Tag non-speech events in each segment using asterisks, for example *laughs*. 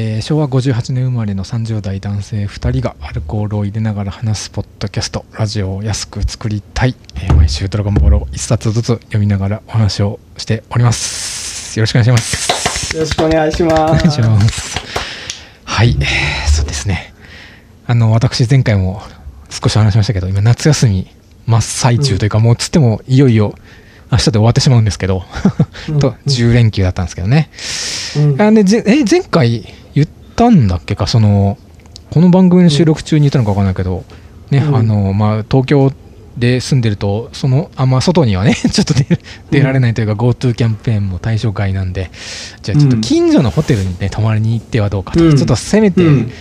えー昭和58年生まれの30代男性2人がアルコールを入れながら話すポッドキャストラジオを安く作りたい、えー毎週ドラゴンボールを1冊ずつ読みながらお話をしております。よろしくお願いします。よろしくお願いします。はい、えーそうですね。あの私前回も少し話しましたけど今夏休み真っ最中というか、もうつってもいよいよ明日で終わってしまうんですけど、うん。*laughs* と10連休だったんですけどね、うん。あでぜえ前回言ったんだっけか？そのこの番組の収録中に言ったのか分かんないけど、ねうん。あのまあ、東京で住んでるとそのあんま外にはね *laughs* ちょっと出出られないというか、GoTo キャンペーンも対象外なんでじゃあちょっと近所のホテルにね泊まりに行ってはどうかと、うん。ちょっとせめて、うん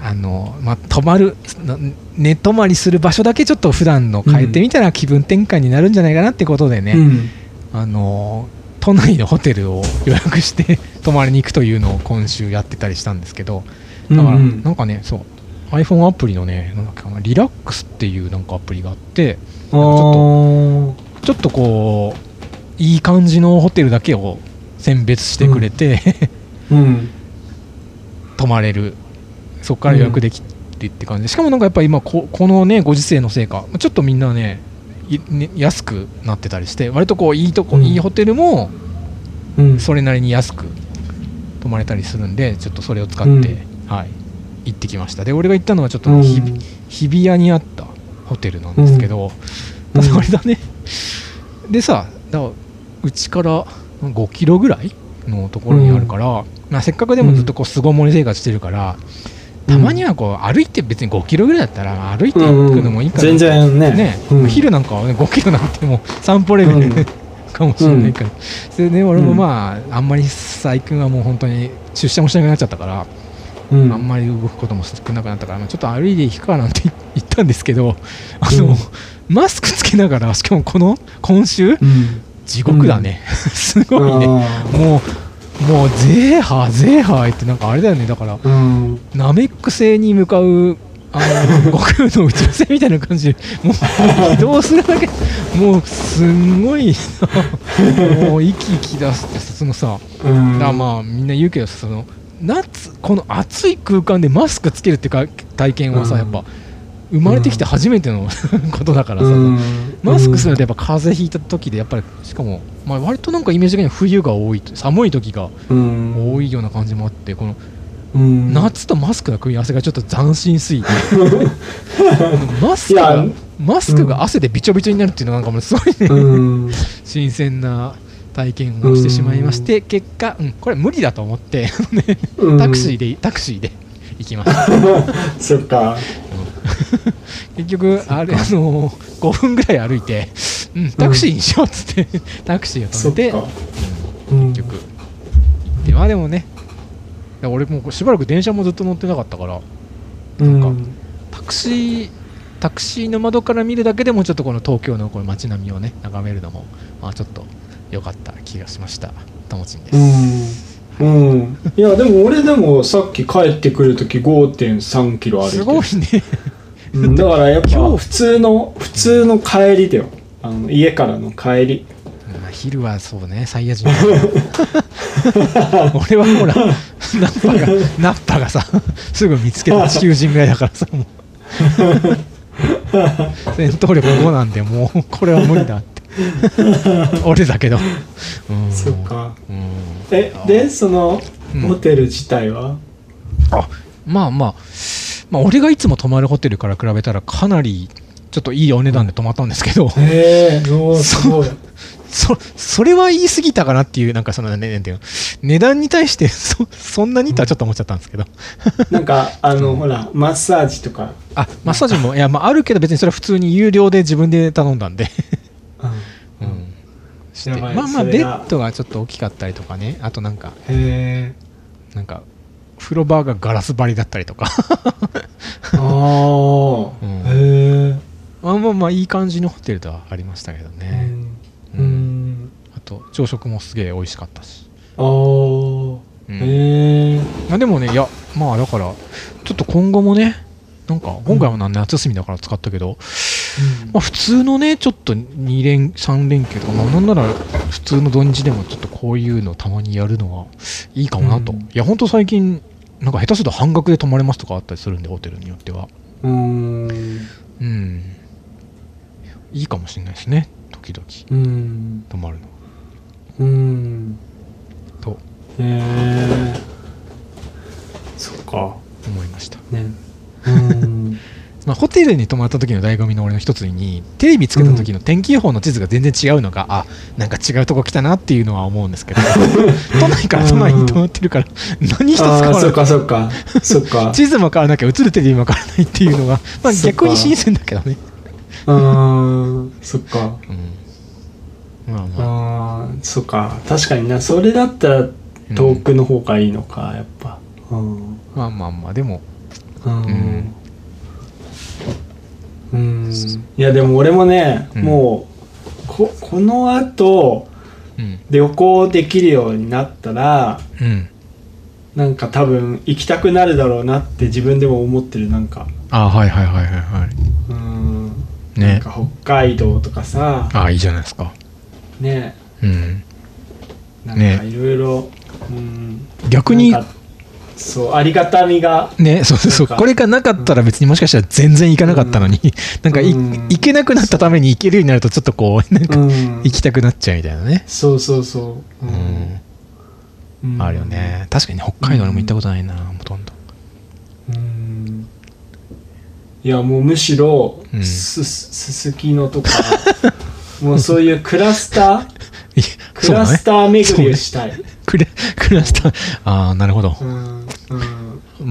あのまあ、泊まるな寝泊まりする場所だけちょっと普段の変えてみたら気分転換になるんじゃないかなってことでね、うん。あの都内のホテルを予約して *laughs* 泊まりに行くというのを今週やってたりしたんですけどだからうんなんかねそう iPhone アプリのねなんだっけリラックスっていうなんかアプリがあってあー。ちょっとこういい感じのホテルだけを選別してくれて、うん。*laughs* 泊まれるそこから予約できてって感じ。でしかもなんかやっぱ今ここのねご時世のせいかちょっとみんなねいね安くなってたりして割とこういいとこ、うん。いいホテルもうん。それなりに安く泊まれたりするんでちょっとそれを使って、うん。はい行ってきました。で俺が行ったのはちょっとうん。日比日比谷にあったホテルなんですけど、うん。それだね。でさだからうちから5キロぐらいのところにあるから、まあ、せっかくでもずっとこう巣ごもり生活してるから、たまにはこう歩いて別に5キロぐらいだったら歩いていくのもいいかな、全然ね。ね、うん。まあ昼なんかは、ね、5キロなんてもう散歩レベル、うんかもしれないから、それで俺もまあ、あんまり最近はもう本当に出社もしなくなっちゃったから、うん。あんまり動くことも少なくなったから、まあちょっと歩いていくかなんて *laughs* 言ったんですけどあの、うん。マスクつけながらしかもこの今週うん。地獄だね、*laughs* すごいね。あもうもうゼーハーゼーハー言ってなんかあれだよね。だからーうん。ナメック星に向かうあの *laughs* 悟空の宇宙船みたいな感じでもう移動するだけ。もうすんごいなもう息息出すってさそのさうん。だまあみんな言うけどその夏この暑い空間でマスクつけるってか体験はさ、うん。やっぱ生まれてきて初めてのことだからさ、うん。マスクするとやっぱ風邪ひいた時でやっぱりしかも、まあ、割となんかイメージ的には冬が多い寒い時がうん。多いような感じもあってこのうん。夏とマスクの組み合わせがちょっと斬新すぎて。*laughs* マスクいがや。マスクが汗でびちょびちょになるっていうのがなんかもうすごいね、うん。新鮮な体験をしてしまいまして結果、うん、これ無理だと思って *laughs* タクシーでタクシーで行きました *laughs* そっか *laughs* 結局あれあの5分ぐらい歩いて、うん、タクシーにしようっつって、*laughs* タクシーを止めてうん結局。でまあでもね俺もうしばらく電車もずっと乗ってなかったからうん。なんかタクシータクシーの窓から見るだけでもちょっとこの東京のこの街並みをね眺めるのも、まあ、ちょっと良かった気がしました。ともちんです、うん、うん、いやでも俺でもさっき帰ってくる時5.3キロ歩いてる。すごいね。うんだからやっぱ今日普通の普通の帰りだよ。あの家からの帰り。まあ昼はそうねサイヤ人 *laughs* 俺はほらナッパが *laughs* ナッパがさすぐ見つけた地球人ぐらいだからさもう。*laughs* 戦闘力5なんでもうこれは無理だって。俺だけど。うん。そっか。うん。えでそのうん。ホテル自体は、あまあまあまあ俺がいつも泊まるホテルから比べたらかなりちょっといいお値段で泊まったんですけど、へえおーすごい。そそれは言い過ぎたかなっていうなんかそのねなんていうの？値段に対してそそんなにとはちょっと思っちゃったんですけど、なんかあのほらマッサージとか、あマッサージもいや、まあ、あるけど別にそれは普通に有料で自分で頼んだんで、うん。うん。してまあまあベッドがちょっと大きかったりとかね。あとなんかへなんか風呂場がガラス張りだったりとか。えああ、*laughs* うん。へえまあまあまあいい感じのホテルではありましたけどね、うん、うん、あと朝食もすげえ美味しかったし、ああ、うん。へえまあ、でもねいやまあだからちょっと今後もねなんか今回は夏休みだから使ったけど、まあ、普通のね、ちょっと2連、3連休とか、まあ、なんなら普通の土日でもちょっとこういうのたまにやるのはいいかもなと。うんいや、ほんと最近、なんか下手すると半額で泊まれますとかあったりするんで、ホテルによっては。うーんうん。いいかもしれないですね、時々うん泊まるの。うんとへえそっか思いました。ねうんまあ、ホテルに泊まった時の醍醐味の俺の一つにテレビつけた時の天気予報の地図が全然違うのが、あなんか違うとこ来たなっていうのは思うんですけど。*laughs* 都内から都内に泊まってるから何一つ変ああそっわらかそっか。そっか。ない地図も変わらなきゃ映るテレビも変わらないっていうのが、*laughs* まあ、逆に新鮮だけどね、うーんそっか。うん、まあまあ。あーそっか。確かにな。それだったら遠くの方がいいのかやっぱ。うん。まあまあまあでもうん。んうん。いやでも俺もね、うん。もうここのあとうん。旅行できるようになったらうん。なんか多分行きたくなるだろうなって自分でも思ってるなんか。あはいはいはいはいはうん。なんねか北海道とかさ。あいいじゃないですか。ね。うん。なんね。かいろいろうん。逆になんかそうありがたみがね、そうそうそう、これがなかったら別にもしかしたら全然行かなかったのに、なんかい、うん。行けなくなったために行けるようになるとちょっとこう、なんかうん。行きたくなっちゃうみたいなね。そうそうそう。う、うん。んあるよね。確かに北海道にも行ったことないな、ほとんど。うん。いやもうむしろうん。すすすきのとか *laughs* もうそういうクラスタークラス。ター巡りをしたい。*laughs* クラクラスター、ああ、なるほど。う。ん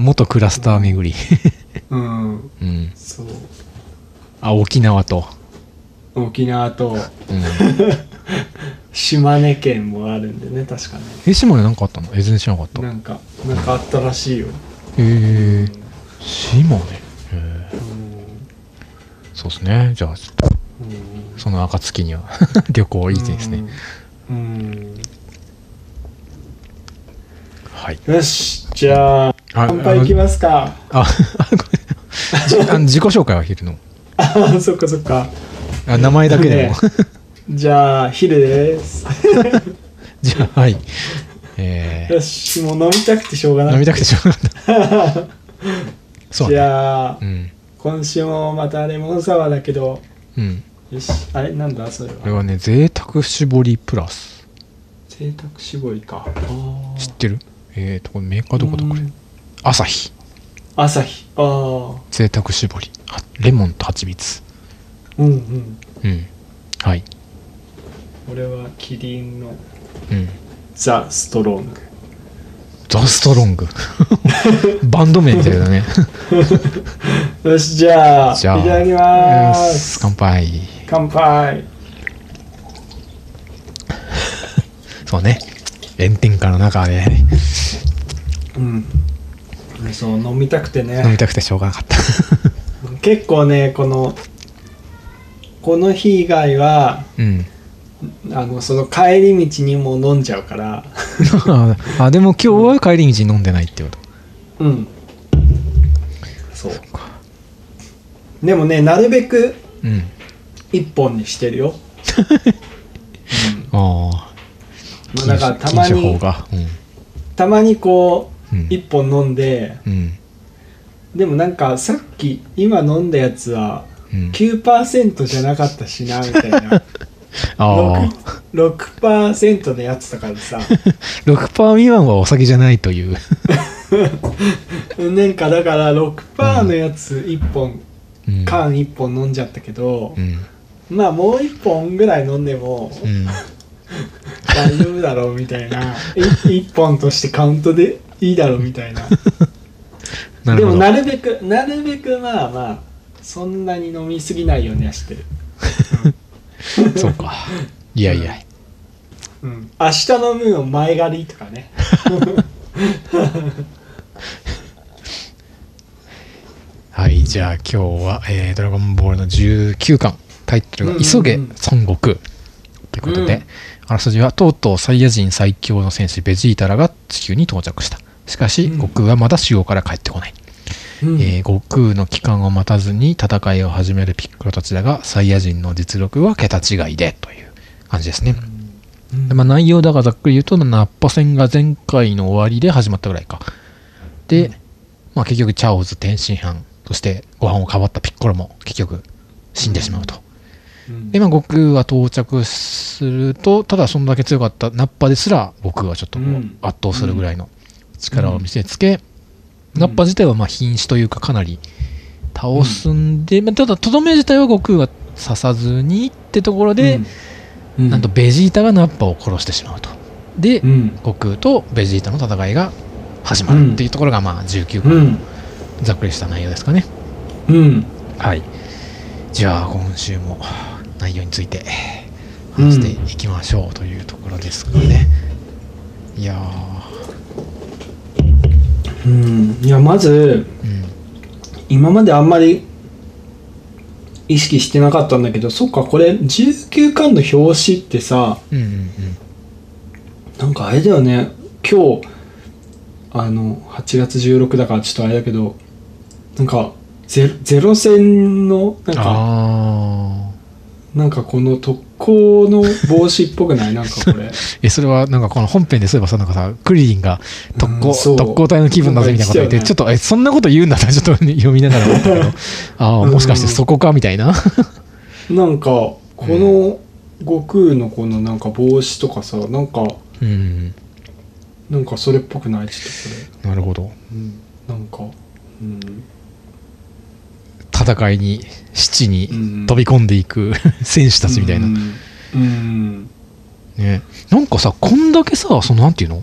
元クラスター巡り。うんうん *laughs* うん。そうあ、沖縄と。沖縄とうん。島根県もあるんでね確かねえ、島根なんかあったの？え、全然知らなかった。へなんかなんかあったらしいよ、えー、島根？へえうんそうですね。じゃあ、ちょっと、うんその暁には *laughs* 旅行いいですね。うんはい。よしじゃああ乾杯いきますかあ、自己紹介は昼の？あそっかそっかあ名前だけでもね。じゃあ昼です *laughs* じゃあ、はい。えよしもう飲みたくてしょうがー、ない飲みたくてしょうがなかった。*laughs* そうじね。ゃあ、うん。今週もまたレモンサワーだけどうん。よしあれなんだそれは？これはね、贅沢絞りプラス。贅沢絞りかあ知ってる？えーと、これメーカーどこだこれ？朝日。朝日ああ贅沢絞り。はレモンと蜂蜜。うんうんうん。はい。俺はキリンのうん。ザ・ストロングザ・ストロング。*laughs* バンド名みたいだね。*laughs* よしじゃあじゃあ。いただきまよすし乾杯。乾杯そうね。炎天下の中で、うんそう飲みたくて飲みねたくてしょうがなかった。*laughs* 結構ねこのこの日以外はうん。あのその帰り道にも飲んじゃうから *laughs* あ、でも今日は帰り道に飲んでないってこと。うんそうでもねなるべくうん。一本にしてるよ、*laughs* ああ。うんまあ、だからたまに禁酒法が。たまにこううん。うん。一本飲んでうん。でもなんかさっき今飲んだやつはうん、9%じゃなかったしなみたいな *laughs* ああ。6%, 6のやつだからさ *laughs* 6%未満はお酒じゃないという。*laughs* なんかだから6%のやつ1本、うん。缶1本飲んじゃったけどう、ん。まあもう1本ぐらい飲んでもうん。*laughs* 大丈夫だろうみたいな。1本としてカウントでいいだろうみたいな。*laughs* でもなるべくなるべくまあまあそんなに飲みすぎないようにはしてる、*laughs* そうか。いやいや。うん、明日飲むの前借りとかね。はい、じゃあ今日は、えードラゴンボールの19巻、タイトルが急げ孫悟空ということで、うんあらすじはとうとうサイヤ人最強の戦士ベジータらが地球に到着した。しかし、うん。悟空はまだ修行から帰ってこない。うん。えー悟空の帰還を待たずに戦いを始めるピッコロたちだがサイヤ人の実力は桁違いでという感じですね、うん。でまあ、内容だがざっくり言うとナッパ戦が前回の終わりで始まったぐらいか。で、うん。まあ、結局チャオズ天津飯そしてご飯をかばったピッコロも結局死んでしまうと、うんでまあ悟空が到着するとただそんだけ強かったナッパですら悟空はちょっとこううん。圧倒するぐらいの力を見せつけ、うん。ナッパ自体はまあ瀕死というかかなり倒すんで、まあただとどめ自体は悟空が刺さずにってところで、うん。なんとベジータがナッパを殺してしまうと。で、うん。悟空とベジータの戦いが始まるっていうところがまあ19巻、うん。ざっくりした内容ですかね。うん。はい。じゃあ今週も内容について話していきましょうというところですかね、いやうん。いやまずーうん。今まであんまり意識してなかったんだけどそっかこれ19巻の表紙ってさうんうんなんかあれだよね。今日あの8月16だからちょっとあれだけどなんかゼゼロ戦のなんかあなんかこの特攻の帽子っぽくない？なんかこれ。あ *laughs* えそれはなんかこの本編でそういえばさなんかさクリリンが特攻、う。ん特攻隊の気分だぜみたいなこと言って、ねちょっとえそんなこと言うんだったらちょっと読みながら思ったけど。*laughs* ああもしかしてそこかみたいな？なんかこの悟空のこのなんか帽子とかさなんかうん。なんかそれっぽくない？ちょっとこなるほど。れ、うん、なんかうん戦いに七にうん。飛び込んでいく *laughs* 選手たちみたいな、ね。なんかさこんだけさそのなんていうの？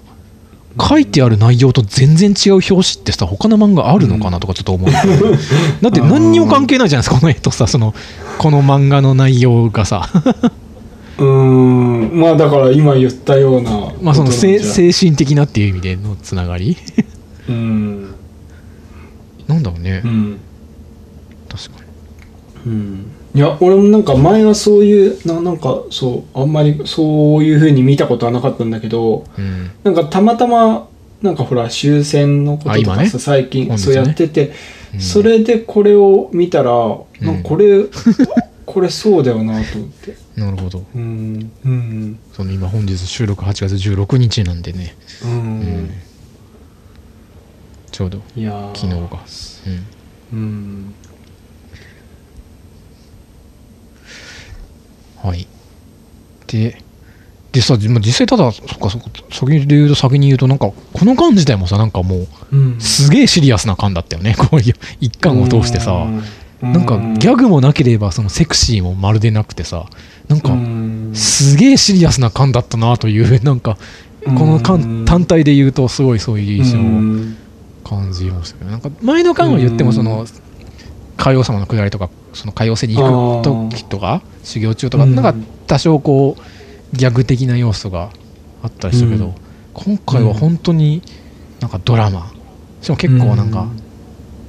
書いてある内容と全然違う表紙ってさ他の漫画あるのかなとかちょっと思うんだ *laughs* って何にも関係ないじゃないですかこの絵とさそのこの漫画の内容がさ。*laughs* うーん。まあだから今言ったようなまあその精神的なっていう意味でのつながり。うん。なんだろうね、うん確かうん。いや俺もなんか前はそういうななんかそうあんまりそういう風に見たことはなかったんだけどにうん。なんかたまたまなんかほら終戦のこととかあ今ね。さ、最近そうやってて、うん。それでこれを見たら、なんかこれ *laughs* これそうだよなと思って。なるほど。うん。うん。その今本日収録8月16日なんでね、うん、うん。ちょうどいやー。昨日が、うん。うんはい。で、でさ、まあ実際ただ、そっかそっか、先に言うと先に言うと、なんか、この巻自体もさ、なんかもう、うん。すげえシリアスな巻だったよね、*laughs* こういう一巻を通してさ。うん。なんか、ギャグもなければ、そのセクシーもまるでなくてさ、なんかう、ん。すげえシリアスな巻だったなという、*laughs* なんか、この巻単体で言うと、すごいそういう印象をうん。感じましたけど、なんか、前の巻は言っても、その、海王様の下りとか、その海王星に行く時とか、修行中とか、うんなんか多少こう、ギャグ的な要素があったりしたけど、うん。今回は本当になんかドラマ、しかも結構なんか、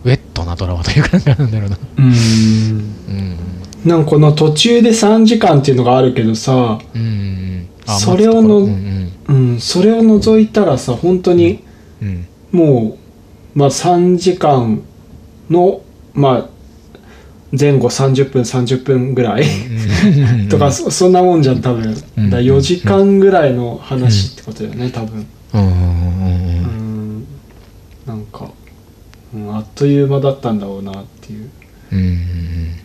ウェットなドラマというか、なんだろうな。うん。うん。なんかこの途中で3時間っていうのがあるけどさ、うん。それをのうんうん、それを除いたらさ本当にうん。もう、まあ、3時間の、まあ、前後30分30分ぐらい。とか、そそんなもんじゃん多分、うんだ4時間ぐらいの話ってことだよね多分。うんなんか、うん、あっという間だったんだろうなっていう。うん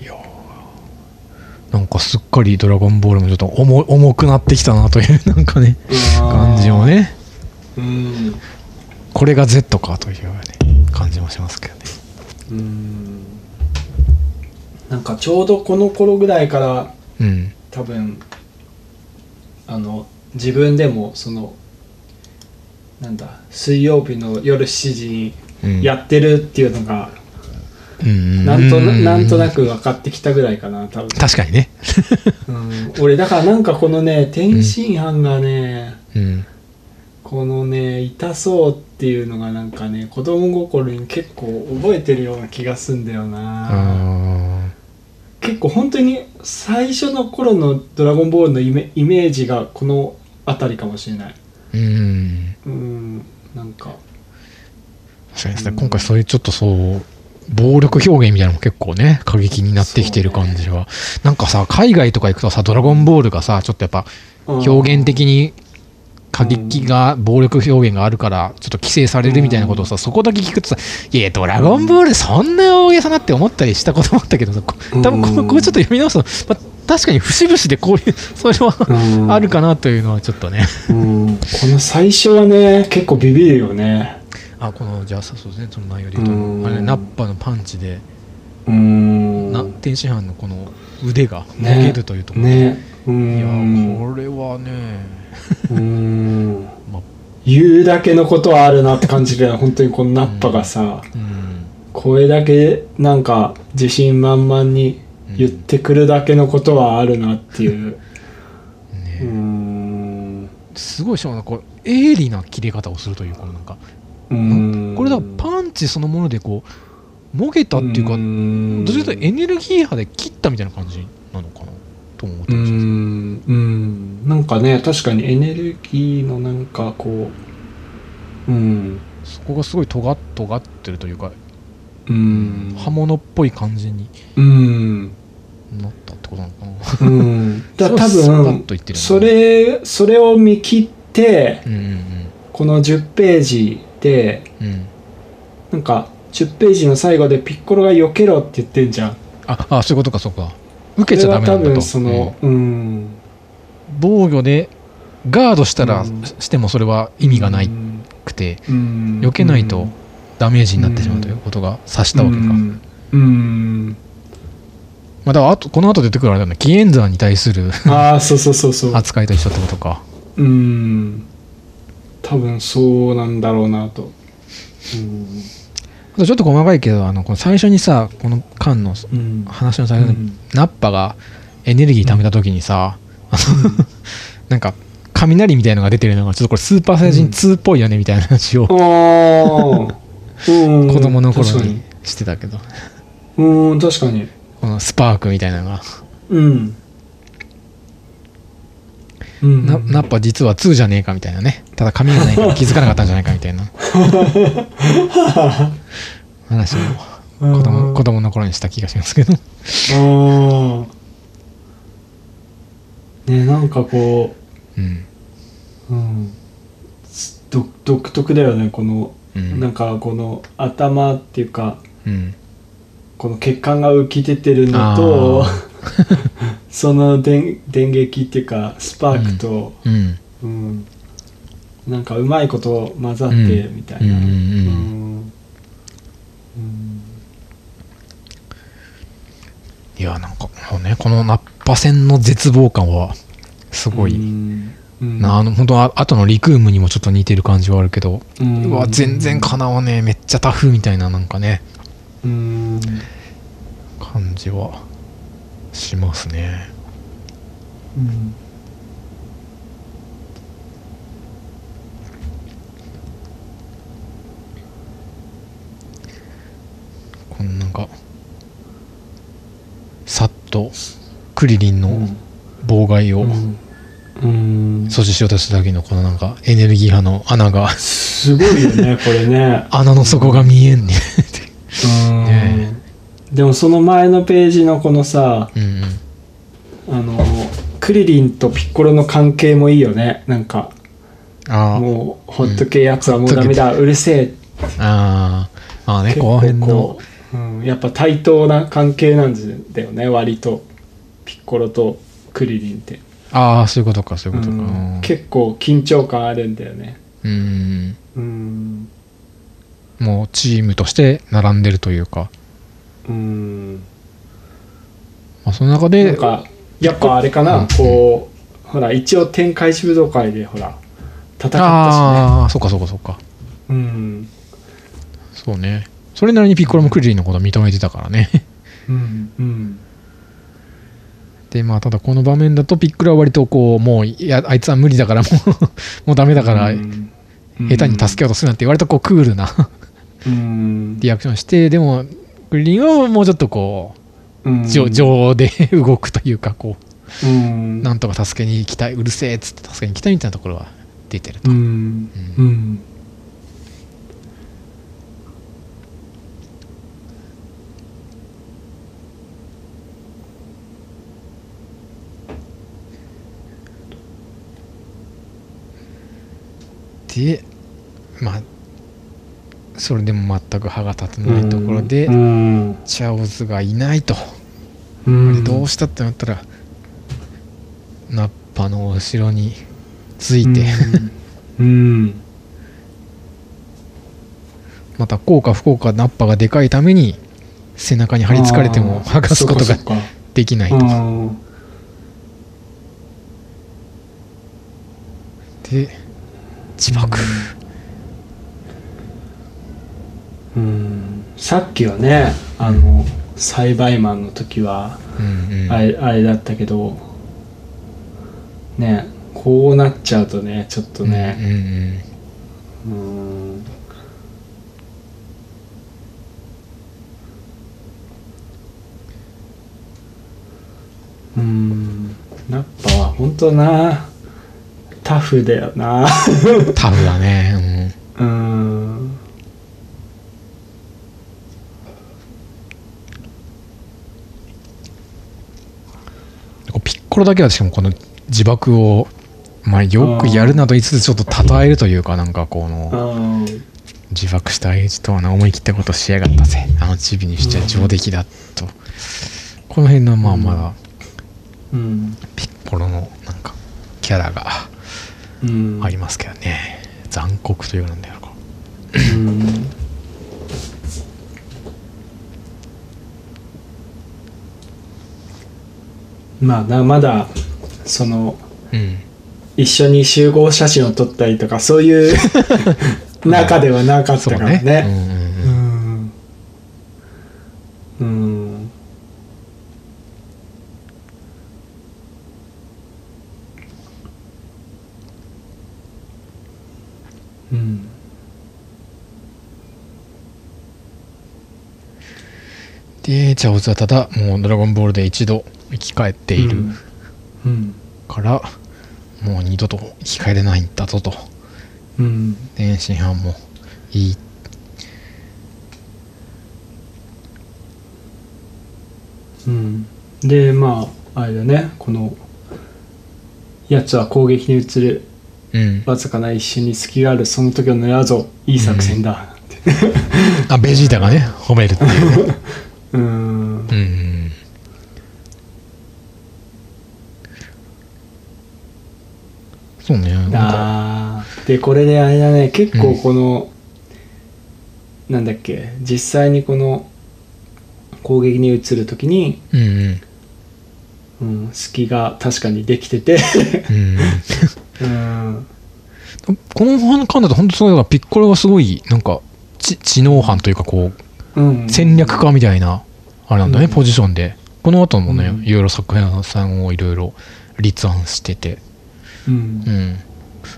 いやー。なんかすっかり「ドラゴンボール」もちょっと重重くなってきたなという *laughs* なんかね感じもね。うん。これが Z かという、ね、感じもしますけどね。うん。なんかちょうどこの頃ぐらいからうん。多分あの自分でもそのなんだ水曜日の夜7時にうん。やってるっていうのが、うん。なんとなんとなく分かってきたぐらいかな多分、確かにね。うん、俺だからなんかこのね天津飯がね、うんこのね痛そうっていうのがなんかね子供心に結構覚えてるような気がすんだよな、あ結構本当に最初の頃の「ドラゴンボール」のイメイメージがこの辺りかもしれない。ーうん。うんなんか。そうですね、うん今回そういうちょっとそう暴力表現みたいなのも結構ね過激になってきてる感じは、なんかさ海外とか行くとさ「ドラゴンボール」がさちょっとやっぱ表現的に過激が暴力表現があるからちょっと規制されるみたいなことをさそこだけ聞くとさ「いやドラゴンボールそんな大げさな」って思ったりしたこともあったけどさこ多分こうん。ここちょっと読み直すと、まあ、確かに節々でこういう *laughs* それはあるかなというのはちょっとね。うん。この最初はね結構ビビるよね。あこのじゃあさそうですねその内容で言うとうん。あれナッパのパンチでうん。な天津飯のこの腕がね。もげるというところ、ね。ういやん。これはね、うん。まあ言うだけのことはあるなって感じるよ本当にこのナッパがさ、うん、これだけなんか自信満々に言ってくるだけのことはあるなっていう。ね。うん。すごいしかもこう鋭利な切れ方をするというかなんかうんこれだパンチそのものでこうもげたっていうかん。どちらかというとエネルギー波で切ったみたいな感じと思ってうましたん。うん。なんかね確かにエネルギーのなんかこううん。そこがすごい尖っ尖ってるというかうん。刃物っぽい感じにうんなったってことなのかな。うん。だ *laughs* 多分それそれを見切ってうんうんこの10ページでうん。うんなんか10ページの最後でピッコロが避けろって言ってんじゃん。ああそういうことかそうか受けちゃダメなんだと。そのうんうん。防御でガードしたら、うん。してもそれは意味がないくて、うん。避けないとダメージになってしまうということが指したわけか、うん。うん。まあ、だからあとこの後出てくるあれだね。紀元山に対するああそうそうそうそう。扱いと一緒ってことか。うん。多分そうなんだろうなと。うんちょっと細かいけどあのこの最初にさこの間のうん。話の最初に、うん。ナッパがエネルギー貯めた時にさ、あの *laughs* なんか雷みたいのが出てるのがちょっとこれスーパーサイヤ人2っぽいよねみたいな話をうん。子供の頃にしてたけど。うん確かに。このスパークみたいなのが、うん。うん。なナッパ実は2じゃねえかみたいなね。ただ髪がないから気づかなかったんじゃないかみたいな *laughs* 話を子供子供の頃にした気がしますけど。ああねなんかこうん。う、うん、独独特だよねこの、うん。なんかこの頭っていうかうん。この血管が浮き出てるのとあ *laughs* その電電撃っていうかスパークと、うん。うん。なんかうまいこと混ざってうんみたいな、うんうんうんうんいやなんかねこのナッパ戦の絶望感はすごい、なあの本当は後のリクームにもちょっと似てる感じはあるけど、ううんわ全然かなわねえめっちゃタフみたいななんかね。うん。感じはしますね。うん。このなんかさっとクリリンの妨害をうん。阻止しようとした時のこのなんかエネルギー波の穴が。すごいよねこれね。*laughs* 穴の底が見えんね。うん。ねでもその前のページのこのさうんうん。あのクリリンとピッコロの関係もいいよね。なんかもうほっとけやつはもうダメだ、うるせえ。あー。あーね後編のこう、うん、やっぱ対等な関係なんだよね割と。ピッコロとクリリンって、ああそういうことかそういうことか。うん。結構緊張感あるんだよね。うん。うん。もうチームとして並んでるというか、うん。まあ、その中なんでかやっぱあれかな、うん。こうほら一応天下一武道会でほら戦ったしね。ああそうかそうかそうか。うん。そうねそれなりにピッコロもクリリンのことを認めてたからね。うんうん。でまあただこの場面だとピッコロは割とこうもういやあいつは無理だからもう *laughs* もうダメだからうん。下手に助けようとするなんて割とこうクールなうん。リアクションしてでもクリリンはもうちょっとこう情情で *laughs* 動くというかこうん。うなんとか助けに行きたいうるせえっつって助けに行きたいみたいなところは出てると、うん。うんでまあそれでも全く歯が立たないところで、うん。チャオズがいないと、うん。でどうしたってなったらナッパの後ろについて、うん。うん。また効か不幸かナッパがでかいために背中に張り付かれても剥がすことができないと。うんで自爆、うん。さっきはねあの栽培マンの時はうんうん。あれあれだったけどねこうなっちゃうとねちょっとねうんうんうん。うん。ナッパは本当なタフだよな。タフだね、うん。うん、ピッコロだけはしかもこの自爆を、まあ、よくやるなど言いつつちょっと称えるというかなんかこのうん。自爆した相手とはな思い切ったことしやがったぜ。あのチビにしちゃ上出来だと、この辺のまあまだうん。ピッコロのなんかキャラが。うんありますけどね、残酷というなんだよなうん。まあなまだそのうん。一緒に集合写真を撮ったりとかそういう *laughs* 中ではなかったからね。ね。うん。うん。うんうん。でチャオズはただもう「ドラゴンボール」で一度生き返っているうん。から、もう二度と生き返れないんだぞと。うん。天津飯もいい。うん。でまああれだね。このやつは攻撃に移るうん。わずかな一瞬に隙があるその時を狙うぞいい作戦だ。ってあベジータがね *laughs* 褒めるっていうね。うん。うん。うんそうね。あー。でこれであれだね結構この、なんだっけ実際にこの攻撃に移る時に、うんうん。うん、隙が確かにできてて。うんうん。この間だと本当すごいピッコロがすごいなんか知知能犯というかこう戦略家みたいなあれなんだね、うん。ポジションで。この後もね、うん。いろいろ作品さんをいろいろ立案してて。うん。うん。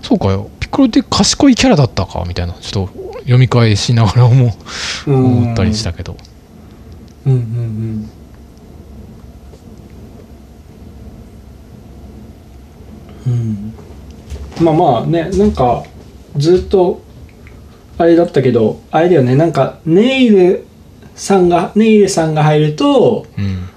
そうかよ。ピッコロって賢いキャラだったかみたいなちょっと読み返しながら思う思ったりしたけど。うんうんうん。うんまあまあねなんかずっとあれだったけどあれだよねなんかネイルさんがネイルさんが入るとうん。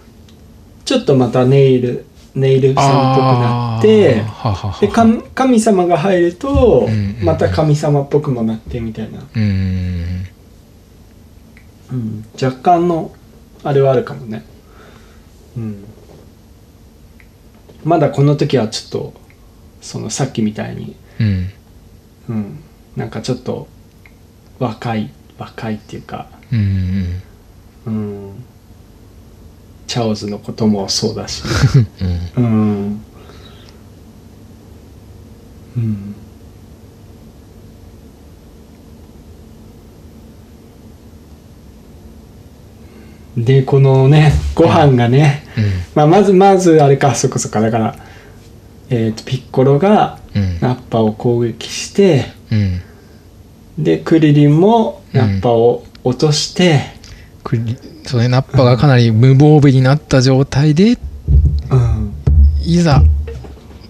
ちょっとまたネイルネイルさんっぽくなってはははで神神様が入るとうんうん。また神様っぽくもなってみたいな、うん。うん、若干のあれはあるかもね。うん。まだこの時はちょっとそのさっきみたいに。うん。うん。なんかちょっと若い若いっていうか。うんうんうん。チャオズのこともそうだし。*laughs* うん。うん。うん。でこのねご飯がね、うん。まあ、まずまずあれかそこそこだから、えー、とピッコロがうん。ナッパを攻撃してうん。でクリリンもナッパを落として、クリそうねナッパがかなり無防備になった状態でうん。いざっ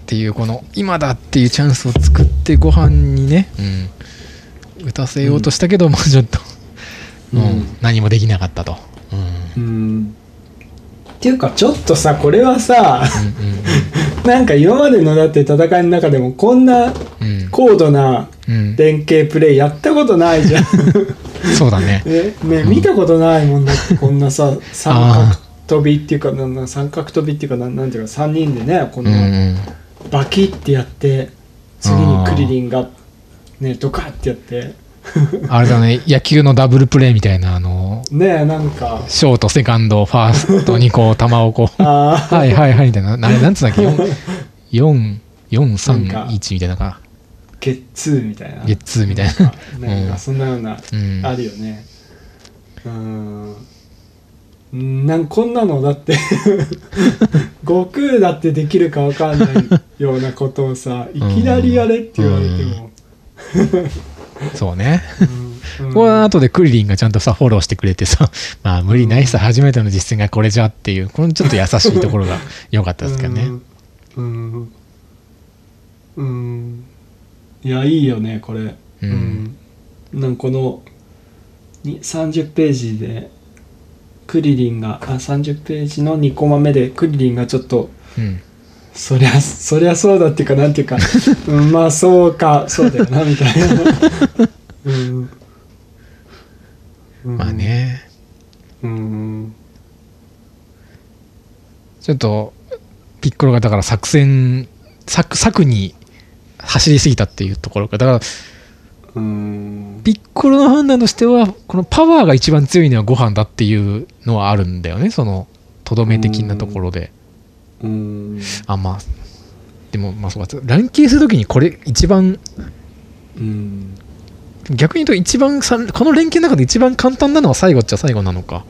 ていうこの今だっていうチャンスを作ってご飯にね、うん、打たせようとしたけど、まあちょっと、うん。うん。何もできなかったと、うん。うんっていうかちょっとさこれはさうんなんか今までのだって戦いの中でもこんな高度なうん。連携プレイやったことないじゃん。*laughs* そうだね。え、*laughs* ね、うん。見たことないもんだってこんなさ *laughs* 三角飛びっていうか三角飛びっていうかなんなんていうか3人でねこうんうなん。バキってやって次にクリリンがねドカッてやってあれだね野球のダブルプレーみたいなあのねなんか。ショートセカンドファーストにこう球をこう *laughs* はいはいはいみたいな。あれなんつうんだっけ？4 4なん3か1みたいな。かゲッツーみたいな。ゲッツーみたいな。なんかそんなようなうん。あるよね。うん。なんこんなのだって *laughs* 悟空だってできるかわかんないようなことをさいきなりやれって言われても、*laughs* そうね。うん。これは後でクリリンがちゃんとさフォローしてくれてさ *laughs* まあ無理ないさ初めての実践がこれじゃっていうこのちょっと優しいところが *laughs* 良かったですけどね。うん。うん、うん、いやいいよねこれ。うん。なんかこのに30ページでクリリンがあ30ページの2コマ目でクリリンがちょっとうんそりゃそりゃそうだっていうかなんていうか、*laughs* うん、まあそうかそうだよなみたいな、うん。うん。まあね。うん。ちょっとピッコロがだから作戦策策に走りすぎたっていうところか。だからうん。ピッコロの判断としてはこのパワーが一番強いのはご飯だっていうのはあるんだよねそのとどめ的なところで。うんあまあでもまあそうか。連携するときにこれ一番うん。逆に言うと一番さこの連携の中で一番簡単なのは最後っちゃ最後なのか。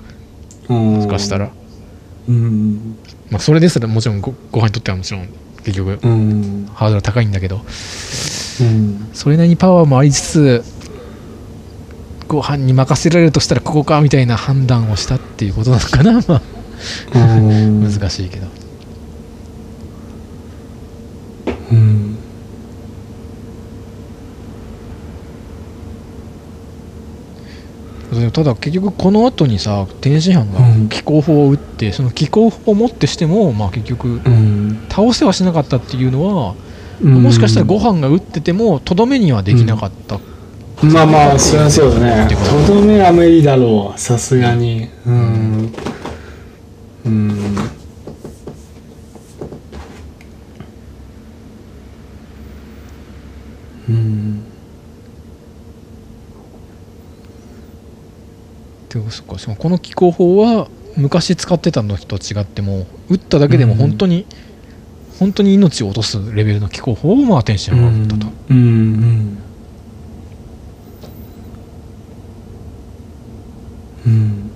ももしかしたら、うん。まあ、それですらもちろんごご飯にとってはもちろん結局うん。ハードル高いんだけど。うん。それなりにパワーもありつつご飯に任せられるとしたらここかみたいな判断をしたっていうことなのかな。まあうん。*laughs* 難しいけどうん。ただ結局この後にさ天津飯がうん。気候法を打って、その気候法をもってしてもまあ結局うん。倒せはしなかったっていうのは、うん。もしかしたらご飯が打っててもとどめにはできなかった、まあまあそりゃそうだね。とどめは無理だろう。さすがに。うん。うんうん。でもそっかそのこの気候法は昔使ってたのと違っても打っただけでも本当に、本当に命を落とすレベルの気候法をまあ天津飯が打ったと、うんうんうん。うん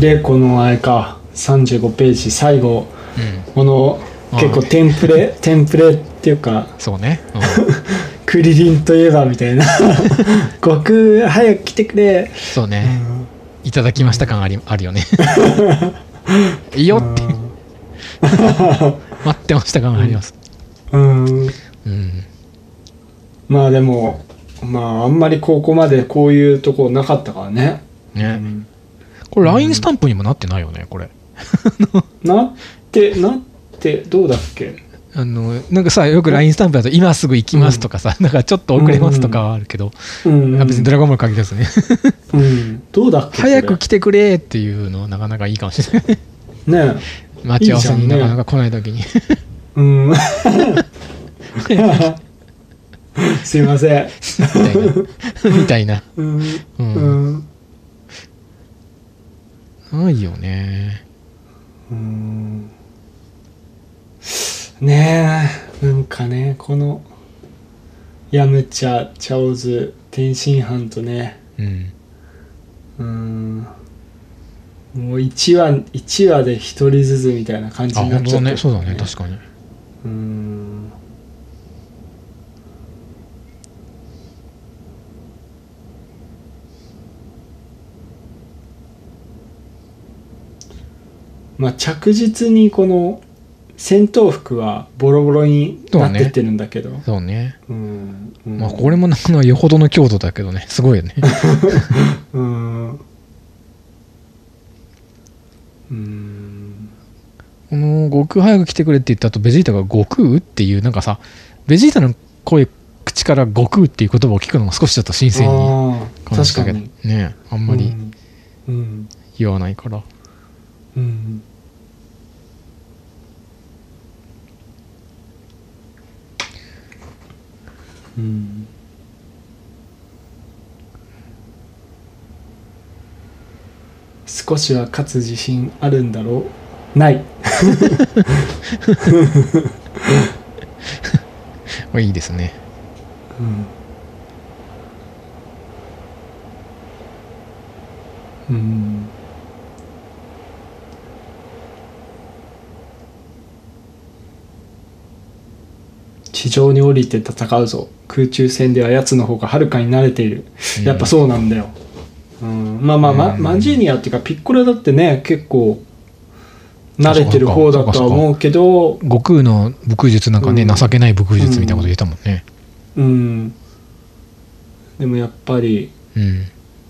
でこのあれか35ページ最後うん。このあ結構テンプレ *laughs* テンプレっていうかそうね、うん。*laughs* クリリンといえばみたいな。*laughs* 悟空早く来てくれ、そうね、いただきました感ありあるよね。いいよって。待ってました感があります。うん。うん。まあでもまああんまりここまでこういうとこなかったからね、ね、これ LINE スタンプにもなってないよねこれ。*laughs* なってなってどうだっけ？あのなんかさよく LINE スタンプだと「今すぐ行きます」とかさ、なんかちょっと遅れますとかはあるけど、うん、あ別にドラゴンボール限らずね。うん、どうだっけ早く来てくれっていうのなかなかいいかもしれない。ね待ち合わせになんかなか来ない時に。うん。*laughs* *laughs* すいません。みたいな。うん。ううんんないよね。うん。ねえなんかねこのヤムチャチャオズ天津飯とねうん。うん。もう1話一話で1人ずつみたいな感じあになっちゃってね。そうだね。確かに。うんまあ着実にこの戦闘服はボロボロになってってるんだけど。そうね。うん。うん。まあこれもなんかよほどの強度だけどね。すごいよね。*laughs* うん。うん。この悟空早く来てくれって言った後ベジータが悟空？っていうなんかさベジータの声口から悟空っていう言葉を聞くのも少しちょっと新鮮に感じたけどね。あんまり言わないから。うんうん少しは勝つ自信あるんだろう？ない。まあいいですね。うん。うん。地上に降りて戦うぞ空中戦では奴の方がはるかに慣れている、うん。やっぱそうなんだよ、うん、まあまあ、まうん。マジニアっていうかピッコロだってね結構慣れてる方だとは思うけど。悟空の武空術なんかね、うん。情けない武空術みたいなこと言ってたもんね。うん。でもやっぱり、うん、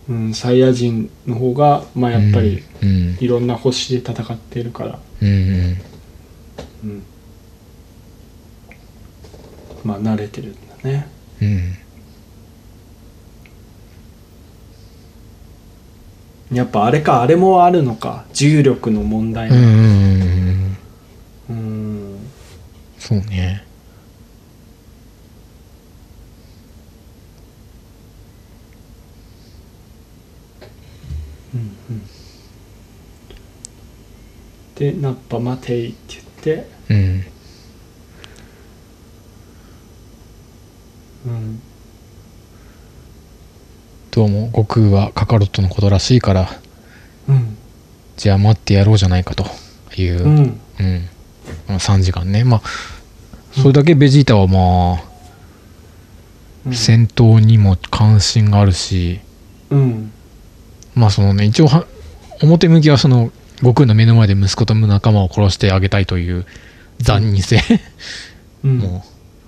うん、サイヤ人の方がまあやっぱりうん。いろんな星で戦ってるから、うんうん。うん、まあ慣れてるね。うん。やっぱあれかあれもあるのか。重力の問題うんうん。うん。うんうんそうねで「ナッパ待てい」って言って、うんうん、どうも悟空はカカロットのことらしいからうんじゃあ待ってやろうじゃないかという、うん。うん。まあ3時間ね。まあそれだけベジータはまあ、うん。戦闘にも関心があるしうん。まあそのね一応は表向きはその悟空の目の前で息子と仲間を殺してあげたいという残忍性。うん。*laughs* も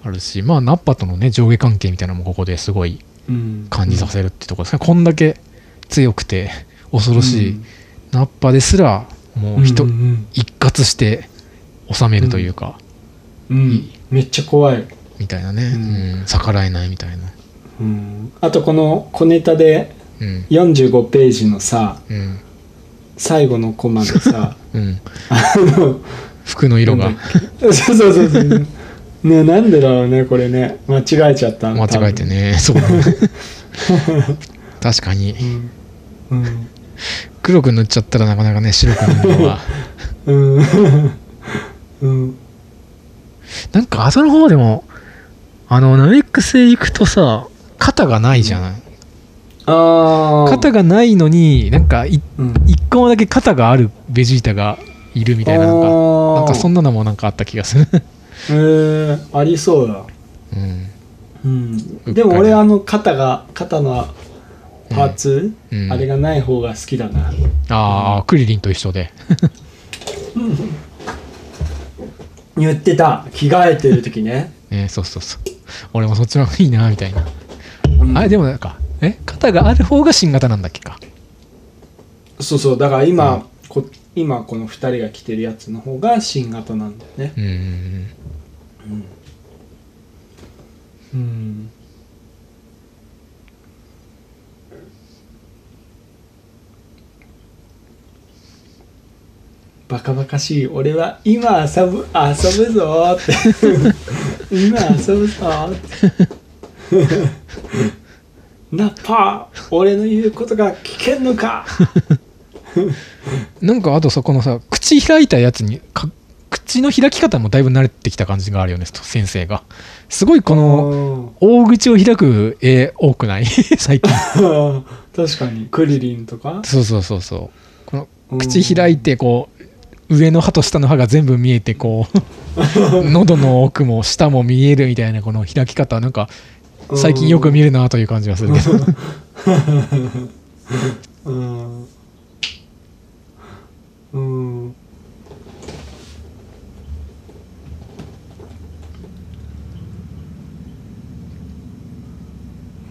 あるし、まあナッパとのね上下関係みたいなのもここですごいうん。感じさせるってところですね、こんだけ強くて恐ろしい、うん。ナッパですらもう人、うん一括して収めるというか、うん。うん。めっちゃ怖い、みたいなね、ううん。ん逆らえないみたいな。うん、あとこの小ネタでうん。45ページのさうん。最後のコマでさ *laughs* うん。あの服の色が。そうそうそうそうねなんでだろうねこれね。間違えちゃった間違えてね。*laughs* そう。確かに。多分うん。黒く塗っちゃったらなかなかね白く塗るのは。うん。*laughs* うん。うんなんか後の方でもあのナメック星行くとさ肩がないじゃん、ああ肩がないのになんかいうん。一個だけ肩があるベジータがいるみたいななんかなんかそんななのもなんかあった気がするへえありそうだ。うん。うん。でも俺あの肩が肩のパーツ、うん。あれがない方が好きだな。ああクリリンと一緒で。*laughs* 言ってた。着替えてる時ね、ね *laughs* そうそうそう。俺もそっちの方がいいなみたいな。うん。あれでもなんかえ？肩がある方が新型なんだっけか。そうそう。だから今、うん。こ今この2人が着てるやつの方が新型なんだよね。うんうんうん。バカバカしい。俺は今遊ぶ遊ぶぞーって。*laughs* 今遊ぶぞーって。*laughs* ナッパー俺の言うことが聞けんのか *laughs* なんかあとそこのさ口開いたやつにか口の開き方もだいぶ慣れてきた感じがあるよね先生が。すごいこのの大口を開く絵多くない？*laughs* 最近。*laughs* 確かに。クリリンとか？そうそうそうそう。このうん。口開いてこう上の歯と下の歯が全部見えてこう *laughs* 喉の奥も下も見えるみたいなこの開き方なんか最近よく見るなという感じがするけど。うんうん。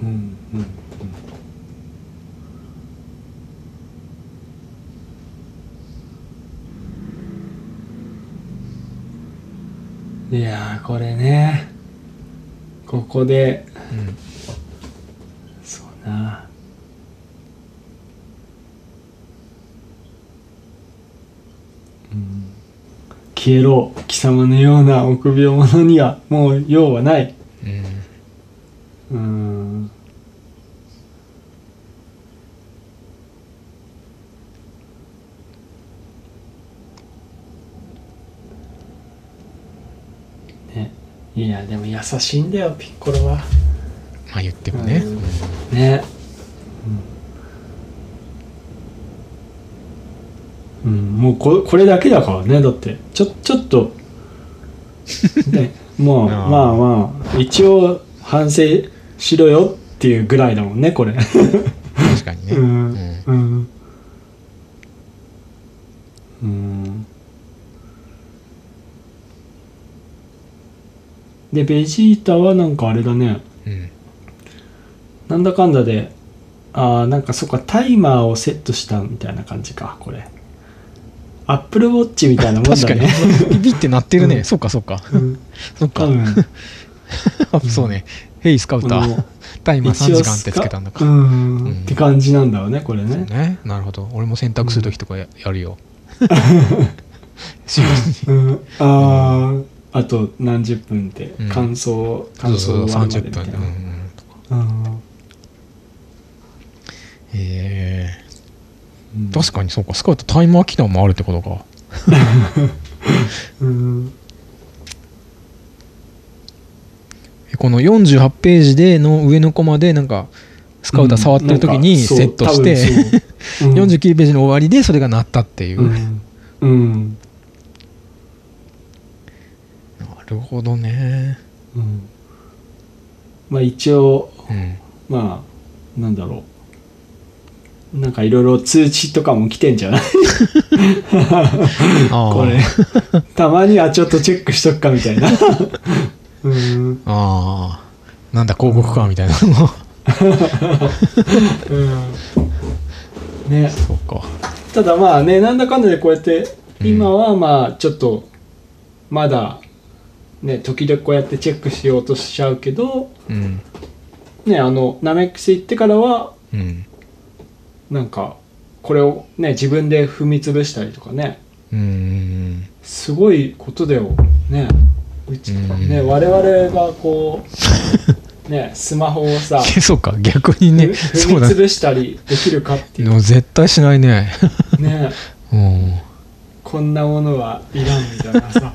うん。いやこれねここで、うん、そうな消えろ貴様のような臆病者にはもう用はない。うん。うんねいやでも優しいんだよピッコロは。まあ言ってもね、うん。ね。うん、うんもうここれだけだからねだって。ちょちょっとね *laughs* もうまあまあ一応反省しろよっていうぐらいだもんねこれ。確かにね、うん。うん。うん。うん。でベジータはなんかあれだね。うん。なんだかんだでああなんかそっかタイマーをセットしたみたいな感じかこれアップルウォッチみたいなもんだ確かに。ねビビってなってるね、うん。そっかそっか。うん。そっか、*laughs* そうね「ヘイスカウタこーのタイマー3一応時間」ってつけたんだか、うん、うん。って感じなんだろうねこれね。ね。なるほど。俺も洗濯する時とかややるよ。*laughs* あああと何十分ってうん。乾燥、乾燥終わるまで30分みたいな。うんうん。うん。えうん。ー、確かにそうか。スカウトタイマー機能もあるってことか。うん。え *laughs* この48ページでの上のコマでなんかスカウター触ってる時にうん。セットして、なんう。ん。49ページの終わりでそれが鳴ったっていう、なうん、うん。るほどね。うん。まあ一応うん。まあなんだろうなんかいろいろ通知とかも来てんじゃない？*laughs* これ。たまにはちょっとチェックしとくかみたいな。うんああなんだ広告かみたいな。のもうん。ね。そうか。ただまあねなんだかんだでこうやってうん。今はまあちょっとまだね時々こうやってチェックしようとしちゃうけどうん。ねあのナメックス行ってからはうんなんかこれをね自分で踏み潰したりとかね。うんすごいことだよね。うちうん。ね我々がこうねスマホをさ *laughs* そうか逆にね。踏み潰したりできるかっていう。でも絶対しないね。ね。*laughs* うん。こんなものはいらんみたいなさ。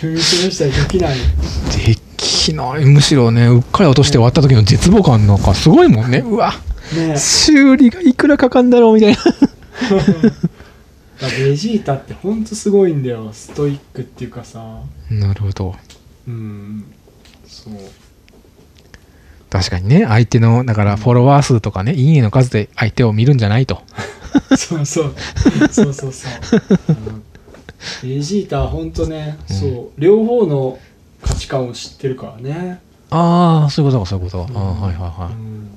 踏み潰したりできない。できない。むしろねうっかり落として終わった時の絶望感なんかすごいもんね。うわね修理がいくらかかんだろうみたいな。だ *laughs* ベジータってほんとすごいんだよ。ストイックっていうかさ。なるほど。うんそう。確かにね。相手のだからフォロワー数とかね。いいねの数で相手を見るんじゃないと。*laughs* そうそう。そうそうそう。ベジータはほんとね、うん。そう。両方の価値観を知ってるからね。ああそういうことかそういうことか、ああうんはいはい。はうん、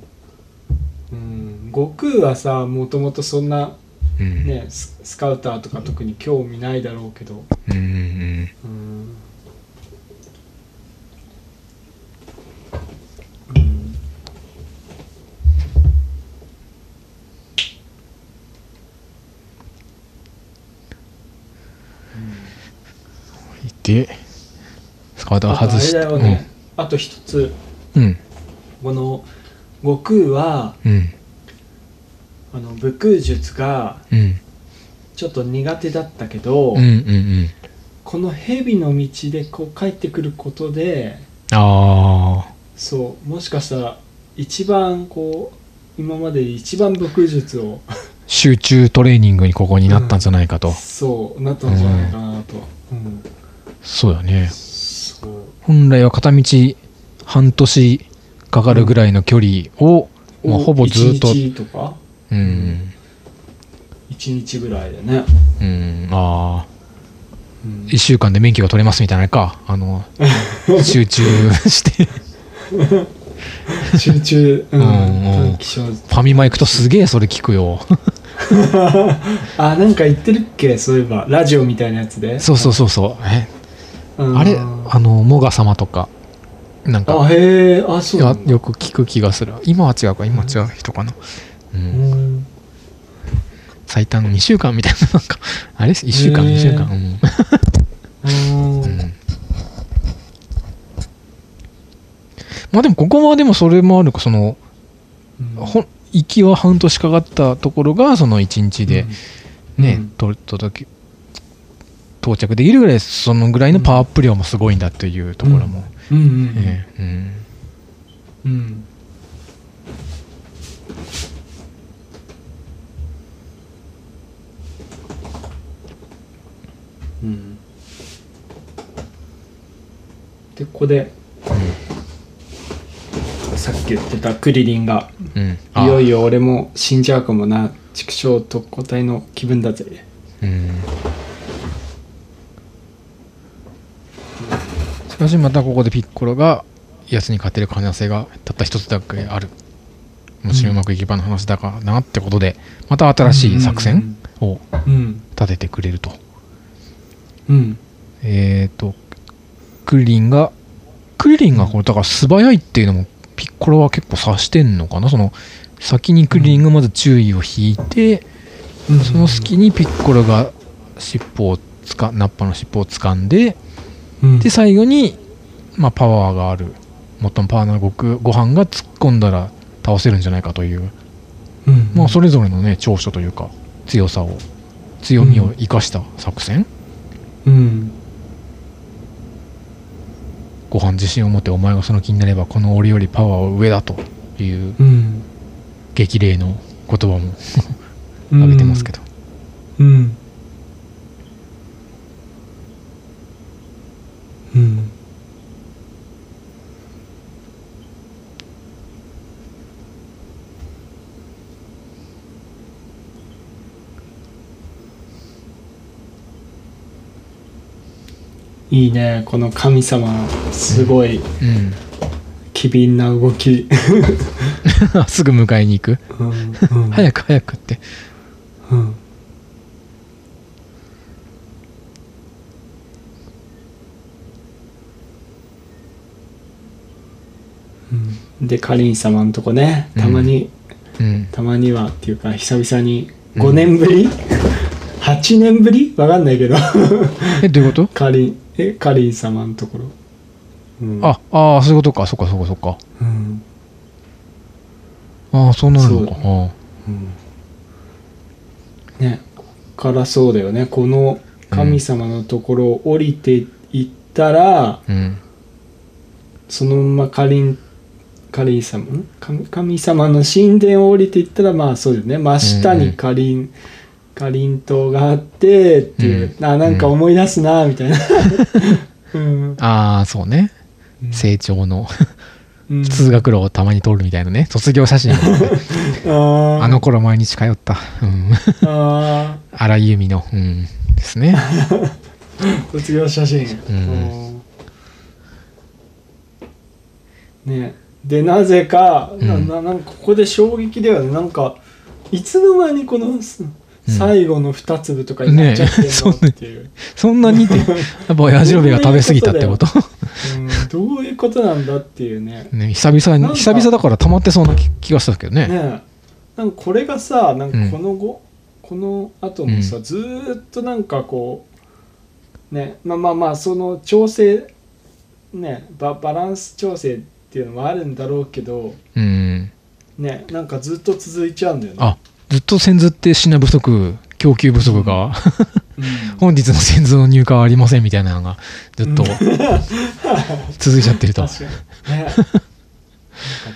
うん、悟空はさもともとそんないうん。ねススカウターとか特に興味ないだろうけど。うん。うん。うん。うんでスカート外して。だよね、あと一つ。うん。この悟空はうん。あの武空術がうん。ちょっと苦手だったけど、うんうんうん。この蛇の道でこう帰ってくることでああそうもしかしたら一番こう今までで一番武空術を集中トレーニングにここになったんじゃないかと、そうなったんじゃないかなと、うん。そうだね。本来は片道半年かかるぐらいの距離を、まあ、ほぼずっと。1日とか？うん。1日ぐらいでね、うん。ああうん。1週間で免許が取れますみたいなのか。あの *laughs* 集中して。集中、うん。うん。ファミマ行くとすげえそれ聞くよ。*laughs* あなんか言ってるっけ？そういえば。ラジオみたいなやつで。そうそうそうそう。え？うん。あれ？あのモガ様とかなんかあへえあそうよく聞く気がする。今は違うか。今は違う人かな、うん。うん。最短2週間みたいななんか。*laughs* あれ？1週間へー。2週間。うん、まあでもここはでもそれもあるか。そのほん行きは半年かかったところがその1日でね、うん。と届け到着できるぐらいそのぐらいのパワーアップ量もすごいんだというところも、うん。うん。ええうん。うんうんでここでさっき言ってたクリリンがうん。いよいよ、よ俺も死んじゃうかもな畜生特攻隊の気分だぜ。うん、かしまたここでピッコロが奴に勝てる可能性がたった一つだけある。もちろんうまくいけばの話だからなってことでまた新しい作戦をうん。立ててくれると、うん。えっ、とクリリンがクリリンがこれだから素早いっていうのもピッコロは結構察してんのかな？その先にクリリンがまず注意を引いて、うん。その隙にピッコロが尻尾をつかナッパの尻尾を掴んでうん。で最後に、まあ、パワーがある。最もパワーのごくご飯が突っ込んだら倒せるんじゃないかという、うん。まあ、それぞれのね長所というか強さを強みを生かした作戦、うん。ご飯自信を持ってお前がその気になればこの俺よりパワーは上だといううん。激励の言葉も *laughs* 挙げてますけど、うんうん。いいねこの神様のすごい。うん機敏な動き、*laughs* すぐ迎えに行く。うんうん。早く早くって。うんうんでかりん様のとこねたまに、うん。たまにはっていうか久々に5年ぶり、8年ぶり？わかんないけど。えどういうこと？かりんえかりん様のところ、うん、ああーそういうことか。そっかそっかそっか。うん。ああそうなるのかそう。あねこっからそうだよね。この神様のところを降りていったら、あうん。そのままかりんかりん様？ん神神様の神殿を降りていったらまあそうだよね。真下にかりんかりん島があってっていう、うん。あなんか思い出すなみたいな、うん。ああそうね。成長の。うん。通学路をたまに通るみたいなね。卒業写真 *laughs* あー。あの頃毎日通った、うん、あ *laughs* 荒井由実の、うん、ですね。ー *laughs* 卒業写真、うん。うんねでなぜか、なうん。ななんかここで衝撃だよね。なんかいつの間にこのす最後の2粒とかになっちゃってんねそうねのっていう、*laughs* そんなにって *laughs* やっぱ親父ロベが食べ過ぎたってこと？うん、どういうことなんだっていうね。ね久々に久々だから溜まってそうな気気がしたけどね。ねなんかこれがさなんかうんこの後、この後もさ、ずーっとなんかこうねまあまあまあその調整ねババランス調整っていうのもあるんだろうけどうん。ねなんかずっと続いちゃうんだよね。あずっと先頭って品不足供給不足が、うん。*laughs* 本日の先頭の入荷はありませんみたいなのがずっと *laughs* 続いちゃってると、確かにね。なんか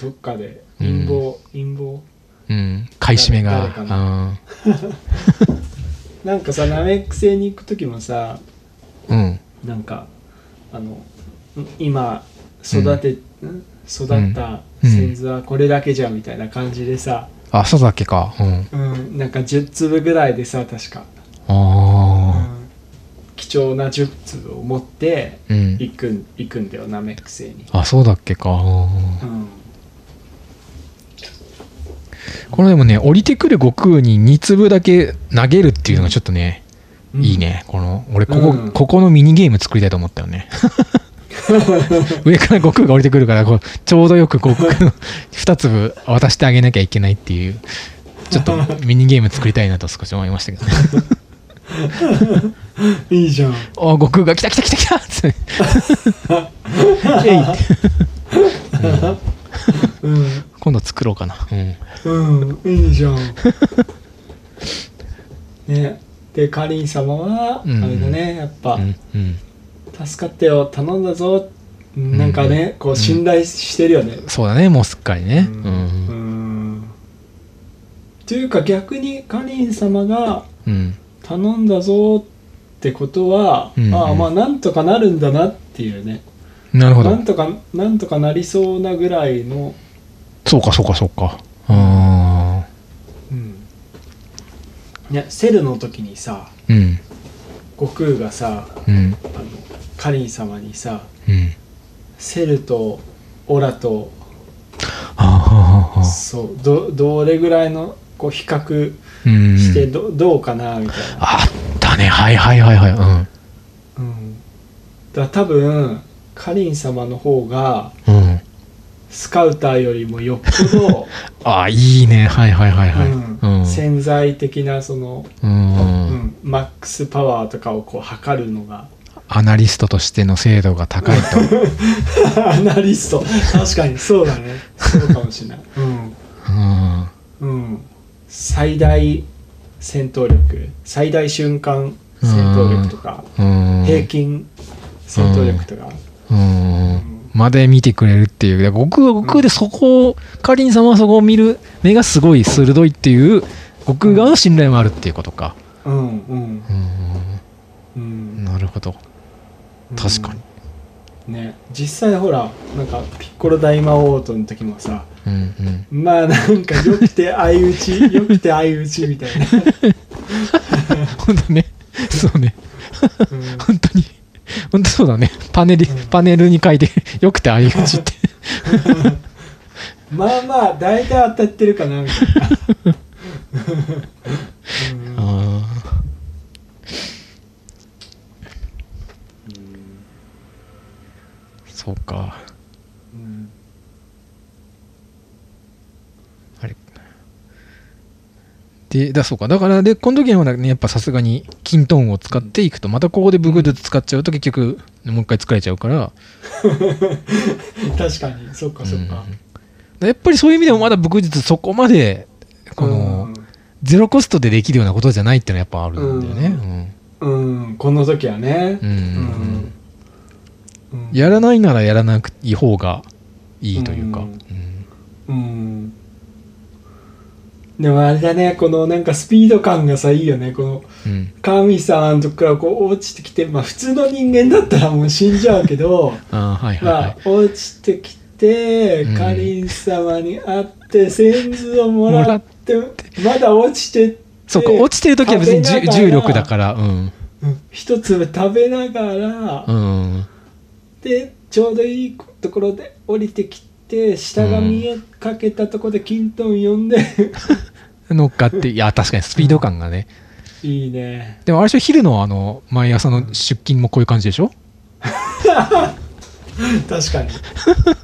どっかで陰謀、陰謀。うん、買い占めが。な *laughs* なんかさナメック星に行く時もさうん。うんなんかあのん今育て、ん育ったうん。先図はこれだけじゃみたいな感じでさ、あそうだっけか。うん。うん、なんか10粒ぐらいでさ確か、うあん。貴重な10粒を持って行くん行くんだよナメック星に、あそうだっけか。うん。うん、これでもね降りてくる悟空に2粒だけ投げるっていうのがちょっとねうん。いいね。この俺ここ、うん。ここのミニゲーム作りたいと思ったよね上から悟空が降りてくるからこうちょうどよく悟空の2粒渡してあげなきゃいけないっていうちょっとミニゲーム作りたいなと少し思いましたけどね。いいじゃん。あ悟空が来た来た来た来た！っつってえいって。うん。今度作ろうかな。うん。うんいいじゃん。ね。でかりん様は、うん。あれだねやっぱ、うんうん助かってよ頼んだぞ。なんかね、こう信頼してるよね。そうだねもうすっかりね。ううん。んというか逆にかりん様がうん。頼んだぞってことは、うんああまあなんとかなるんだなっていうね。なるほど。なんとかなんとかなりそうなぐらいの、そうかそうかそうか。あうん、ねセルの時にさーうん。悟空がさうん。あのかりん様にさうん。セルとオラとそうどどれぐらいのこう比較うん。してど,、どうかなみたいな、あったね。はいはいはいはい。うん。うん、だ多分かりん様の方がうん。スカウターよりもよっぽど、*laughs* あいいね。はいはいはいはい。うん。うん。潜在的なその、ううんんマックスパワーとかをこう測るのがアナリストとしての精度が高いと。*laughs* アナリスト。確かに。そうだね。そうかもしれない、うん。うん。うん、最大戦闘力。最大瞬間戦闘力とか、うん。平均戦闘力とか、うん。まで見てくれるっていう。僕は僕でそこをかりんさんはそこを見る目がすごい鋭いっていう僕側の信頼もあるっていうことか。うん。うん。うん。うん。なるほど確かに。ね。実際ほらなんかピッコロ大魔王との時もさうんうん。まあなんかよくて相打ち *laughs* よくて相打ちみたいな、*laughs* 本当ね。そうね。うん。本当に。本当そうだね。パネルうん。パネルに書いてよくて相打ちって。*laughs* まあまあ大体当たってるかなみたいな、うんあーそうか。うん。あれ。でだそうか。だからでこの時はねやっぱさすがにキントーンを使っていくとまたここでブグドゥ使っちゃうと結局もう一回作られちゃうから。*laughs* 確かに。そっかそっか、うん。やっぱりそういう意味でもまだ武術そこまでこのゼロコストでできるようなことじゃないっていうのはやっぱあるんだよね。うん、うん、この時はね。うん。うんやらないならやらなくいい方がいいというか。うん。うん。でもあれだねこのなんかスピード感がさいいよね。この神さんとこからこう落ちてきてまあ普通の人間だったらもう死んじゃうけど *laughs* あーはいはいまはい。あ。落ちてきてうん。かりん様に会って先図をもらってまだ落ちてってそうか落ちてる時は別に重力だから。うん。うん。一粒食べながら、うんでちょうどいいところで降りてきて下が見えかけたところでキントン呼んで、*laughs* 乗っかっていや確かにスピード感がね。いいね。でもあれでしょ昼のあの毎朝の出勤もこういう感じでしょ？*laughs* 確かに、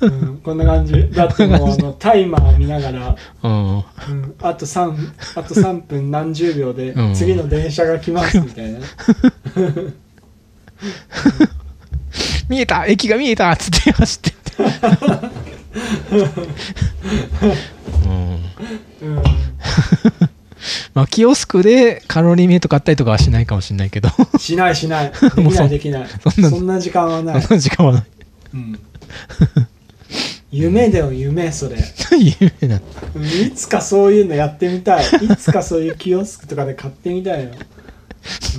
うん、*laughs* こんな感じ。だってもうあのタイマー見ながら、うん。うん、あと3あと3分何十秒でうん。次の電車が来ますみたいな、見えた駅が見えたっつって走って。って。うん。うん、まあ、キオスクでカロリーメイト買ったりとかはしないかもしれないけど、しないしない。*laughs* できないできない。そんなそんな時間はない、その時間はない。うん、夢だよ夢それ。*laughs* 夢なうん。いつかそういうのやってみたい。いつかそういうキオスクとかで買ってみたいの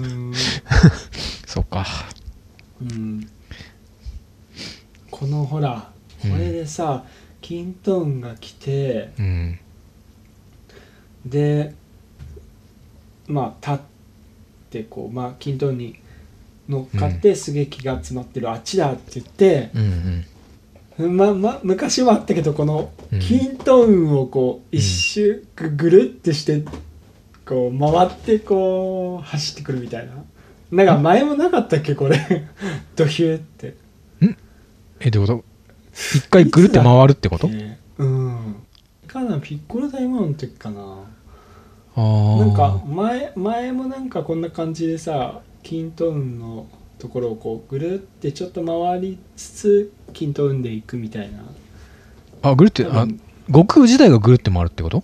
うん。*laughs* そうか。うんこのほらうん。これでさ、キントンが来てうん。でまあ立ってこうまあキントンに乗っかってすげきが詰まってる、あっちだって言って、うんうん。まま昔もあったけどこのうん。キントンをこう一周ぐぐるってしてこう回ってこう走ってくるみたいな。なんか前もなかったっけこれ。*laughs* ドヒューってえどういうこと？一回ぐるって回るってこと？えーうん。かなピッコロ大魔王の時かな。ああなんか前前もなんかこんな感じでさキントーンのところをこうぐるってちょっと回りつつキントーンでいくみたいな。あぐるってあ悟空自体がぐるって回るってこと？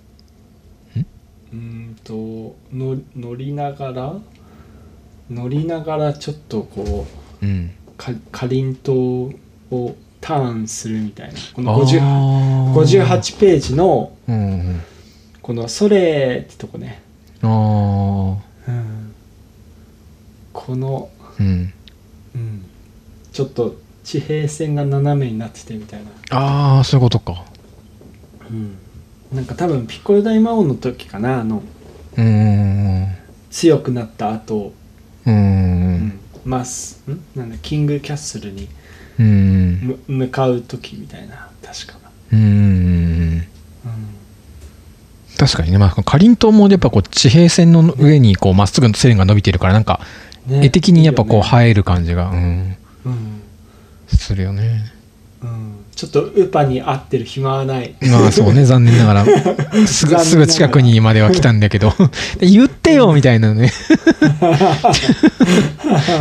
うーんとの乗りながら乗りながらちょっとこううん。かかりんとうをターンするみたいな。この50あー。58ページのこの「それ」ってとこね、あうん。この、あうん。うん、ちょっと地平線が斜めになっててみたいな、ああそういうことか。うん、なんか多分ピッコロ大魔王の時かなあのうーん強くなった後、うーうんん。マスん？なんだキングキャッスルにうん。む向かう時みたいな確か、うーん。うん。確かにね、まあ、かりんとうもやっぱこう地平線の上にこうまっすぐの線が伸びてるからなんかね絵的にやっぱこう映える感じが、うん、うん。するよね。うん、ちょっとウパに合ってる暇はない。まあそうね *laughs* 残念ながら。すぐすぐ近くにまでは来たんだけど。*laughs* 言ってよみたいなね。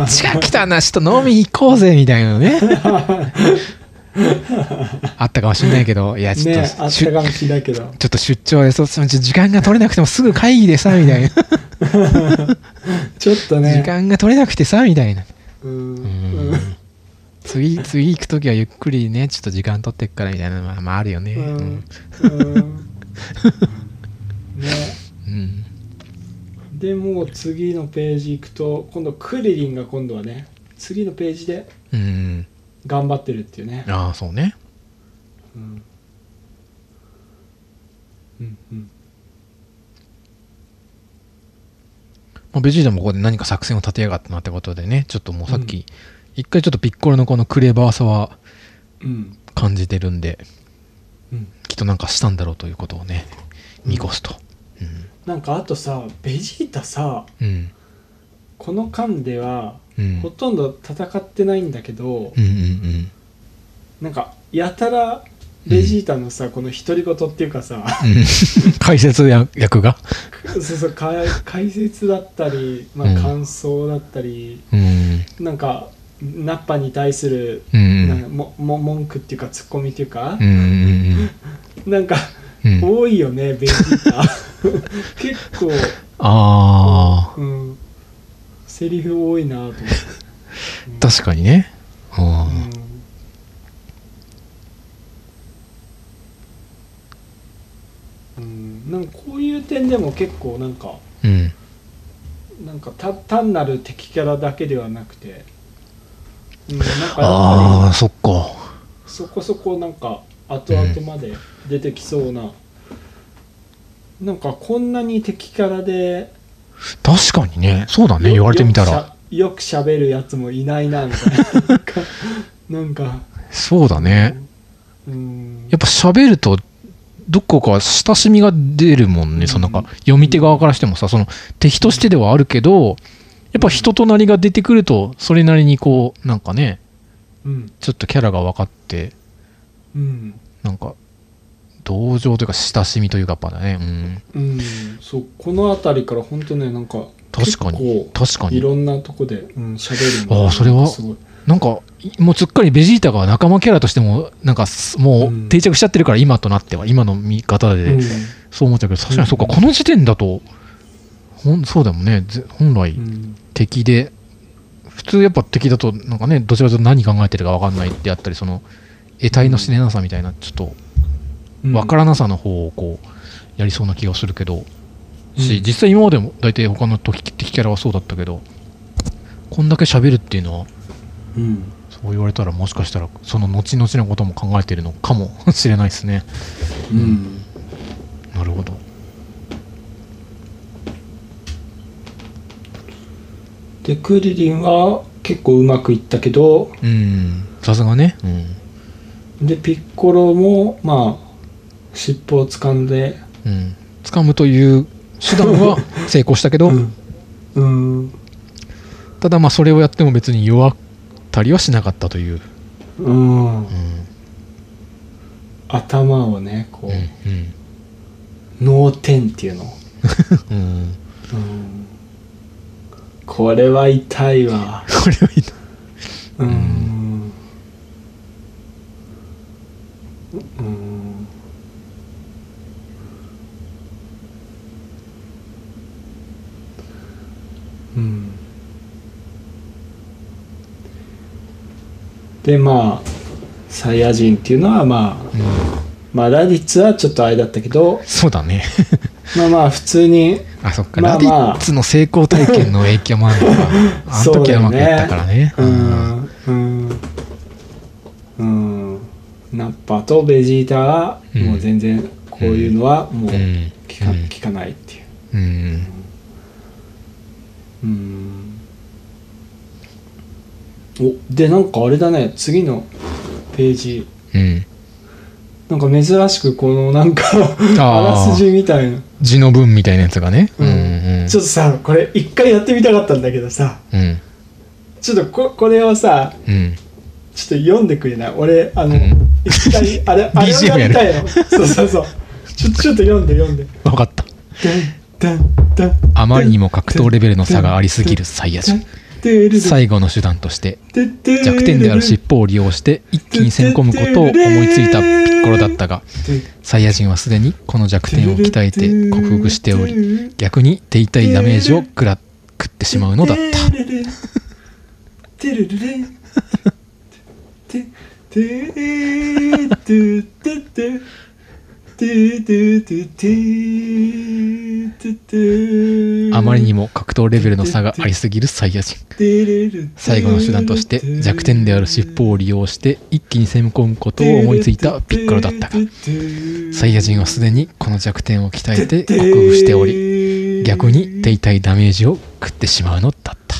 近く来たなちょっと飲み行こうぜみたいなのね。あったかもしれないけど。いやちょっと、ねあったかもしれないけど。ちょっと出張でそう時間が取れなくてもすぐ会議でさみたいな、*laughs* ちょっとね。時間が取れなくてさみたいな。うん。ううんん次次行く時はゆっくりねちょっと時間取ってっからみたいなのはまああるよね。ううん。んうん。ね。*laughs* うん。でもう次のページ行くと今度クリリンが今度はね次のページでうん。頑張ってるっていうね。ああそうね。うん。うんうん。まあ、ベジータもここで何か作戦を立てやがったなってことでねちょっともうさっき、一回ちょっとピッコロのこのクレバーさはうん。感じてるんでうん。きっとなんかしたんだろうということをね見越すと。なんかあとさベジータさうん。うんこの間ではうん。ほとんど戦ってないんだけど、うんうんなんかやたらベジータのさ、この独り言っていうかさうん。う *laughs* ん解説や役が？そうそうか解説だったり、まうん。あ、感想だったり、うん。なんかナッパに対する、うんもも文句っていうかツッコミっていうか *laughs* なんかうん。多いよねベジータ結構、ああうん、セリフ多いなと思って、うん。確かにね。あうん。うん、なんかこういう点でも結構なんかーうん。なんかた単なる敵キャラだけではなくて、うん、なんかあぱあそっか。りそこそこなんか後々まで出てきそうな、なんかこんなに敵キャラで確かにね。そうだね言われてみたら。よくしゃべるやつもいないなみたいな。*laughs* なんかそうだね。うん。やっぱ喋るとどこか親しみが出るもんね、うん。そのなんか読み手側からしてもさその敵としてではあるけどやっぱ人となりが出てくるとそれなりにこうなんかねうん。ちょっとキャラが分かってうん。なんか同情というか親しみというかやっぱねうん。うん。そうこの辺りから本当ねなんか確かに。結確かに。構いろんなとこでうん喋るのああそれはなんかもうすっかりベジータが仲間キャラとしてもなんかすもう定着しちゃってるから今となっては今の見方でうん。そう思っちゃうけど確かにそうかうん。この時点だとほんそうだもんね。ぜ本来うん。敵で普通やっぱ敵だとなんかねどちらかと何考えてるか分かんないってあったりその得体の知れなさみたいなちょっとうん。分からなさの方をこうやりそうな気がするけど、しうん。実際今までも大体他の敵敵キャラはそうだったけどこんだけ喋るっていうのはうん。そう言われたらもしかしたらその後々のことも考えてるのかもしれないですね。うん。なるほどでクリリンは結構うまくいったけどうん。さすがね。うん。でピッコロもまあ尻尾を掴んでうん。掴むという手段は *laughs* 成功したけど、うん。ただまあそれをやっても別に弱ったりはしなかったという、うん。うん頭をねこう、うん。脳天っていうの、う *laughs* んうん、うん、これは痛いわ。これはいいなうんうん。うん。でまあサイヤ人っていうのはまあうん、まあラディッツはちょっとあれだったけどそうだねまあまあ普通にあそっか、まあまあラディッツの成功体験の影響もあるのか。*laughs* あの時はうまくいったからね。うん。うん。うん。ナッパとベジータはうん。もう全然こういうのはもううん。聞か,、聞かないっていううん。うん。おでなん。かあれだね次のページうん。なん。か珍しくこのなん。かあらすじみたいな字の文みたいなやつがね。うん。うんちょっとさこれ一回やってみたかったんだけどさ。うん。ちょっとここれをさうん。ちょっと読んでくれない？俺あの、うん。一回あれ *laughs* あれをやりたいの。そうそうそう。ちょちょっと読んで読んで。分かった。あまりにも格闘レベルの差がありすぎるサイヤ人最後の手段として弱点である尻尾を利用して一気に攻め込むことを思いついたピッコロだったがサイヤ人はすでにこの弱点を鍛えて克服しており逆に手痛いダメージを食ら食ってしまうのだったあまりにも格闘レベルの差がありすぎるサイヤ人。最後の手段として弱点である尻尾を利用して一気に攻め込むことを思いついたピッコロだったがサイヤ人はすでにこの弱点を鍛えて克服しており逆に手痛いダメージを食ってしまうのだった。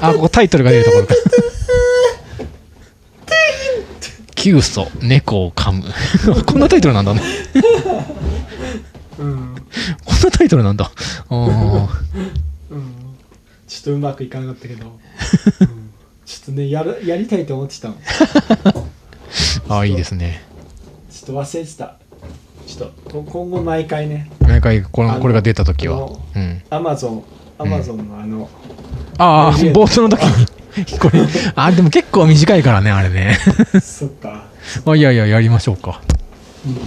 あここタイトルが出るところかキュウソ猫を噛む。*laughs* こんなタイトルなんだね。うん。*laughs* こんなタイトルなんだ。あうん。ちょっとうまくいかなかったけど、*laughs* うん。ちょっとねやるやりたいと思ってたの。ーあいいですね。ちょっと忘れてた。ちょっとこ今後毎回ね。毎回こあののこれが出た時は。アマゾンアマゾンのあの、ああ冒頭の時に *laughs* これあでも結構短いからねあれね。そっか、*laughs* あいやいややりましょうか。うん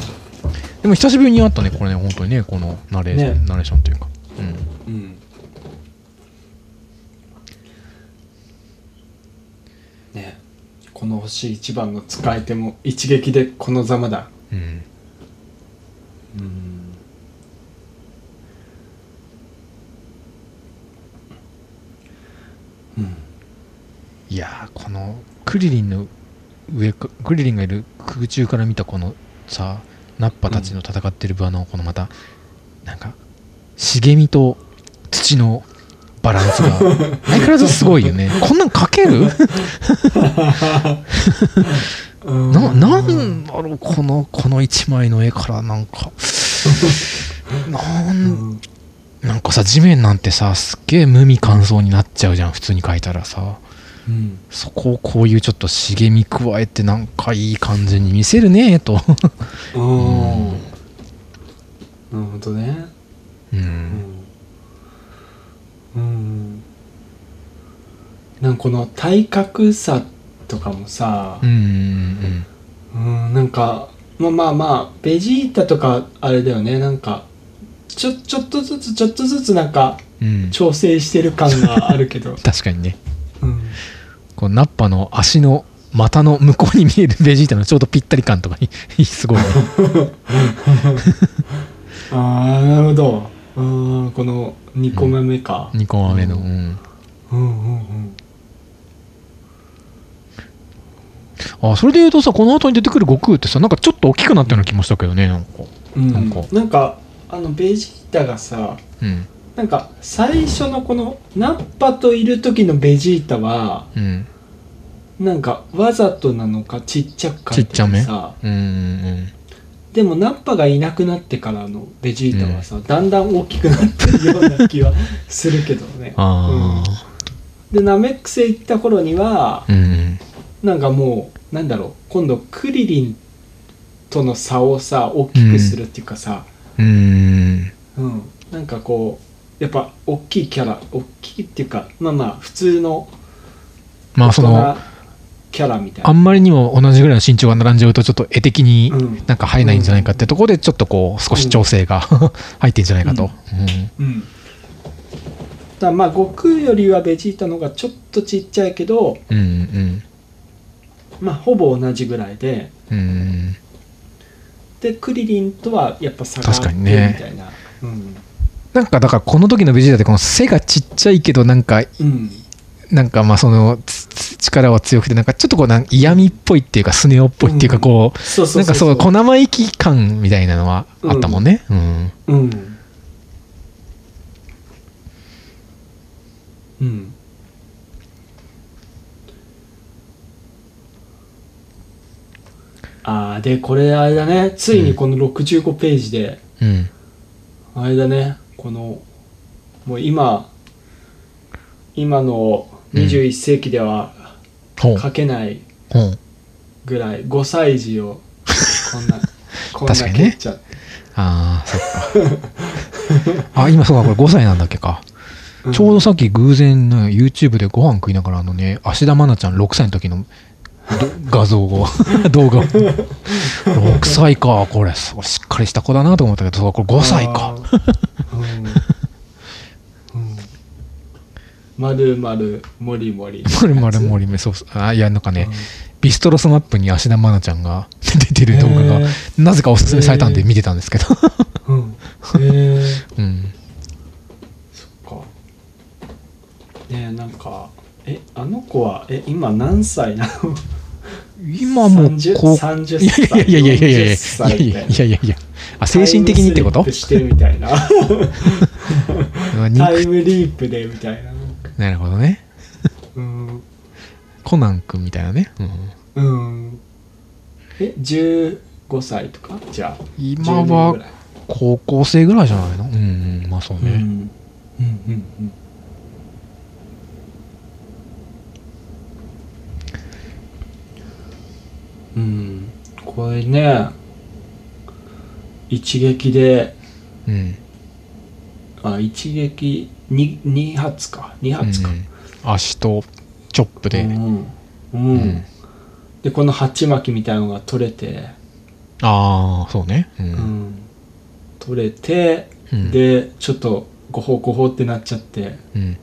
でも久しぶりに会ったねこれね本当にねこのナレーション、ね。ナレーションというか。うん。うんね。この星一番の使い手も一撃でこのざまだ。うん。うんいやーこのクリリンの上かクリリンがいる空中から見たこのさナッパたちの戦ってる場のこのまたなんか茂みと土のバランスが。*laughs* 相変わらずすごいよね。こんなん描ける？ななんだろうこのこの一枚の絵からなんか。なんなんかさ地面なんてさすっげえ無味乾燥になっちゃうじゃん普通に描いたらさうん。そこをこういうちょっと茂み加えてなんかいい感じに見せるねと。うん。なるほどね。ううん。んうん。なんかこの体格差とかもさうん。うん。うん。なんかまあまあまあベジータとかあれだよね。なんかちょちょっとずつちょっとずつなんか調整してる感があるけど、*laughs* 確かにね。うん、こうナッパの足の股の向こうに見えるベジータのちょうどぴったり感とかに *laughs* すごいね。*laughs* ああなるほど。うんこの2個目か、2個目の、うん、うんうんうん。あそれで言うとさこの後に出てくる悟空ってさなんかちょっと大きくなったような気もしたけどねなんか。うん。なんか。なんかあのベジータがさうんなんか最初のこのナッパといる時のベジータはうん。なんかわざとなのかちっちゃく描いてちっちゃめ？さうんうん。でもナッパがいなくなってからのベジータはさ、だんだん大きくなってるような気はするけどね。あうん。でナメック星行った頃にはあ、うん。なんかもうなんだろう今度クリリンとの差をさ大きくするっていうかさ、うん。うん。なんかこうやっぱ大きいキャラ大きいっていうかまあまあ普通のまあそのキャラみたいな。あんまりにも同じぐらいの身長が並んじゃうとちょっと絵的にうん。なんか入らないんじゃないかってところでちょっとこう少し調整が *laughs* 入ってんじゃないかと、うん。だからまあ悟空よりはベジータの方がちょっとちっちゃいけどうん、うん。まあほぼ同じぐらいで。うん。うんでクリリンとはやっぱ差があってみたいな、うんなんかだからこの時のベジータってこの背がちっちゃいけどなんかうん。なんかまあその力は強くてなんかちょっとこうなんか嫌味っぽいっていうかスネ夫っぽいっていうかこうなんかそう小生意気感みたいなのはあったもんね。うん。うん。うん。ああでこれあれだね。ついにこの65ページで、うん。あれだねこのもう今今の21世紀では書けないぐらい5歳児をこんな *laughs* こんな蹴っちゃって。ああそっか。*laughs* あ今そうかこれ5歳なんだっけか。うん。ちょうどさっき偶然ね YouTube でご飯食いながらあのね芦田愛菜ちゃん6歳の時のど画像を。*laughs* 動画を。6歳か。これしっかりした子だなと思ったけどそうこれ5歳か。まるまるもりもり。まるまるもりめ。そう。そうあいやなんかね、ビストロスマップに芦田愛菜ちゃんが *laughs* 出てる動画がへなぜかおすすめされたんで見てたんですけど。うん。へえうん。そっか。ねえなんかえあの子はえ今何歳なの？今もう30こう30いやいやいやいやいやいやい40歳やいやいやいやいやあ精神的にってことタイムスリップしてるみたいな肉タイムリープでみたいななるほどねうんコナン君みたいなね、うんうんえ15歳とかじゃあ今10年ぐは高校生ぐらいじゃないのうん、うん、まあそうね、うんうんうんうんうん。これね一撃でうん。あ一撃 2, 二発か。2発か、うん。足とチョップで、うん。うん。うん。でこの鉢巻きみたいのが取れて、ああそうね。うん、うん。取れて、うん。でちょっとゴホゴホってなっちゃって。うん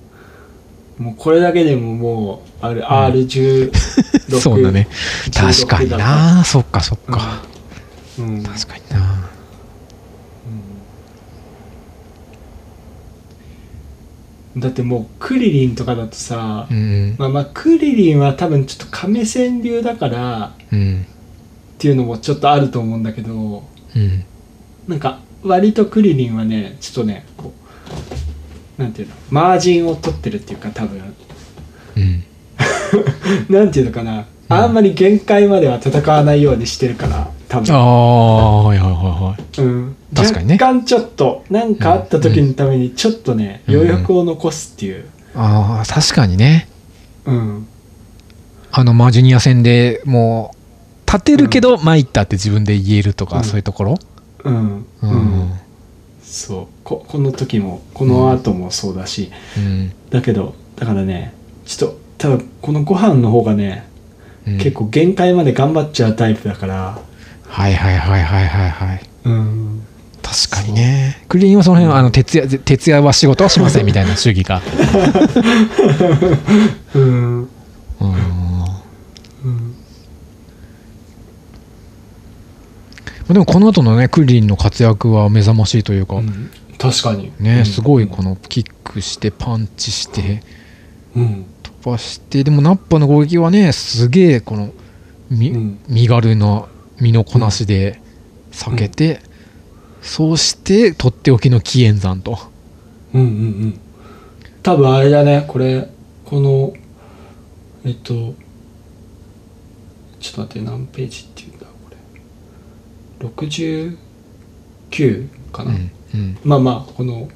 もうこれだけでももうあれ R16、そうだね。16確かにな。そっかそっか、うん、確かにな。うん。だってもうクリリンとかだとさ、うん。まあまあクリリンは多分ちょっと亀川流だからうん。っていうのもちょっとあると思うんだけどうん。なんか割とクリリンはねちょっとねこうなんていうの？マージンを取ってるっていうか多分。うん。*laughs* なんていうのかな、あんまり限界までは戦わないようにしてるから多分。ああはいはいはいはい。うん、確かにね。若干ちょっと何かあった時のためにちょっとね、うん。余力を残すっていう、ああ確かにね。うん。あのまあジュニア戦でもう立てるけど参ったって自分で言えるとか、うん。そういうところ？うん。ううんん、そう。ここの時もこの後もそうだし、うん。だけどだからねちょっと多分このご飯の方がね、うん。結構限界まで頑張っちゃうタイプだから。はいはいはいはいはいはい。うん。確かにね。クリリンはその辺はあの徹夜徹夜は仕事はしませんみたいな主義が。う *laughs* んうん。うんでもこの後のねクリリンの活躍は目覚ましいというか、うん。確かに。ねすごいこのキックしてパンチしてうん。飛ばしてでもナッパの攻撃はねすげえこのみ、うん。身軽な身のこなしで避けて、そうしてとっておきの紀元山と。うんうんうん。多分あれだね。これこのえっとちょっと待って何ページって69かな、うんうん。まあまあこの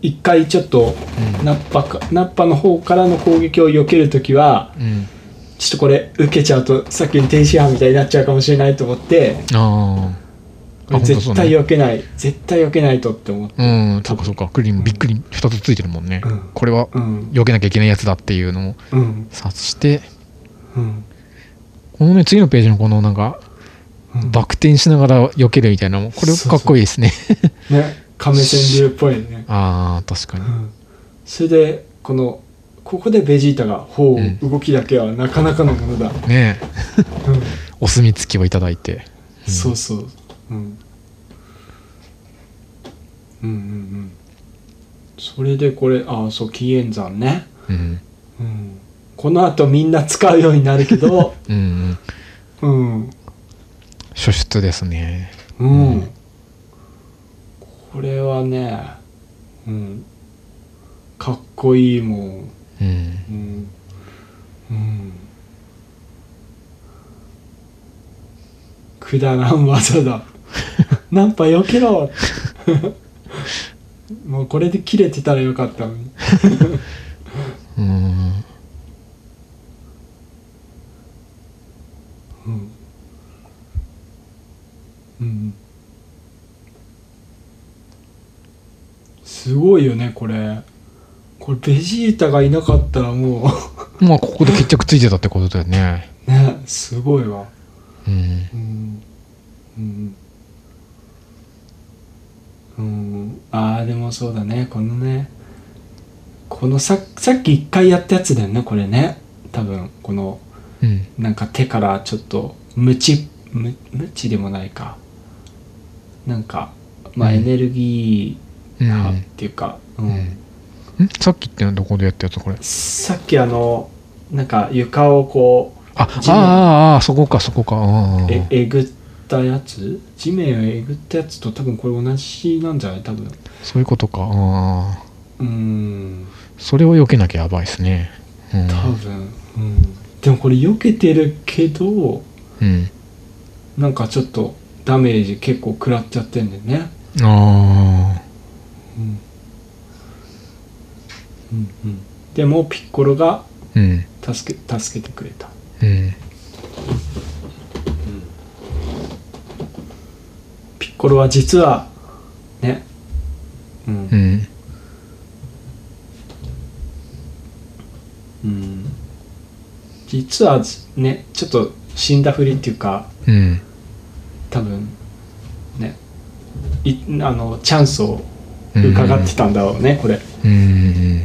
一回ちょっとうん。ナッパかナッパの方からの攻撃を避けるときはうん。ちょっとこれ受けちゃうとさっきの天津飯みたいになっちゃうかもしれないと思ってああ絶対避けない、絶対避けないとって思って。あうん。そうかそうか。クリームびっくり2つついてるもんね、うん。これはうん。避けなきゃいけないやつだっていうのをうん。察して。うんこのね次のページのこのなんかうんバク転しながら避けるみたいなこれかっこいいですね。ね亀川流っぽいね、*laughs* ああ確かに。うん。それでこのここでベジータが「ほう、うん動きだけはなかなかのものだ」ねえ。うん。お墨付きをいただいて。そうそう、うん、うんうんうん。それでこれああそう紀元山ね、うん。うん、このあとみんな使うようになるけど。*laughs* うんうん。うん初出ですね。うん、うん。これはねうん。かっこいいもん。うん。うん。うん。くだらん技だ。ナンパ避けろ。*laughs* もうこれで切れてたらよかったのに。*laughs* うんうんうんすごいよねこれ。これベジータがいなかったらもまあここで決着ついてたってことだよね。う *laughs* ねすごいわ。うん。うん。うん。うん。ああでもそうだね。このねこのささっき一回やったやつだよねこれね。多分このうん。なんか手からちょっとムチムムチでもないか。なんかまあうん。エネルギうー派っん。ていうか、うん。んさっきってのはどこでやったやつこれ？さっきあのなんか床をこうあああああそこかそこか。ああええぐったやつ？地面をえぐったやつと多分これ同じなんじゃない？多分。そういうことか。ああうんそれを避けなきゃやばいですね。うん。多分、うん、でもこれ避けてるけどうん。なんかちょっとダメージ結構食らっちゃってんだよね。あうんうん。うん。でもピッコロがあうん助け助けてくれた。うんピッコロは実はね。うん。うんうん。実はねちょっと死んだふりっていうかうん多分ね。いあのチャンスを伺ってたんだろうね、これ、うん。うん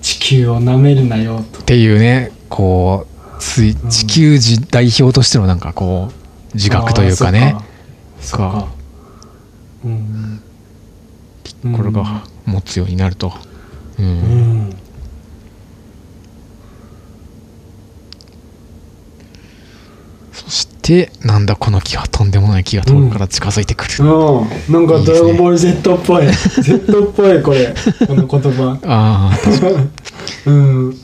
地球を舐めるなよと。っていうねこうつい地球人代表としてのなんかこう自覚というかね。そっか。か。うん。これが持つようになると。ううんんそしてなんだこの木はとんでもない木が遠くから近づいてくる、うん、なんか「ドラゴンボール Z」っぽい。*laughs* Z っぽいこれ。この言葉。ああうんうん。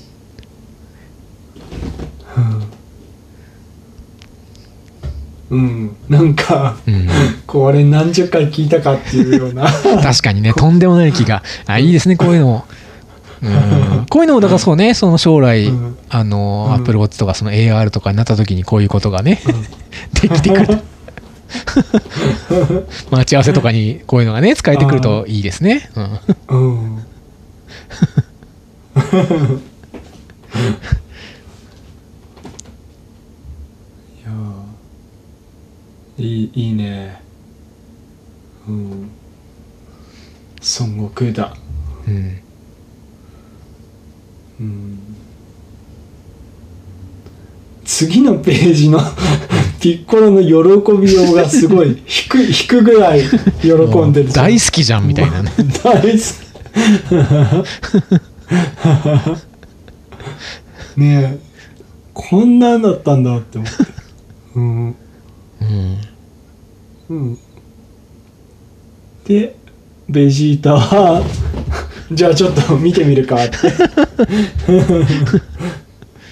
うん。なんかうん。これ何十回聞いたかっていうような。*laughs* 確かにねとんでもない木が。あいいですねこういうの。もうんこういうのもだからそうねその将来、うん。あのうん。アップルウォッチとかその AR とかになった時にこういうことがね、*laughs* できてくる。*laughs* 待ち合わせとかにこういうのがね使えてくるといいですね、うん。*laughs* いいいいね。うん。孫悟空だ。うんうん。次のページの *laughs* ピッコロの喜びようがすごい *laughs* 引く引くぐらい喜んでる。大好きじゃんみたいなね。*laughs* 大好き。ねえこんなんだったんだって思って。うん。うん。うん。でベジータは *laughs* じゃあちょっと見てみるかって。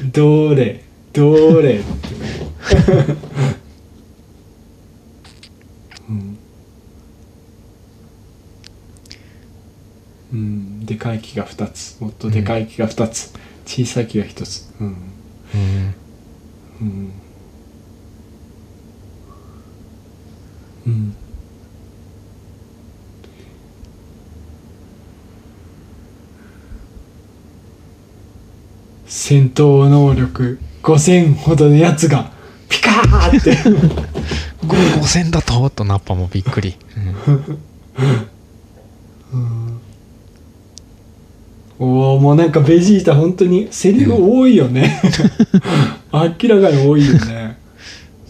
*laughs* どれどれって。うん、うん、でかい木が2つ。もっとでかい木が2つ、小さい木が1つ。うん。うん。うん戦闘能力5000ほどのやつがピカーって。ご5000だととナッパもびっくり、おおもうなんかベジータ本当にセリフ多いよね。*laughs* 明らかに多いよね。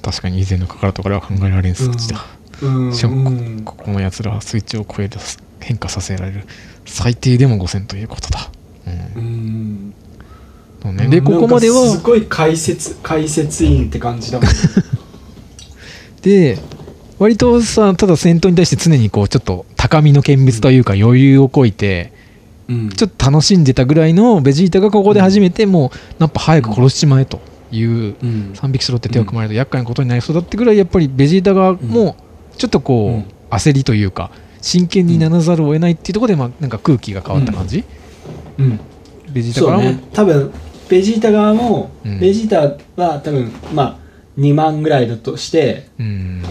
確かに以前のカカロトからは考えられん数値だ、うん。しかもこうん。ここのやつらは数値を超える変化させられる。最低でも5000ということだ、ううんね、でここまではすごい解説解説員って感じだもんね。*laughs* で割とさただ戦闘に対して常にこうちょっと高みの見物というか余裕をこいてうん。ちょっと楽しんでたぐらいのベジータがここで初めてもうナッパ早く殺しちまえといううん。3匹揃って手を組まれると厄介なことになりそうだってぐらいやっぱりベジータがもうちょっとこうん。う焦りというか真剣にならざるを得ないっていうところでまあなんか空気が変わった感じ、うん。ベジータからも、そうね。多分ベジータ側も、うん。ベジータは多分まあ2万ぐらいだとしてうん。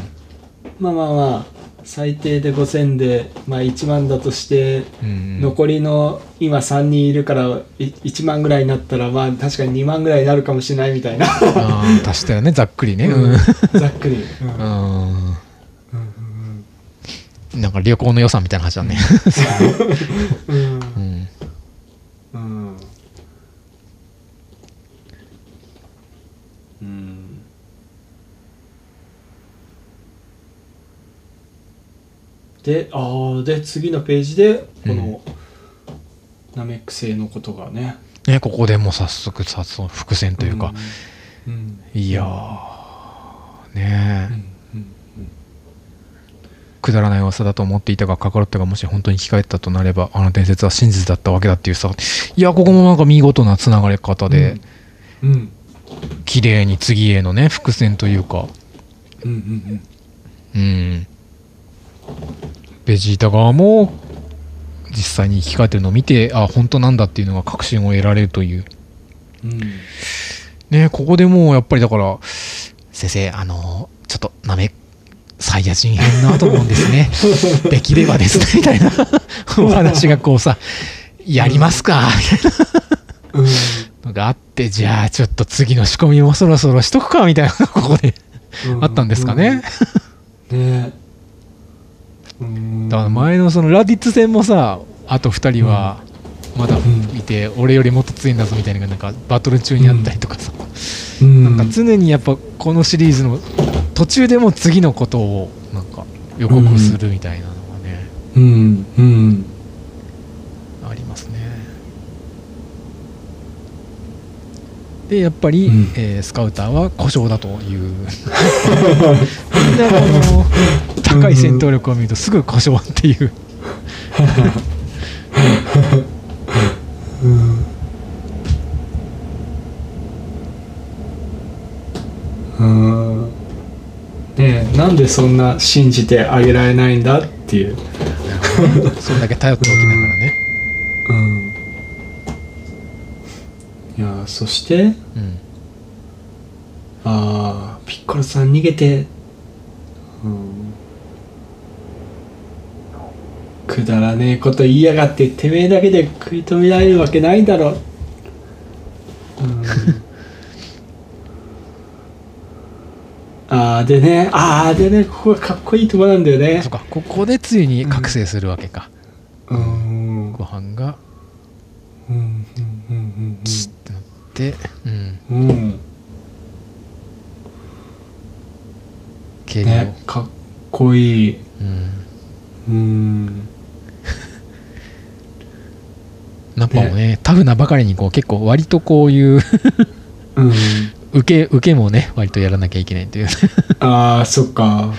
まあまあまあ最低で5000で、まあ、1万だとして、うん残りの今3人いるからい1万ぐらいになったらまあ確かに2万ぐらいになるかもしれないみたいな。足したらねざっくりね、うん。ざっくり、うん。うんなんか旅行の予算みたいな話だね。うんうんでああで次のページでこの、ナメック星のことがね。ね、ここでもう早速さ、その伏線というか、うん。いやー、ねえ、うん。うん。くだらない噂だと思っていたが、カカロットがもし本当に生き返ったとなれば、あの伝説は真実だったわけだっていうさ、いや、ここもなんか見事なつながれ方で、うん。うん。綺麗に次へのね、伏線というか、うんうん。うん。ベジータ側も、実際に生き返ってるのを見て、あ、本当なんだっていうのが確信を得られるという。うんうんねここでもうやっぱりだから、先生、あの、ちょっとなめ、サイヤ人編のと思うんですね。*laughs* べきればですね、みたいなお話がこうさ、やりますか、みたいうんなのがあって、じゃあちょっと次の仕込みもそろそろしとくか、みたいなのがここであったんですかね。ねうんだから前のそのラディッツ戦もさ、あと2人はまだんいて、俺よりもっと強いんだぞみたいななんかバトル中にあったりとかさ、うん。なんか常にやっぱこのシリーズの途中でも次のことをなんか予告するみたいなのがね、うん。うんありますねでやっぱり、うん。えースカウターは故障だという。みんなこの高い戦闘力を見るとすぐ故障っていう。うん。ねえなんでそんな信じてあげられないんだっていう。*laughs* それだけ頼っておきながらね、うん。いやそしてうんああピッコロさん逃げて、うん、くだらねえこと言いやがっててめえだけで食い止められるわけないだろ、うん、ああでねああでねここがかっこいいとこなんだよね。そっかここでついに覚醒するわけか、うん。ご飯がうんうんうんチッて。うん、うん。うん軽量、ねかっこいい。うん。うん。ナッパもねタフなばかりにこう結構割とこういううん。*laughs* 受け受けもね割とやらなきゃいけないという。ああそっか。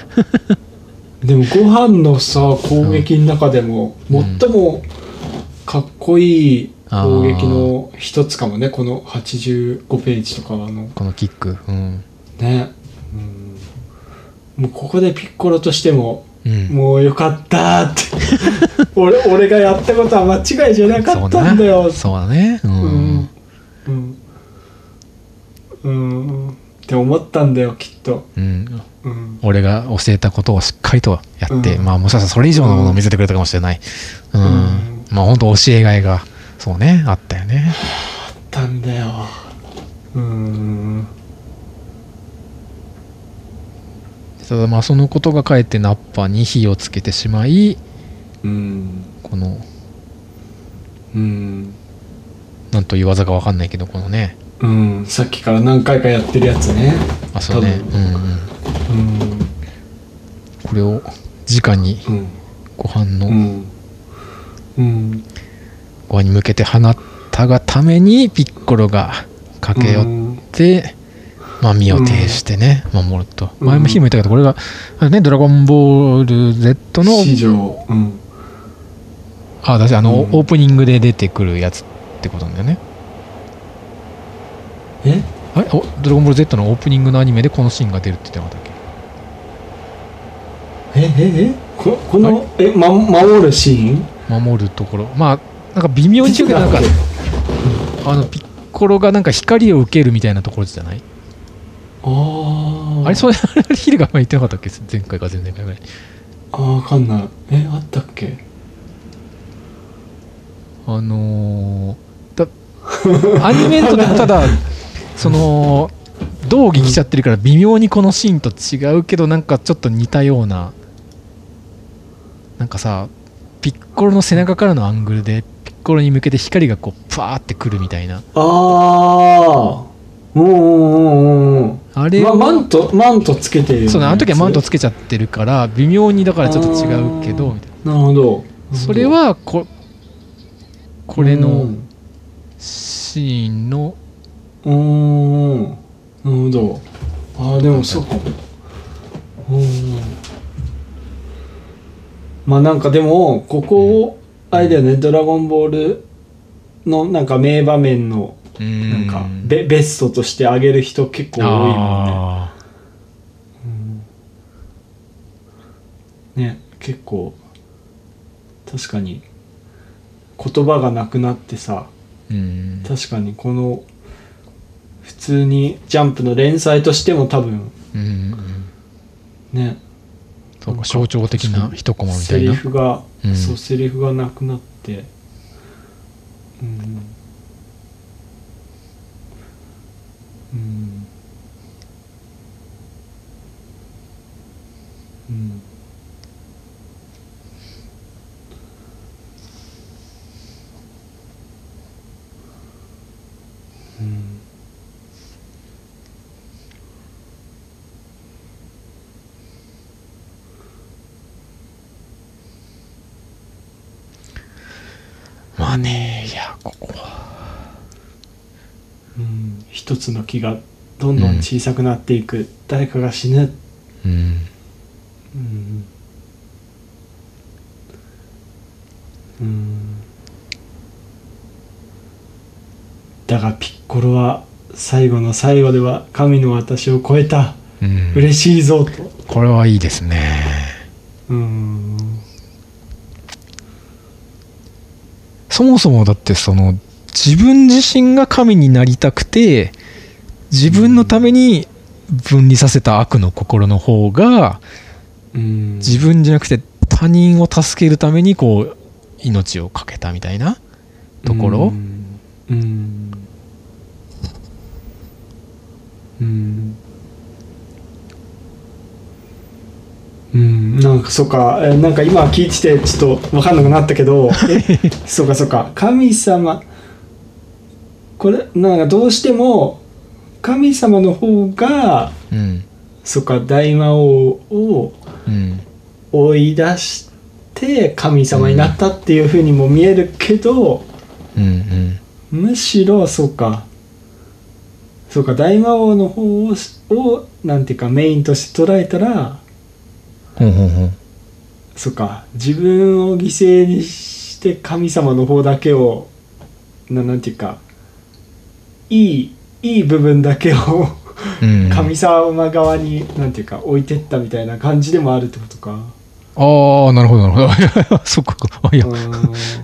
でもご飯のさ攻撃の中でもうん。最もかっこいい攻撃の一つかもねこの85ページとかはあの。このキック。うん。ね、うん、もうここでピッコロとしてもうん。もうよかったって。*laughs* 俺俺がやったことは間違いじゃなかったんだよ。そうだね。ううん。ん。うん。うん。って思ったんだよきっと、うん。うん、俺が教えたことをしっかりとやって、うん。まあもしかしたらそれ以上のものを見せてくれたかもしれない。うん、うん。まあ本当教えがいがそうねあったよね。あったんだよ。うん。ただまあそのことがかえってナッパに火をつけてしまいうん。このうん。なんという技かわかんないけどこのね。うん。さっきから何回かやってるやつね。あそうね。多うんうん。うん。これを直にうん。ご飯の、うん。うんに向けて放ったがためにピッコロが駆け寄って、まあ身を挺してね、守ると。うん。前も日も言ったけどこれがね「ドラゴンボール Z」の史上うん。あ私あの、うん。オープニングで出てくるやつってことなんだよね。え？あれ？おドラゴンボール Z のオープニングのアニメでこのシーンが出るって言ってなかったっえええ？ここのえ、ま、守るシーン？け守るところ。まあなんか微妙に違うけどなんか *laughs* あのピッコロがなんか光を受けるみたいなところじゃない？あー。あれそれあれヒルが前言ってなかったっけ？前回か前々回。ぐらいあーわかんない。えあったっけ？あのーだアニメントでもただその道義来ちゃってるから微妙にこのシーンと違うけどなんかちょっと似たようななんかさピッコロの背中からのアングルでピッコロに向けて光がこうパーってくるみたいな。ああうんうんうんうんあれま、をマントマントつけてるそうねあの時はマントつけちゃってるから微妙にだからちょっと違うけどみたいな。るほど。なそれはここれうのん。シーンのうーんなるほど。ああでもそうか。もうん。まあなんかでもここをあれだよね「ドラゴンボール」のなんか名場面のなんかベベストとしてあげる人結構多いもんね。あね結構確かに言葉がなくなってさーうん。確かにこの普通にジャンプの連載としても多分うんうんね。そうか象徴的な一コマみたセリいなフが、そうセリフがなくなって。うん。うん。うん。まあねいやここは。うん一つの木がどんどん小さくなっていく、誰かが死ぬ、うんうん。うん、だがピッコロは最後の最後では神の私を超えた。うん。嬉しいぞと。これはいいですね。うんそもそもだってその自分自身が神になりたくて自分のために分離させた悪の心の方がうん。自分じゃなくて他人を助けるためにこう命を懸けたみたいなところ。うんうんなんかそっか。えなんか今聞いててちょっと分かんなくなったけどえ *laughs* そうかそうか。神様。これなんかどうしても神様の方がうん。そっか大魔王をうん。追い出して神様になったっていうふうにも見えるけど、うんうん。むしろそうか。そうか大魔王の方ををなんていうかメインとして捉えたらそうか。自分を犠牲にしして神様の方だけをななんていうかいいいい部分だけをうん。神様側になんていうか置いてったみたいな感じでもあるってことか。ああなるほどなるほど。*laughs* そっか。あいや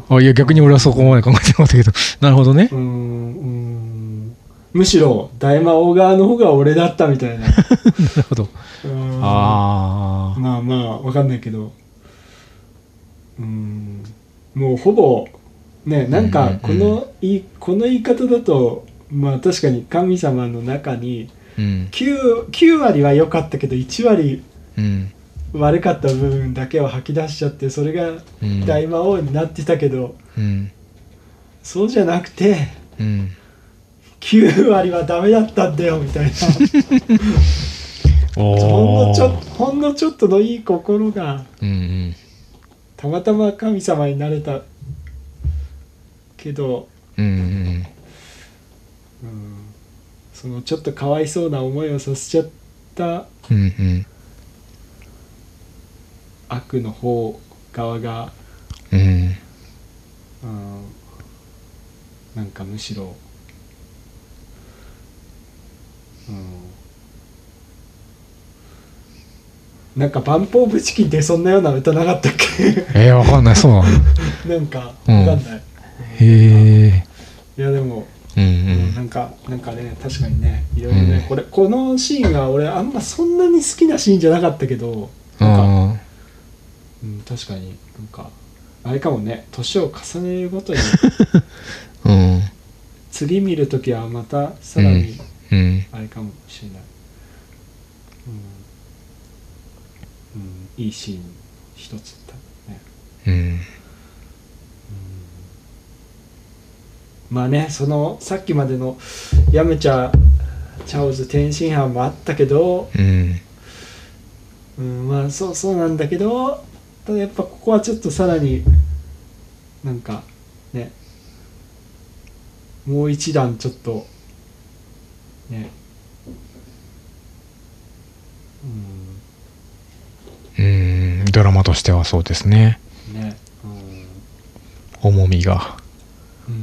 あいや逆に俺はそこまで考えてなかったけど。なるほどね。うんむしろ大魔王側の方が俺だったみたいな。*laughs* なるほど。ああまあまあわかんないけど。うーん。もうほぼねなんかこうんうん。のいいこの言い方だとまあ確かに神様の中にうん、9, 9割は良かったけど1割うん、悪かった部分だけを吐き出しちゃってそれがうん、大魔王になってたけど、うん、そうじゃなくてうん、9割はダメだったんだよみたいな。*laughs* ほんおのちょほんのちょっとのいい心がうん、うん、たまたま神様になれたけど、うん、うん、うん、そのちょっとかわいそうな思いをさせちゃったうん、うん、悪の方側が、うん、うん、なんかむしろ、うん、なんか「バンポーブチキン」ってそんなような歌なかったっけ？*laughs* えー、わかんない。そうなの？*laughs* なんかわうんかんない、へえいやでもうん、ううんん、なんかなんかね確かにねいろいろね、うん。これこのシーンは俺あんまそんなに好きなシーンじゃなかったけどなんか、あうん、確かになんかあれかもね年を重ねるごとにあ *laughs* うん、次見るときはまたさらにうん、あれかもしれない、うん。うん、いいシーン一つだったね、うん、まあねそのさっきまでのヤムチャチャオズ天津飯もあったけど、うん、うん、まあそうそうなんだけどただやっぱここはちょっとさらになんかねもう一段ちょっとね。うん、ドラマとしてはそうですね。うん。ね。重みが。うん、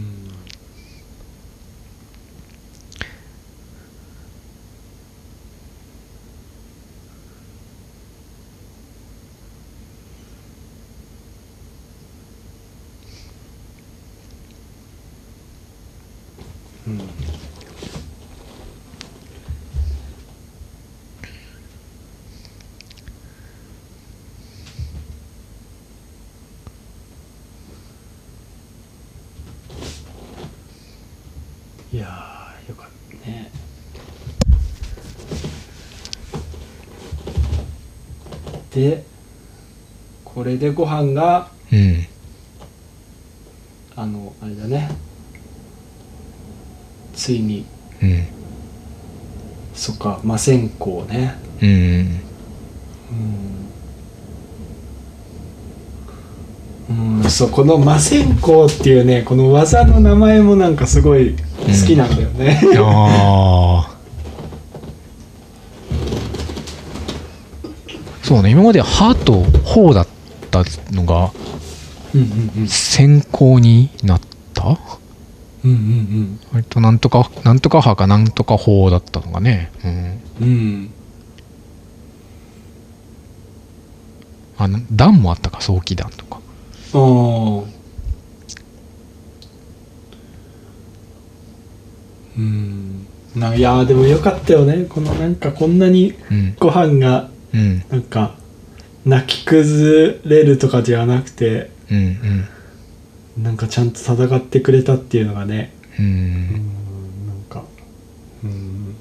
うんうんいやーよかったねでこれでご飯がうん、あのあれだね。ついに。うん、そっか魔線香ね。うん、うん、うん、そうこの魔線香っていうねこの技の名前もなんかすごい好きなんだよね、ああ。*laughs* そうね、今まで歯と頬だったのがうんうんうん先行になった？うんうん割となんとか、なんとか歯かなんとか頬だったのがね。うん。うんうんあの、段もあったか、早期段とか。ああうんないやーでもよかったよねこのなんかこんなにうん。ご飯がうん。なんか泣き崩れるとかではなくてうん。うん。なんかちゃんと戦ってくれたっていうのがねう。うんんなんかうん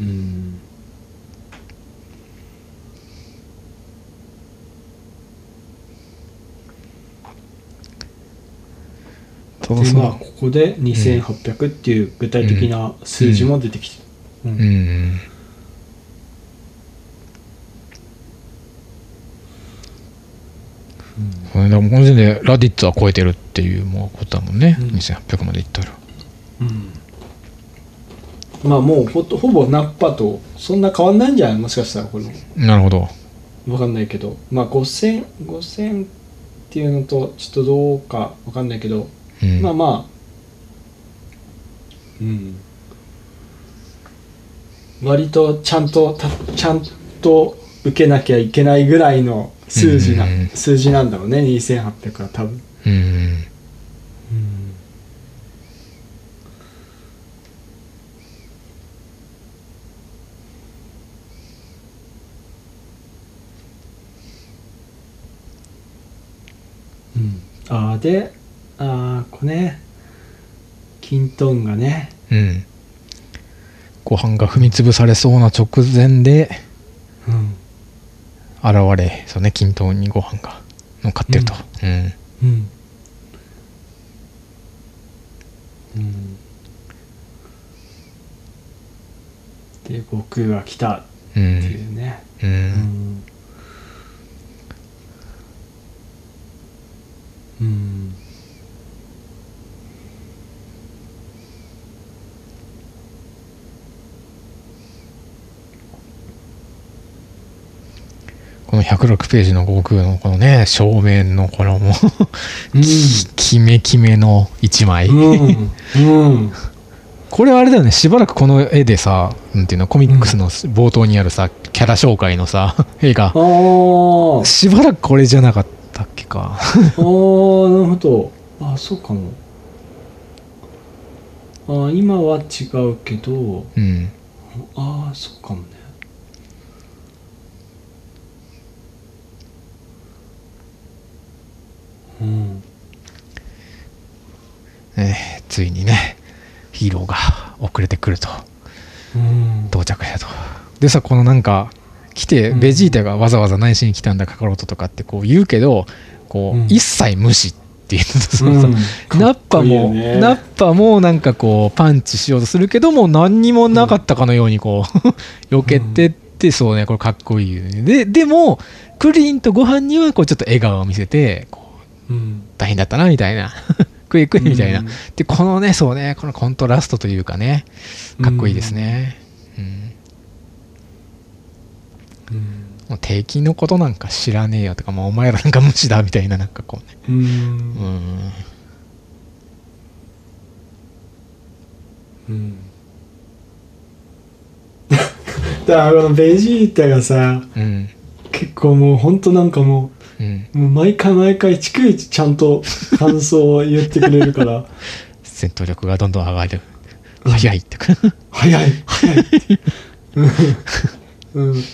うんそうそう。でまあここで2800っていう具体的な数字も出てきて、うん。うん。うん。これでもこの時点でラディッツは超えてるっていうもうことだもんね、うん。2800までいったら。うん。まあもうほとほぼナッパとそんな変わんないんじゃない？もしかしたらこの。なるほど。わかんないけど。まあ5000 5000っていうのとちょっとどうかわかんないけど、うん。まあまあ。うん。割とちゃんとたちゃんと受けなきゃいけないぐらいの数字な、うん数字なんだろうね2800は多分。うん。うん。ああでああこれねキントンがねうん。ご飯が踏み潰されそうな直前でうん。現れそうね均等にご飯が乗っかってると。うん。うん。うん。で悟空が来たうってんいうね。ううん。ん。うんこの106ページの悟空のこのね正面のこのもううん。キメキメの一枚、うん。うん。これあれだよね。しばらくこの絵でさなんていうのコミックスの冒頭にあるさキャラ紹介のさ *laughs* 絵がああしばらくこれじゃなかったっけか。ああなるほど。あそうかも。あ今は違うけど。うん。ああそうかもねうん。えーついにねヒーローが遅れてくると。うん。到着やと。でさこのなんか来てうん。ベジータがわざわざ何しに来たんだカカロットとかってこう言うけどこう、うん。一切無視っていうのとそううん。*laughs* ナッパも、ね。ナッパもなんかこうパンチしようとするけども何にもなかったかのようにこう *laughs* 避けてってそうねこれかっこいいよね。ででもクリリンとご飯にはこうちょっと笑顔を見せてこううん大変だったなみたいな。食え食えみたいな、うんでこのねそうねこのコントラストというかねかっこいいですね、うん。うん。もう敵のことなんか知らねえよとかもうお前らなんか無視だみたいななんかこうね。うん。うん。うん。*laughs* だからこのベジータがさうん。結構もうほんとなんかもうん。うもう毎回毎回逐一ちゃんと感想を言ってくれるから。*laughs* 戦闘力がどんどん上がる早いって。早い *laughs* 早いうんうん。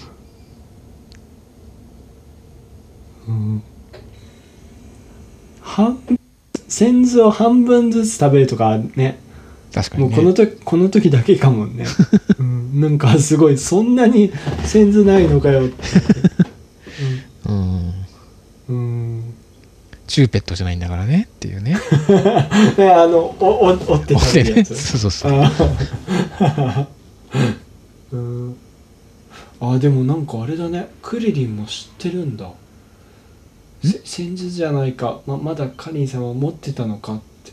うん。半先頭を半分ずつ食べるとかね。確かにね。もうこの時この時だけかもね、*laughs* うん、なんかすごいそんなに先頭ないのかよって。うんうん、うん、チューペットじゃないんだからねっていうね。*laughs* ねあのおお折って食べるやつ。そうそうそう。あー。*laughs* うん。あでもなんかあれだね。クリリンも知ってるんだ。せ戦術じゃないか。ままだカリンさんは持ってたのかって。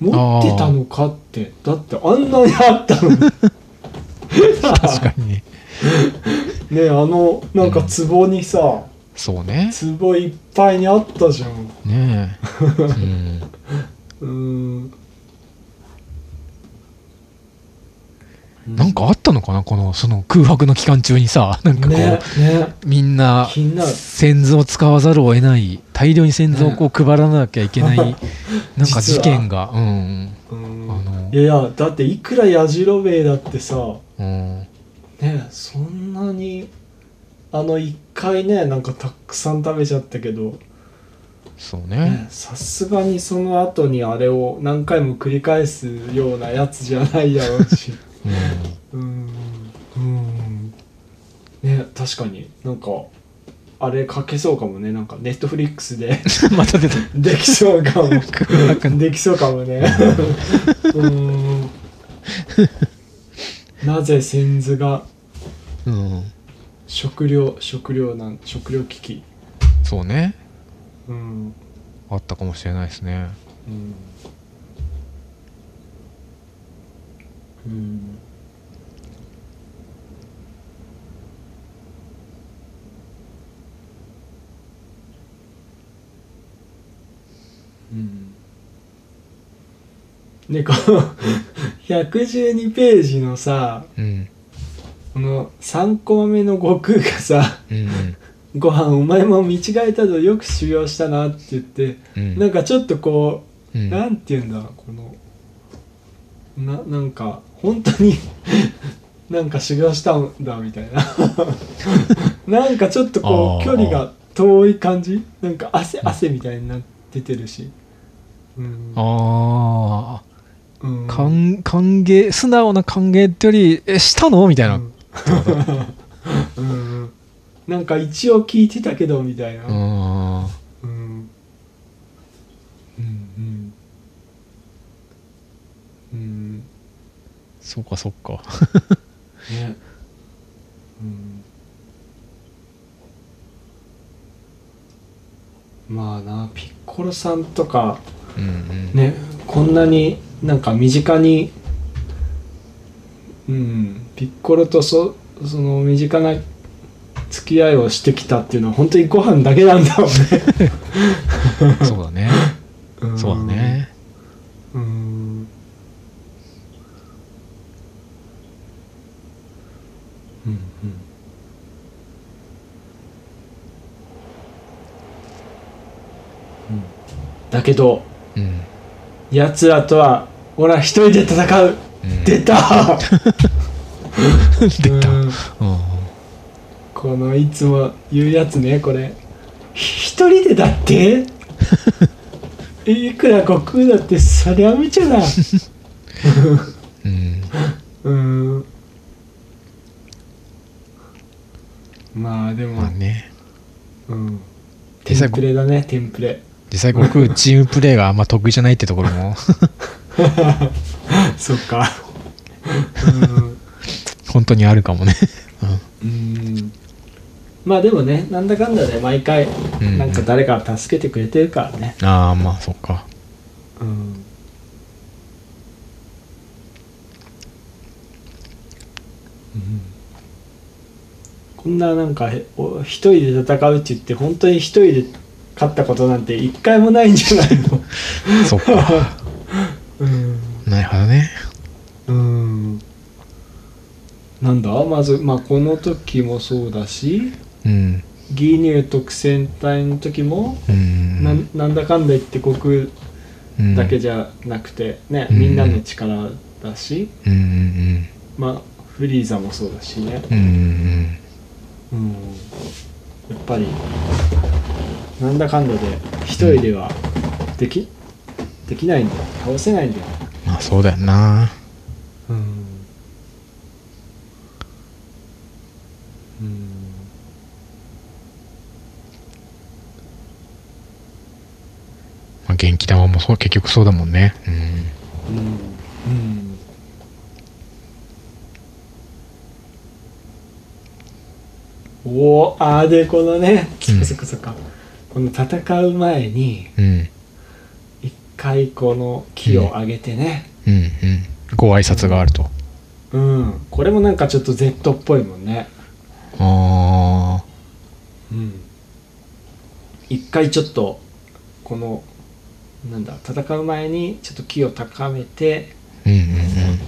持ってたのかって。だってあんなにあったのに。*laughs* 確かに。ねねあのなんか壺にさ、そうね。壺いっぱいにあったじゃん。ねえ、*laughs* うん、うん。なんかあったのかなこのその空白の期間中にさなんかこう、ねね。みんな先祖を使わざるを得ない大量に先祖をこう配らなきゃいけない、*laughs* なんか事件が。うん。うん。あの。いやいやだっていくらやじろべえだってさうん。ねそんなにあの一回ねなんかたくさん食べちゃったけど。そうね。ねさすがにその後にあれを何回も繰り返すようなやつじゃないだろうし。うん。うん。うん。ね確かに。なんかあれ書けそうかもね。なんかネットフリックスで *laughs* また出た。できそうかも。*laughs* できそうかもね。*laughs* うん。なぜ先祖がうん食料食料なん食料危機。そうね。うん。あったかもしれないですね。うん。うん。うん。でこの112ページのさ、うん、この3コマ目の悟空がさうん「ご飯お前も見違えたぞよく修行したな」って言ってうん。なんかちょっとこう、うん。なんて言うんだこのななんか本当に *laughs* なんか修行したんだみたいな。*laughs* なんかちょっとこう距離が遠い感じ？なんか汗汗みたいになっててるし。うん。あうん。あ歓歓迎素直な歓迎ってよりえしたの？みたいな、うんうん。なんか一応聞いてたけどみたいな。あうん。うん。うん。うん。そうかそうか。ね。うん。まあなピッコロさんとかうんうん。ねこんなになんか身近にうんピッコロとそその身近な付き合いをしてきたっていうのは本当にご飯だけなんだろうね。そうだね。そうだね。うんうん。うんうん。だけどうん。奴らとは俺は一人で戦う、うん。出た *laughs* *laughs* 出た。うん。うん。このいつも言うやつねこれ。一人でだって？*laughs* いくら悟空だってそりゃ無茶だうん。*laughs* うん。まあでも、まあね。うん、テンプレだねテンプレ。実際僕チームプレーがあんま得意じゃないってところも。そっか本当にあるかもね。うん、うん、まあでもねなんだかんだで毎回うん。なんか誰かが助けてくれてるからね。ああまあそっか。うん。こんななんかへお一人で戦うって言って本当に一人で勝ったことなんて一回もないんじゃないの？*laughs* そっか。*laughs* うん。なるほどね。うんなんだ？まずまあこの時もそうだしうん。義乳特戦隊の時も、うん。なんなんだかんだ言って国うん。だけじゃなくてね、うん。みんなの力だし、うんうんまあフリーザもそうだしね、うん。やっぱりなんだかんだで一人ではできできないんだよ。倒せないんだよ、まあそうだよな元気玉もそう結局そうだもんね。うん。うん。うん。おおあーでこのねうん。そっかそっかこの戦う前にうん一回この木を上げてね。うん。うんご挨拶があると。うん、これもなんかちょっと Z っぽいもんね。あうん。一回ちょっとこのなんだ戦う前にちょっと木を高めてあうんうんうん。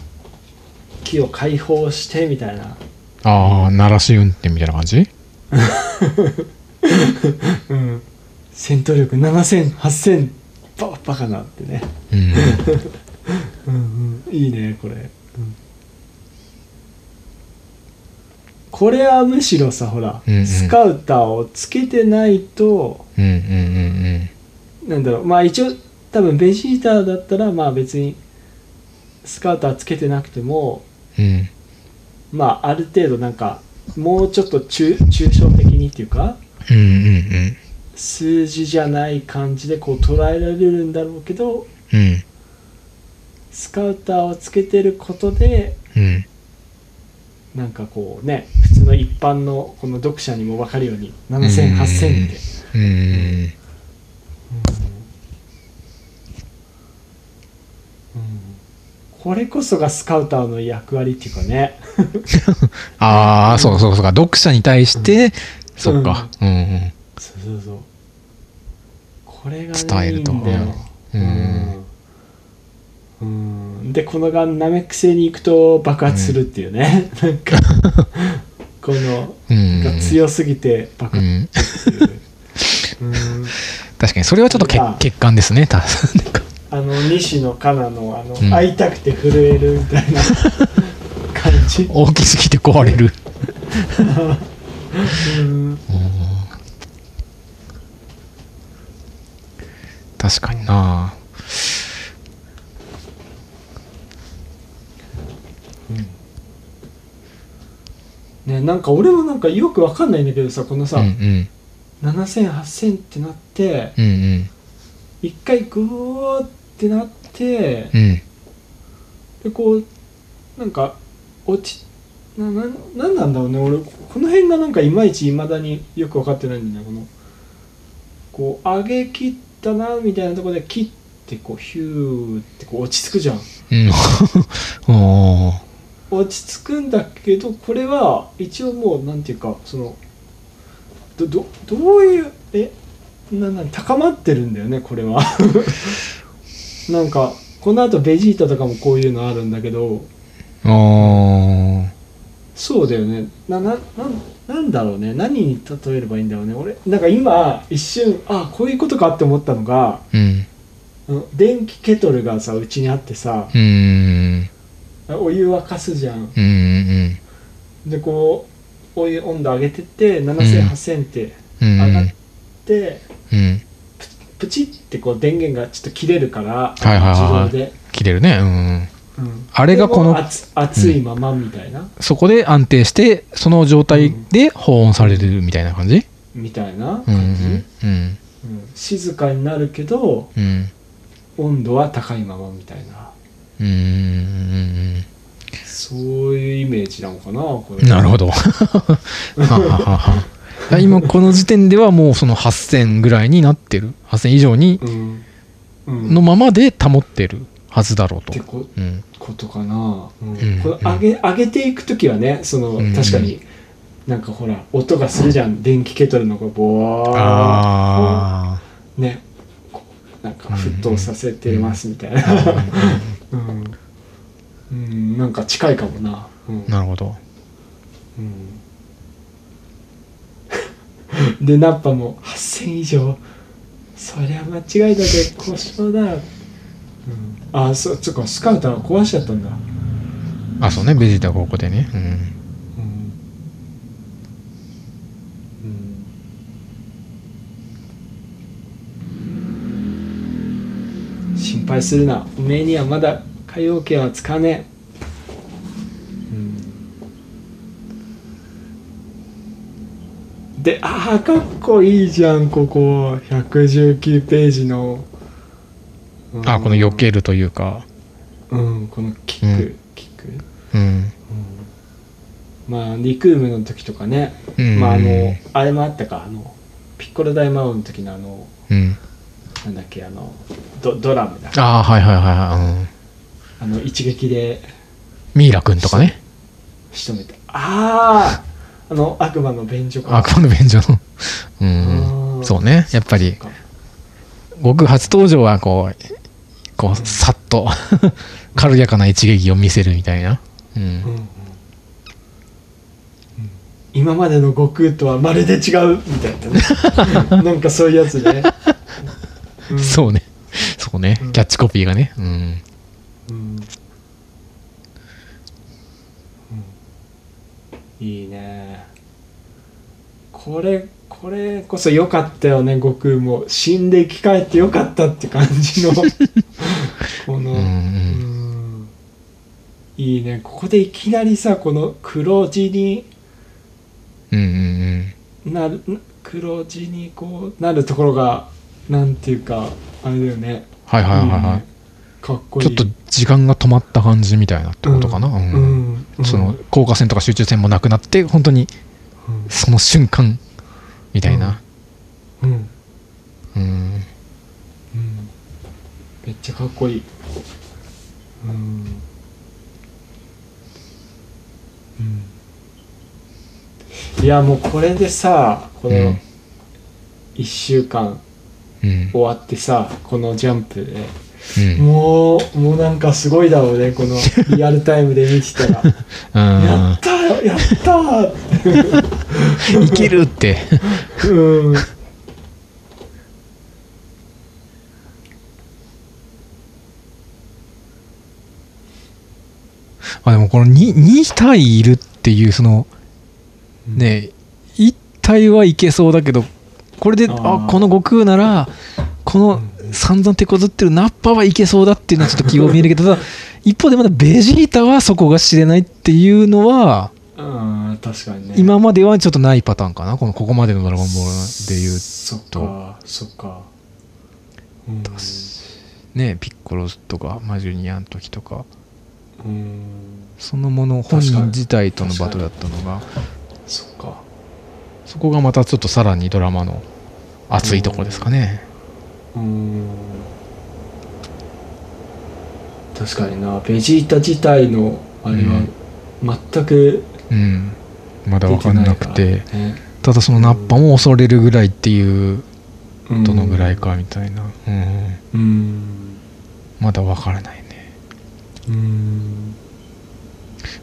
木を解放してみたいな。ああ鳴らし運転みたいな感じ？*laughs* うん。戦闘力70008000ババカなってね。うんうん。*laughs* うんいいねこれ、うん。これはむしろさほら、うんうん。スカウターをつけてないとうんうんうん。なんだろう。まあ一応多分ベジータだったらまあ別にスカウターつけてなくてもうん。うんまあある程度なんかもうちょっと抽抽象的にっていうかうんうん数字じゃない感じでこう捉えられるんだろうけどうん。うんスカウターをつけてることでうん。なんかこうね普通の一般のこの読者にも分かるように70008000って。うんうんこれこそがスカウターの役割っていうかね。*laughs* ああそうそうそうか。読者に対してそっか。うん。うんそうそうそう。これが、ね、伝えると。うん。うん。でこのガンナメック星に行くと爆発するっていうね、なんか *laughs* このうん。が強すぎて爆う発んする、う。ん。確かにそれはちょっと欠陥ですね。たあの西野カナのあの、うん。会いたくて震えるみたいな感じ、大きすぎて壊れる。うん。確かにな。ね、なんか俺もなんかよくわかんないんだけどさこのさ、うんうん。70008000ってなってうんうん。一回グーってなってうん。でこうなんか落ちなななんなんだろうね。俺この辺がなんかいまいちいまだによく分かってないんだよね。このこう上げ切ったなみたいなところで切ってこうヒューってこう落ち着くじゃん。うん。*laughs* 落ち着くんだけどこれは一応もうなんていうかそのどどどういうえなな高まってるんだよねこれは *laughs* なんかこのあとベジータとかもこういうのあるんだけどおー。そうだよね。なななんなんだろうね。何に例えればいいんだろうね。俺なんか今一瞬あこういうことかって思ったのがうん。うん電気ケトルがさうちにあってさうん。うんお湯沸かすじゃん。うんうんでこうお湯温度上げてって70008000ってうん。上がって、うんプチってこう電源がちょっと切れるから、はいはいはいはい。自動で、切れるね。うんうんあれがこの熱熱いままみたいな、そこで安定してその状態で保温されるみたいな感じ？みたいなうん感じ、うんうんうん。静かになるけどうん。温度は高いままみたいな。うんうん。そういうイメージなのかなこれ。なるほど。*laughs* *laughs* *laughs* はははは今この時点ではもうその8000ぐらいになってる。8000以上にのままで保ってるはずだろうと。ってこうん。ことかな、うん。うん。この上げ上げていく時はねその、うん。確かになんかほら音がするじゃん。電気ケトルのこうボワー。あね。なんか沸騰させてますみたいな、あうん。うん、なんか近いかもな、うん。なるほど。うん、*laughs* でナッパも8000以上。そりゃ間違いだけ故障だ、うん、あそそっかスカウターは壊しちゃったんだ、あそうね。ベジータがここでね。うん。うん。うん、心配するな。おめえにはまだ海洋圏は使わねえ、うん、でああかっこいいじゃんここ。119ページの、うんあこの避けるというか。うんこのキック、うん。キック。うん。まあリクームの時とかね、うん。まああのあれもあったか。あのピッコロ大魔王の時のあのうん。なんだっけあのドドラムだ。ああはいはいはいはい。うん。あの一撃で。ミイラくんとかね。仕留めたあああの悪魔の便所か悪魔の便所の。う *laughs* うんんそうね。やっぱり。僕初登場はこうこうさっと *laughs* 軽やかな一撃を見せるみたいな。うん。うんうん。うん。今までの悟空とはまるで違うみたいなね。*laughs* なんかそういうやつね、うん。そうね。そうね。うん。キャッチコピーがね。うん。うんうんいいね。これこれこそ良かったよね悟空も。死んで生き返って良かったって感じの。*laughs* この、うんうん。うん。いいね。ここでいきなりさこの黒字にうんうんなる黒字にこうなるところがなんていうかあれだよね。はいはいはいい。いはね。かっこいい。いちょっと時間が止まった感じみたいなってことかな。ううん。んうん。その効果線とか集中線もなくなって本当にうん。その瞬間みたいな。うん。うん。うん。めっちゃかっこいい。うん。うん。いやもうこれでさこのうん。1週間うん。終わってさこのジャンプでうん。もうもうなんかすごいだろうねこの *laughs* リアルタイムで見てたら。や *laughs* うん。ったーやったー。*laughs* いけるって。うん。あでもこの 2, 2体いるっていうそのね1体はいけそうだけどこれであこの悟空ならこの散々手こずってるナッパはいけそうだっていうのはちょっと気を見えるけど *laughs* 一方でまだベジータはそこが知れないっていうのはうん確かにね。今まではちょっとないパターンかなこのここまでの「ドラゴンボール」でいうそっかそっか。うん。ねピッコロとかマジュニアの時とか。うん。そのもの本人自体とのバトルだったのが。そっか。そこがまたちょっとさらにドラマの熱いところですかねうん。確かにな。ベジータ自体のあれは全くうん。まだ出分かんて。なくてね。ただそのナッパも恐れるぐらいっていううん。どのぐらいかみたいな、うん、うん。まだ分からないね。うん。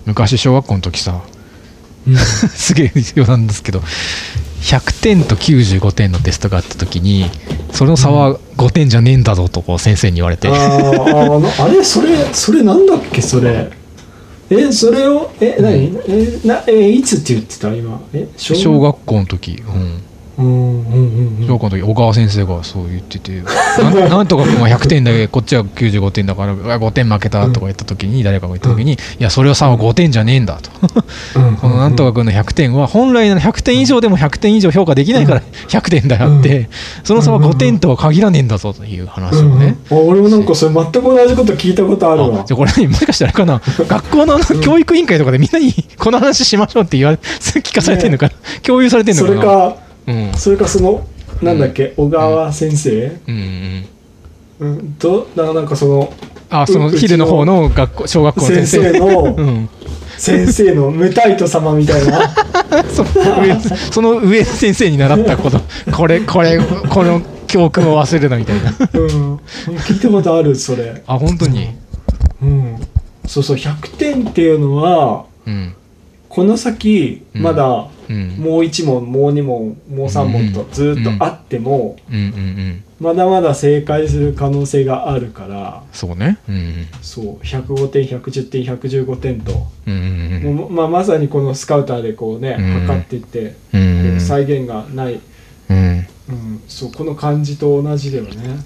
昔小学校の時さ。うん。*laughs* すげえ余談ですけど100点と95点のテストがあった時にその差は5点じゃねえんだぞとこう先生に言われて、あーあーあれ？それそれなんだっけ？それ。えそれを？え何、えなえいつって言ってた？今。え小小学校の時、うん、うんうんうんうん小学校の時小川先生がそう言ってて *laughs* なんとか君は100点だけどこっちは95点だからうわ5点負けたとか言った時に誰かが言った時に、いやそれは差は5点じゃねえんだと。うん。このなんとか君の100点は本来なら100点以上でも100点以上評価できないから100点だよって、その差は5点とは限らねえんだぞという話をね、うん。うん。あ俺もなんかそれ全く同じこと聞いたことあるわ。あじゃあこれ何もしかしたらかな学校の教育委員会とかでみんなにこの話しましょうって言われ聞かされてるのかな、共有されてるのそかな。れかうんそれかそのなんだっけ小川先生？うん。うん。うんとだからなんかそのあその昼の方の学校小学校の先先生生のうん、先生の無タイト様みたいな。*laughs* その上先生に習ったこと。*laughs* これこれこの教訓を忘れるなみたいな。うん。聞いたことあるそれ。あ本当に？うん。そうそう100点っていうのはうんこの先うん。まだうん。もう1問もう2問もう3問とずっとあってもまだまだ正解する可能性があるからそうね。うん。そう105点110点115点と。うん。うん。まあ、まさにこのスカウターでこうねうん。測っていって再現がない、うん。うん、そうこの感じと同じだよね。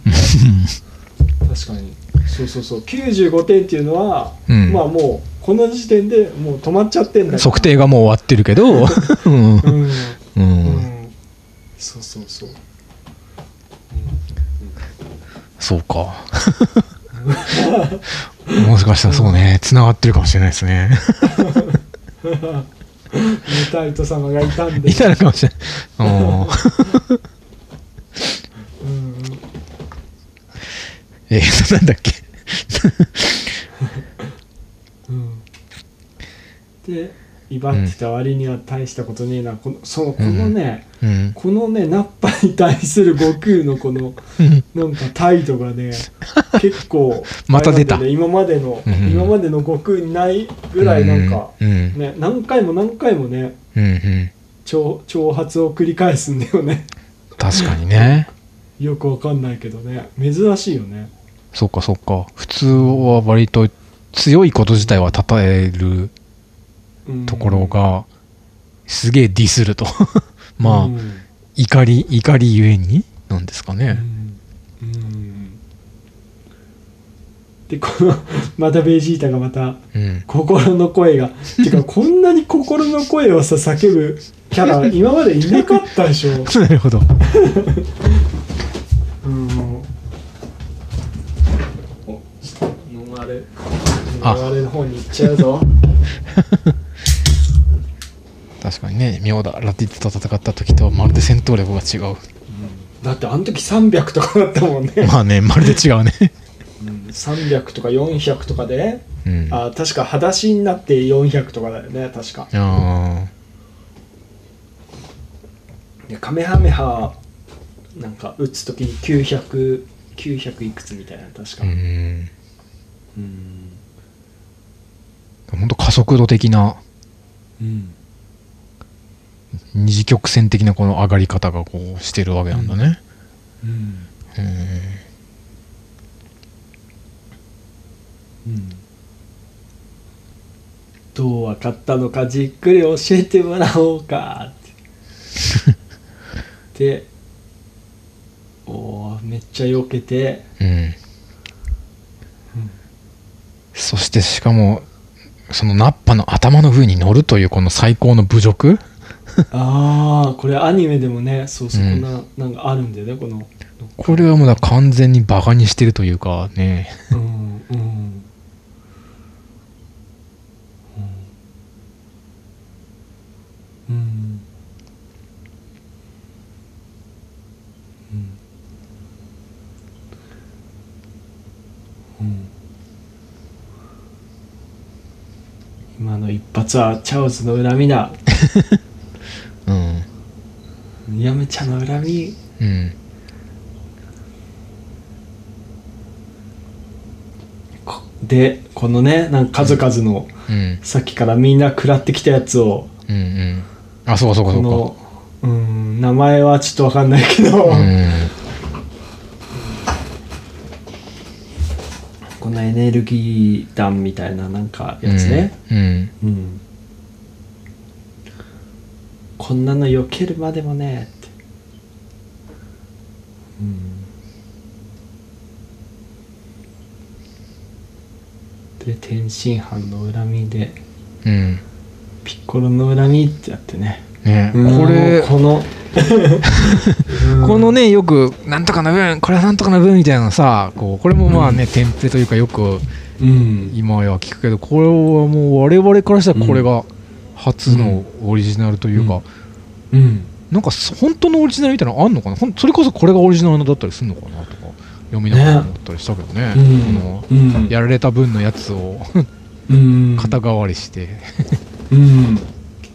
確かに。そうそうそう。95点っていうのは、うん。まあもうこの時点でもう止まっちゃってんだ測定がもう終わってるけど。うん。うん、ううん。ん、そうそうそう。そうか。もしかしたらそうね。つながってるかもしれないですね。ムタイト様がいたんで。いたのかもしれない。うん。うん。えーとなんだっけうんで威張ってた割には大したことねえな。このそうこのね、うんこのねナッパに対する悟空のこのうん。なんか態度がね *laughs* 結構また出た。今までの、うん今までの悟空にないぐらいなんか、うんね何回も何回もね挑挑発を繰り返すんだよね。確かにね。*laughs* よくわかんないけどね。珍しいよね。そっかそっか。普通は割と強いこと自体は称えるうんところがすげえディスると。*laughs* まあ、うん。怒り怒りゆえになんですかうね、ん。うん。でこの *laughs* またベジータがまたうん、心の声が。てかこんなに心の声をさ叫ぶキャラ *laughs* 今までいなかったでしょ。なるほど。うん。おちょっとノンアルあ。ノンアルの方に行っちゃうぞ確かにね妙だラティッツと戦った時とはまるで戦闘力が違う。だってあの時300とかだったもんね、*laughs* まあねまるで違うね。うん、300とか400とかでうん。ああ確か裸足になって400とかだよね確か。あでカメハメハなんか打つ時に900900いくつみたいな確か。うん。うん。本当加速度的なうん二次曲線的なこの上がり方がこうしてるわけなんだね。うん。うん。うん。どう分かったのかじっくり教えてもらおうか。*laughs* って。でおーめっちゃ避けて。うん。そしてしかもそのナッパの頭の上に乗るというこの最高の侮辱 *laughs* ああこれアニメでもねそうそんな、なんかあるんだよねこの。これはもう完全にバカにしてるというかね。うんうんうん。うん。うん。うん。今の一発はチャオズの恨みだ *laughs* うん。ヤムチャの恨み。うんこでこのねなんか数々の、うん。さっきからみんな食らってきたやつをうんうん。あそうかそうかそうか。このうん名前はちょっとわかんないけど、うん。このエネルギー弾みたいななんかやつね、うん。うんこんなの避けるまでもねって、うん、で天津飯の恨みでうん。ピッコロの恨みってやってね。ね。うん。これこの *laughs* このねよくなんとかの分これはなんとかの分みたいなさこうこれもまあね、テンプレというかよくうん。今は聞くけどこれはもう我々からしたらこれが初のオリジナルというか、うん。なんかそ本当のオリジナルみたいなのあんのかな？それこそこれがオリジナルだったりするのかな？とか読みながら思ったりしたけどね。うん。このうん。やられた分のやつをうん。*laughs* 肩代わりして、うん。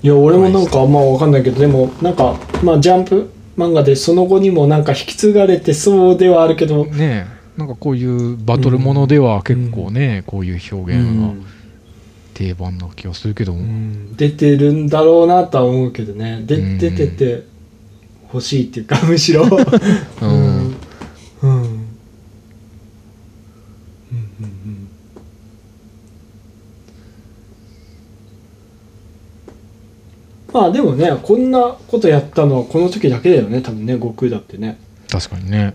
いや俺もなんかあんま分かんないけどでもなんかまあジャンプ？漫画でその後にもなんか引き継がれてそうではあるけど、ねなんかこういうバトルものでは結構ね、こういう表現が定番な気がするけども、うん。出てるんだろうなとは思うけどね。でうん。出てて欲しいっていうか *laughs* むしろ。うん。うん。うんうんうん。まあでもねこんなことやったのはこの時だけだよね多分ね悟空だってね。確かにね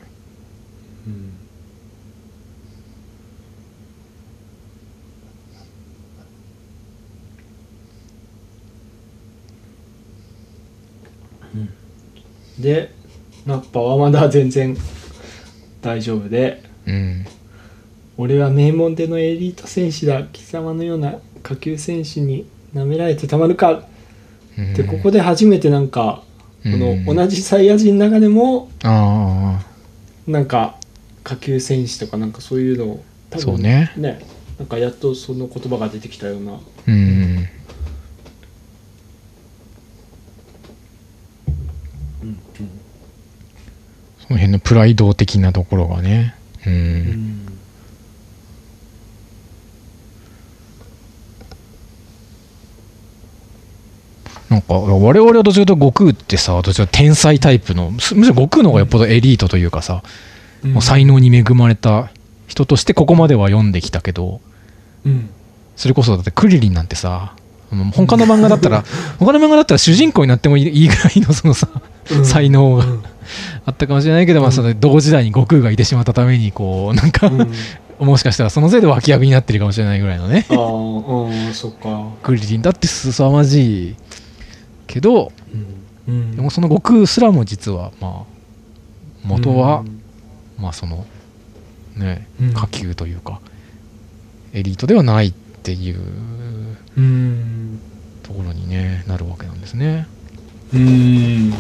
でナッパはまだ全然大丈夫で。うん。俺は名門でのエリート戦士だ貴様のような下級戦士に舐められてたまるか。うん。でここで初めてなんかこうん。の同じサイヤ人の中でもあなんか下級戦士とかなんかそういうのを多分そうね。なんかやっとその言葉が出てきたような。あうんその辺のプライド的なところがね。うん、うんなんか我々はどちらかというと悟空ってさどちら天才タイプのむしろ悟空の方がよっぽどエリートというかさ、もう才能に恵まれた人としてここまでは読んできたけどうん。それこそだってクリリンなんてさ他の漫画だったら他の漫画だったら主人公になってもいいぐらいのそのさうん。才能がうん。あったかもしれないけど、まあ、その同時代に悟空がいてしまったためにこうなんか、うん。もしかしたらそのせいで脇役になってるかもしれないぐらいのね。あーうんそっか。クリリンだって凄まじいけどでもその悟空すらも実はまあ元は、まあそのねうん。下級というかエリートではないっていううんところに、ね、なるわけなんですね。うん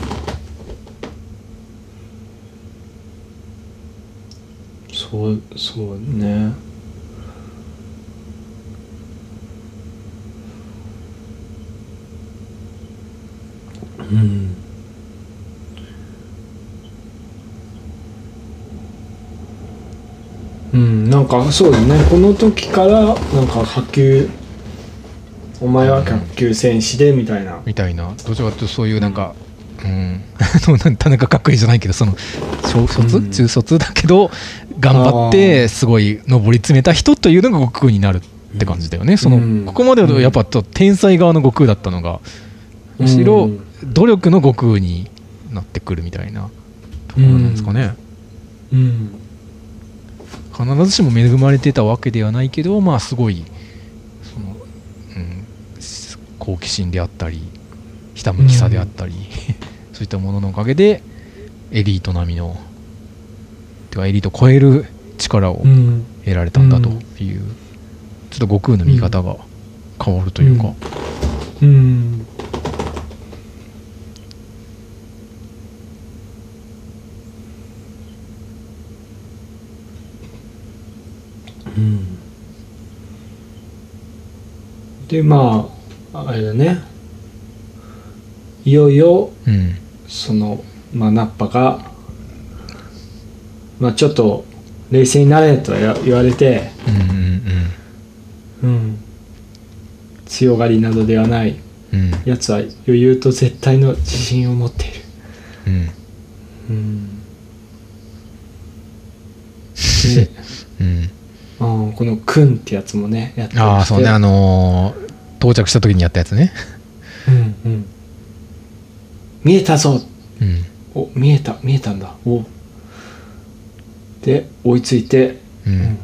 そうそうね。うん。うん、なんかそうですねこの時からなんか波及お前は下級戦士でみたいな。みたいな。どちらかというとそういうなんか、うん、*laughs* 田中角栄じゃないけどその小卒、うん。中卒だけど頑張ってすごい上り詰めた人というのが悟空になるって感じだよね、そのうんここまではやっぱと天才側の悟空だったのがむしろうん。努力の悟空になってくるみたいなところなんですかね、うん。必ずしも恵まれてたわけではないけどまあすごい好奇心であったりひたむきさであったり、*laughs* そういったもののおかげでエリート並みのてかエリートを超える力をうん。得られたんだという、ちょっと悟空の見方が変わるというか、うん。うん。でまああれだね。いよいようん。そのまあナッパがまあちょっと冷静になれとや言われて、うんうんうん、強がりなどではないうん。うんやつは余裕と絶対の自信を持っている、うん。うん、でうん。この「くん」ってやつもねやってまして。ああそうねあのー到着した時にやったやつね。うんうん。見えたぞ。うん。お見えた見えたんだ。お。で追いついて。うん、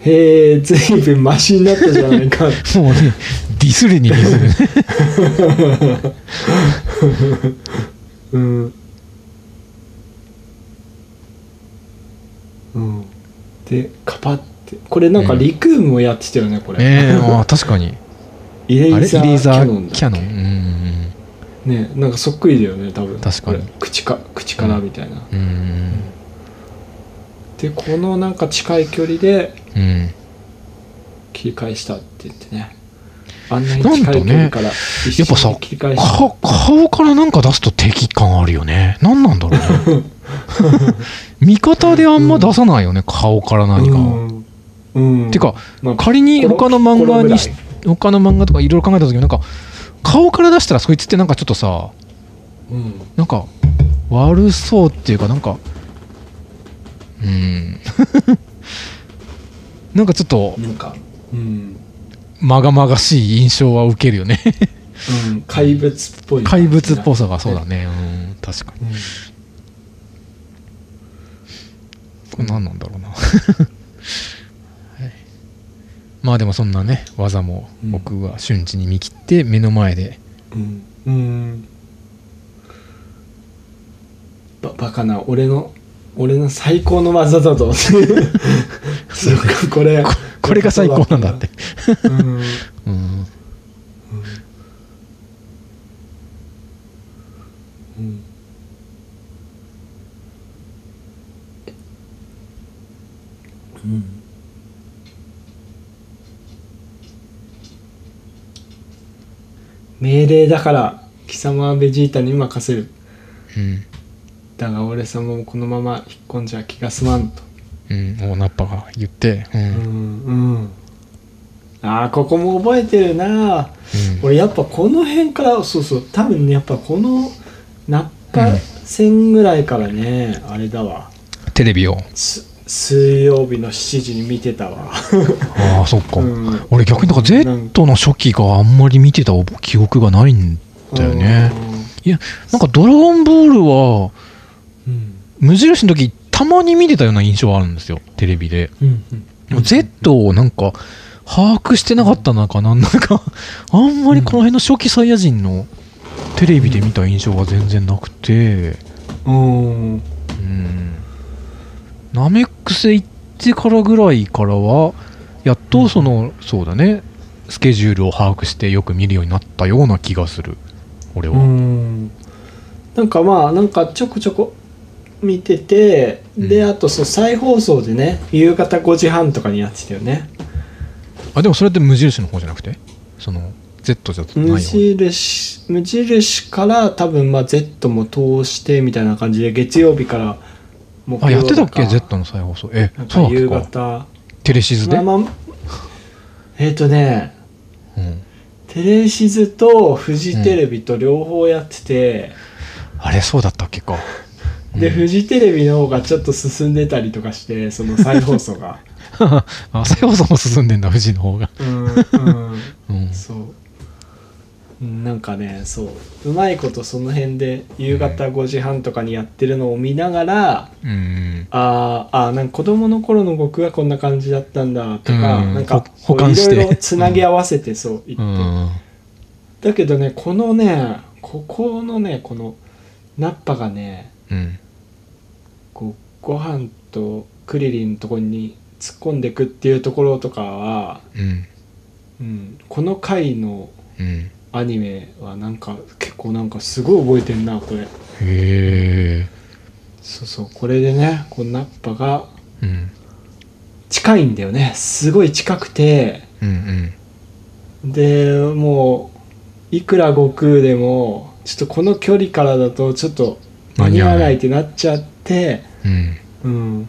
へえずいぶんマシになったじゃないか。*laughs* もうねディスるにディスる。うん。うん。でカパって。これなんかリクームもやってたよねこれ、ええああ確かに。*laughs* イレあれ？イザーキャノンだっけ？キャノン？うんねなんかそっくりだよね多分。確かに。口か口からみたいな、うん。うんでこのなんか近い距離でうん。うん切り返したって言ってね。あんなに近い距離から一やっぱさ瞬で切り返した。か顔からなんか出すと敵感あるよね。何なんだろうね。*laughs* 味方であんま出さないよね、顔から何かを、うん、うん、てかまあ仮に他の漫画に他の漫画とかいろいろ考えた時になんか顔から出したらそいつってなんかちょっとさうん。なんか悪そうっていうかなんかうん。*laughs* なんかちょっとなんかうん、まがまがしい印象は受けるよね。うん、怪物っぽい怪物っぽさがそうだね。うん。確かに。うん。これ何なんだろうな、はいまあでもそんなね技もうん。僕は瞬時に見切って目の前で。うん。うん。ばバカな俺の俺の最高の技だぞ。*laughs* そうかこれ。これが最高なんだって。うんうん。うんうん命令だから貴様はベジータに任せる。うん。だが俺様もこのまま引っ込んじゃ気が済まんと。うん。大ナッパが言って。うん。うん。うん。ああここも覚えてるな。うん。俺やっぱこの辺からそうそう。多分ねやっぱこの中戦ぐらいからね、あれだわ。テレビを。す水曜日の7時に見てたわ。ああそっか、うん。俺逆にだから Z の初期があんまり見てた記憶がないんだよね。いやなんか「ドラゴンボール」はうん。無印の時たまに見てたような印象はあるんですよテレビで。うんでも Z をなんか把握してなかったのかなんなんかあんまりこの辺の初期サイヤ人のテレビで見た印象が全然なくて。うん。うんナメック星行ってからぐらいからはやっとその、そうだね。スケジュールを把握してよく見るようになったような気がする。俺は、うん。なんかまあなんかちょこちょこ見てて、でうん。あとそう再放送でね夕方5時半とかにやってたよね。あでもそれって無印の方じゃなくて？その Z じゃない無よ印無印から多分まあ Z も通してみたいな感じで月曜日からあやってたっけ？Z の再放送。えそうだっけか？方。テレシズで、まあまあえっ、とねうん、テレシズとフジテレビと両方やってて、あれそうだったっけか。で、うん。フジテレビの方がちょっと進んでたりとかしてその再放送が。*laughs* あ再放送も進んでんだ富士の方が。うん、うん、*laughs* うん。そう。うんなんかねそううまいことその辺で夕方5時半とかにやってるのを見ながら、うん。あーあーなんか子供の頃の僕はこんな感じだったんだとか、うん。なんかいろいろつなぎ合わせてそう言って、うんだけどねこのねここのねこのナッパがねうん。こうご飯とクリリンのとこに突っ込んでくっていうところとかは、うん。うん、この回のうんアニメはなんか結構なんかすごい覚えてんなこれ。へえそうそう。これでねこのナッパがうん。近いんだよね。すごい近くて。うんうん。でもういくら悟空でもちょっとこの距離からだとちょっと間に合わないってなっちゃって。うんうん。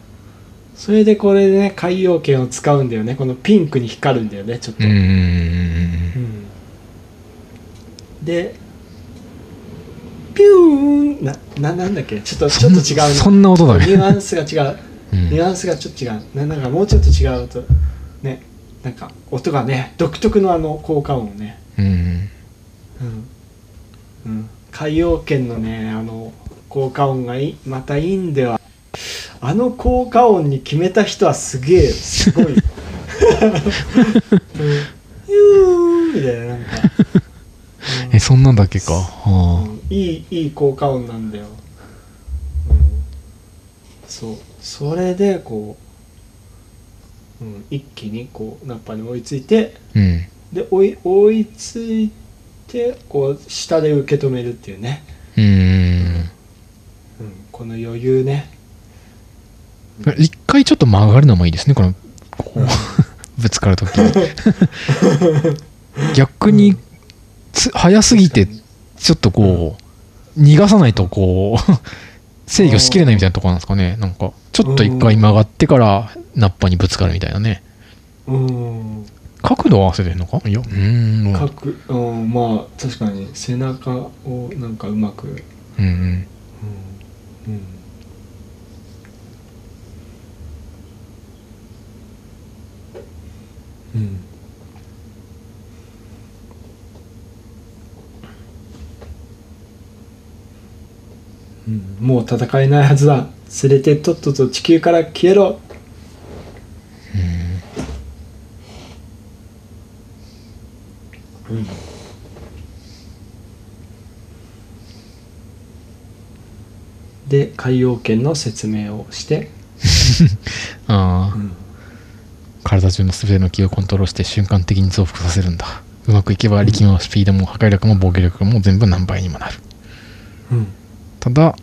それでこれでね海洋圏を使うんだよね。このピンクに光るんだよねちょっと、うんうんうんうんでピューンなななんだっけ？ちょっとちょっと違うなそんな音だねニュアンスが違う。うん。ニュアンスがちょっと違う。ななんかもうちょっと違うとねなんか音がね独特のあの効果音をね。うんうん、うん、海洋圏のねあの効果音がいまたいいんではあの効果音に決めた人はすげえすごい、*laughs* うん、ユーみたいななんか、えそんなんだっけか？はうん。いいいい効果音なんだよ、うん、そう。それでこう、うん、一気にこうナッパに追いついてあうん。で追い追いついてこう下で受け止めるっていうね、うん。うん、この余裕ね。一回ちょっと曲がるのもいいですね。このこう *laughs* ぶつかるとき *laughs* 逆につ早すぎてちょっとこう逃がさないとこう *laughs* 制御しきれないみたいなところなんですかね。なんかちょっと一回曲がってからナッパにぶつかるみたいなね。うん。角度を合わせてんのか？いやうーん。各うんまあ確かに背中をなんかうまく。うんうん。うんうん。うんうん。もう戦えないはずだ。連れてとっとと地球から消えろ。うん。で海洋圏の説明をして、*laughs* ああ。うん。体中の全ての気をコントロールして瞬間的に増幅させるんだ。うまくいけば力もスピードも破壊力も防御力も全部何倍にもなる。うんただ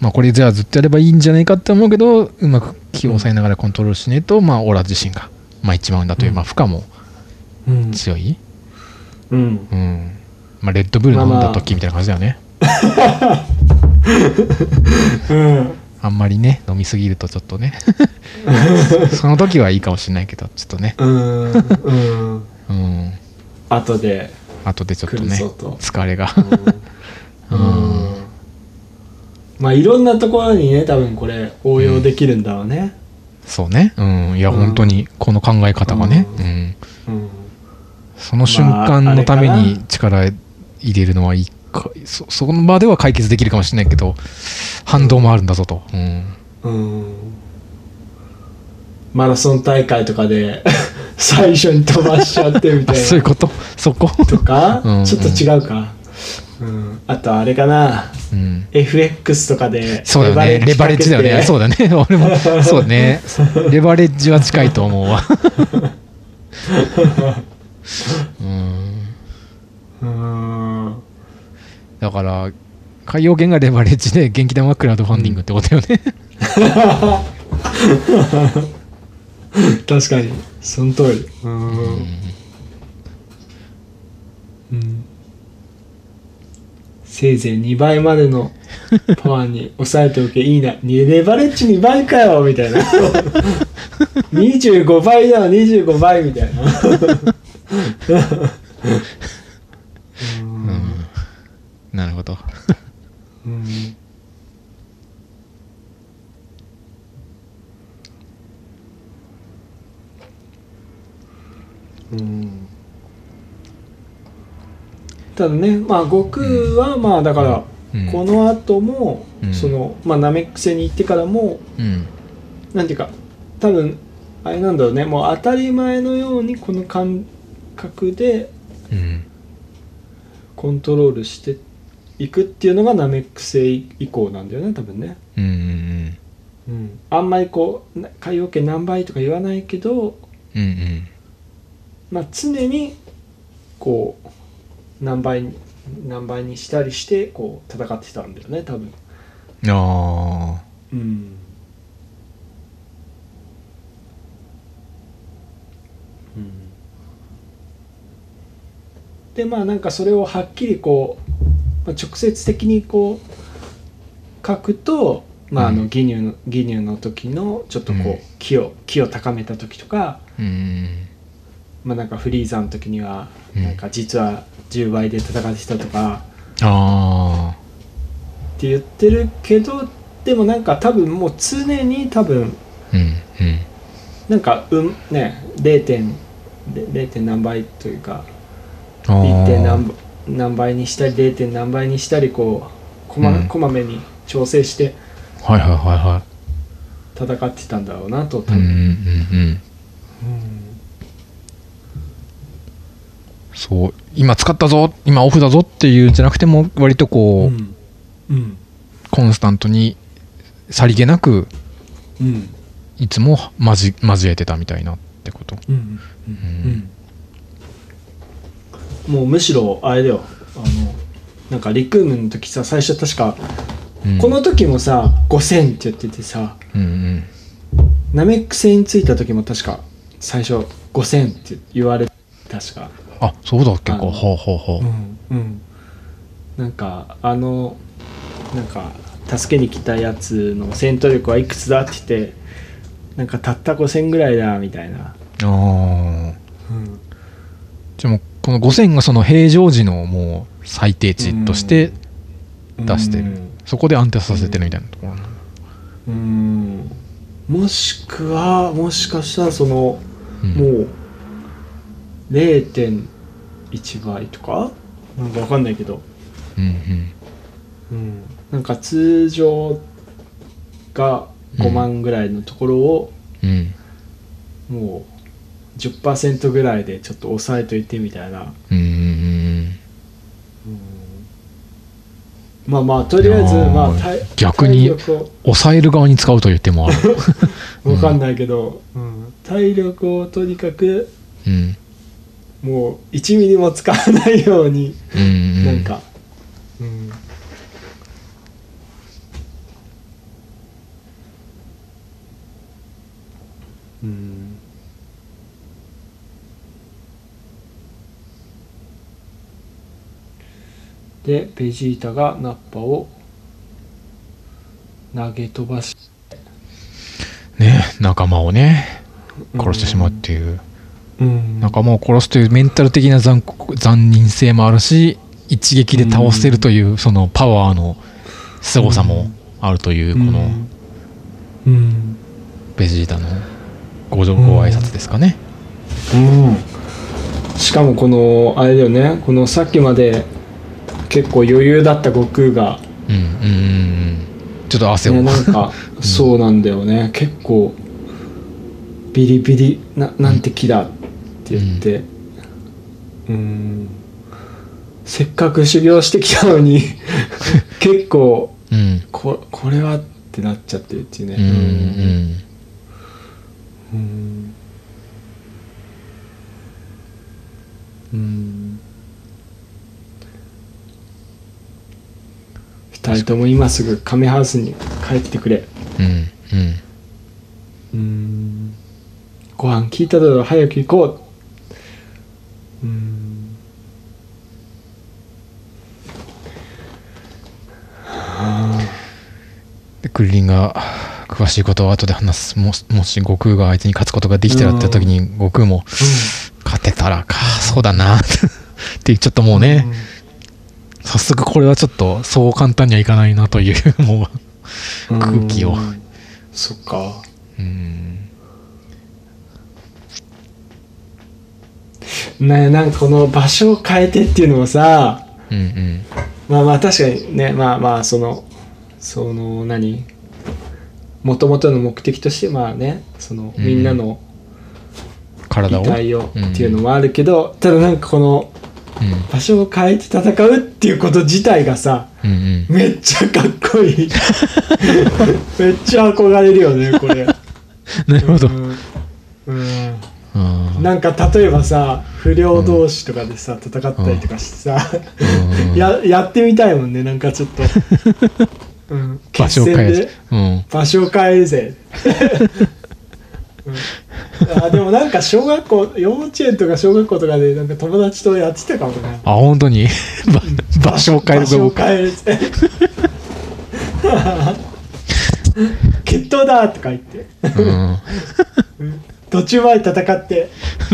まあこれじゃあずっとやればいいんじゃないかって思うけどうまく気を抑えながらコントロールしねえと、まあオラ自身がまうんだという、うん。まあ負荷もうん。強い、うん。うん。まあ、レッドブル飲んだ時みたいな感じだよね、*laughs* うん。あんまりね飲みすぎるとちょっとね。*laughs* その時はいいかもしれないけどちょっとね。うん。うん。うん。後で。後でちょっとね疲れが。う *laughs* うんんまあいろんなところにね多分これ応用できるんだろうね。そうね。うん。いやうん。本当にこの考え方がね、ううん。うん。その瞬間のために力入れるのはいいかそそこの場では解決できるかもしれないけど反動もあるんだぞと、うん。うん。マラソン大会とかで *laughs* 最初に飛ばしちゃってみたあいな。そういうこと？そこ、とか？うん。ちょっと違うか？うん。あとあれかな。うん、FX とかでそうだよね。レバレッジだよね。そうだね。*laughs* 俺もそうね。レバレッジは近いと思うわ。*laughs* うん。うん。だから海洋圏がレバレッジで元気玉はクラウドファンディングってことよね、*laughs* 確かに。その通り。うんうんせいぜい2倍までの *laughs* パワーに抑えておけ。いいな。レバレッジ2倍かよみたいな。25倍だ25倍みたいな。うん。なるほど。うん。うんただね。まあ悟空はまあだから、うん。この後も、うん。そのまあナメック星に行ってからもうん。なんていうか多分あれなんだろうね。もう当たり前のようにこの感覚でうん。コントロールしていくっていうのがナメック星以降なんだよね多分ね、うんうんうん、あんまりこうな海洋圏何倍とか言わないけど、うんうん。まあ、常にこう何倍に何倍にしたりしてこう戦ってたんだよね多分。うんあうん。うん。でまあなんかそれをはっきりこう、まあ、直接的にこう書くと、まあ、あのうん義乳の義乳の時のちょっとこう、うん。気を高めた時とか、ーうん。まあ、なんかフリーザの時にはうん。なんか実は10倍で戦ってたとかあって言ってるけどでもなんか多分もう常に多分あうんうんなんかうんね 0. 点で 0. 点何倍というかあー1点何何倍にしたり 0. 点何倍にしたりこうこま,、うんこまめに調整してはいはいはいは戦ってたんだろうなというんうん多分、うんそう今使ったぞ今オフだぞっていうんじゃなくても割とこう、うん。うん。コンスタントにさりげなくうん。いつも交交えてたみたいなってこと。うんうんうんもうむしろあれだよ。あのなんかリクームの時さ最初確か、うん。この時もさ5000って言っててさうんうん。ナメック星に着いた時も確か最初5000って言われ確かあそうだっけか。ほうほうほう。うんうん。なんかあのなんか助けに来たやつの戦闘力はいくつだって言ってなんかたった5000ぐらいだみたいな、ああうん、じゃあもうこの5000がその平常時のもう最低値として出してる、うん。そこで安定させてるみたいなところなの。うん。もしくはもしかしたらその、うん。もう0.1倍とか？なんかわかんないけど、うんうん。うん、なんか通常が5万ぐらいのところを、うん。もう10%ぐらいでちょっと抑えといてみたいな、うんうんまあまあとりあえずまあ体逆に抑える側に使うという手もある。*laughs* わかんないけど、うん。体力をとにかくうんもう1ミリも使わないように、うんうん。なんか、うん、うん。でベジータがナッパを投げ飛ばしね仲間をね殺してしまうっていう、うん仲間を殺すというメンタル的な残酷残忍性もあるし一撃で倒せるというそのパワーの凄さもあるというこのうん。ベジータのごごご挨拶ですかね。うん、しかもこのあれだよね。このさっきまで結構余裕だった悟空が、うんうんうんうん。ちょっと汗を、ね、なんか *laughs* そうなんだよね。結構ビリビリななんて木だって言ってうんせっかく修行してきたのに *laughs* 結構うん。ここれはってなっちゃってるっていうね。うんうん。うん。うん。二人とも今すぐカメハウスに帰ってくれ。うんうん。うん。ご飯聞いただろ早く行こううん。はクリリンが詳しいことを後で話す。ももし悟空が相手に勝つことができたらって時に悟空も勝てたらかそうだなってちょっともうね、早速これはちょっとそう簡単にはいかないなというもう空気を。うんそっか。うんねなんかこの場所を変えてっていうのもさうんうん。まあまあ確かにねまあまあそのその何？もともとの目的としてまあねそのうん。みんなの体を？をっていうのもあるけど、ただなんかこのうん。場所を変えて戦うっていうこと自体がさうんうん。めっちゃかっこいい。*laughs* めっちゃ憧れるよねこれ。*laughs* なるほど。うん、うん。うんなんか例えばさ不良同士とかでさ、戦ったりとかしてさ、うん。ややってみたいもんねなんかちょっと、うん、場所を変えるうん。場所を変えるぜ、うん、あでもなんか小学校幼稚園とか小学校とかでなんか友達とやってたかもね。あ本当に？ば場所を変える場所を変えるぜ *laughs* 決闘だとか言って。うん途中まで戦って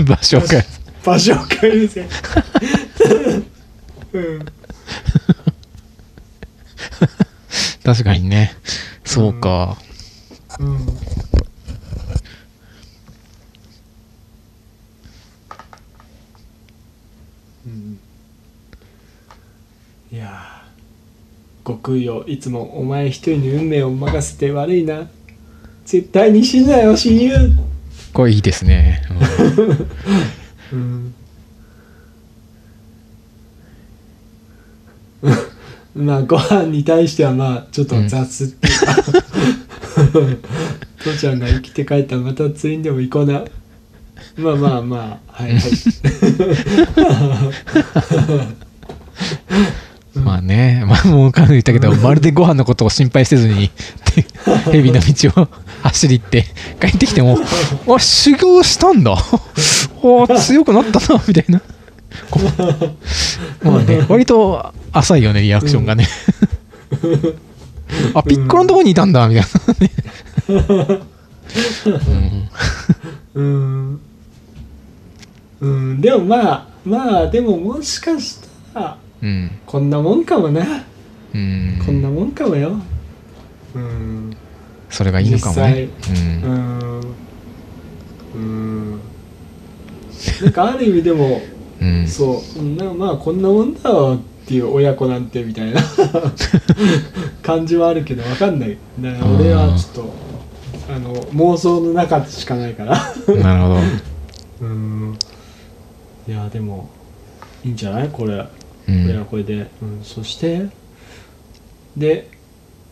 場所を変える。場所を変えるぜ。*laughs* うん。確かにね。そうか。うん。うん。いやー。悟空よ。いつもお前一人に運命を任せて悪いな。絶対に死ぬなよ親友これいいですね。うん。*laughs* まあご飯に対してはまあちょっと雑っていうか、*laughs* 父ちゃんが生きて帰ったらまた釣りにでも行こうな。まあまあまあはいはい。う *laughs* んまあねまあもう彼女言ったけどまるでご飯のことを心配せずにで蛇の道を走り行って *laughs* 帰ってきても「*laughs* あ修行したんだ。*laughs* お強くなったな」みたいな。こう。まあね割と浅いよねリアクションがね。あピッコロのとこにいたんだみたいなね。うん。うん。でもまあまあでももしかしたらうん。こんなもんかもな、うん。こんなもんかもよ。うんそれがいいのかもね。ううん。ん。うん。なんかある意味でも *laughs* うん。そう。うんなまあこんなもんだわっていう親子なんてみたいな *laughs* 感じはあるけどわかんない。だから俺はちょっとあの妄想の中しかないから。*laughs* なるほど。うん。いやでもいいんじゃない？これ。うこれはん。これで、うん、そしてで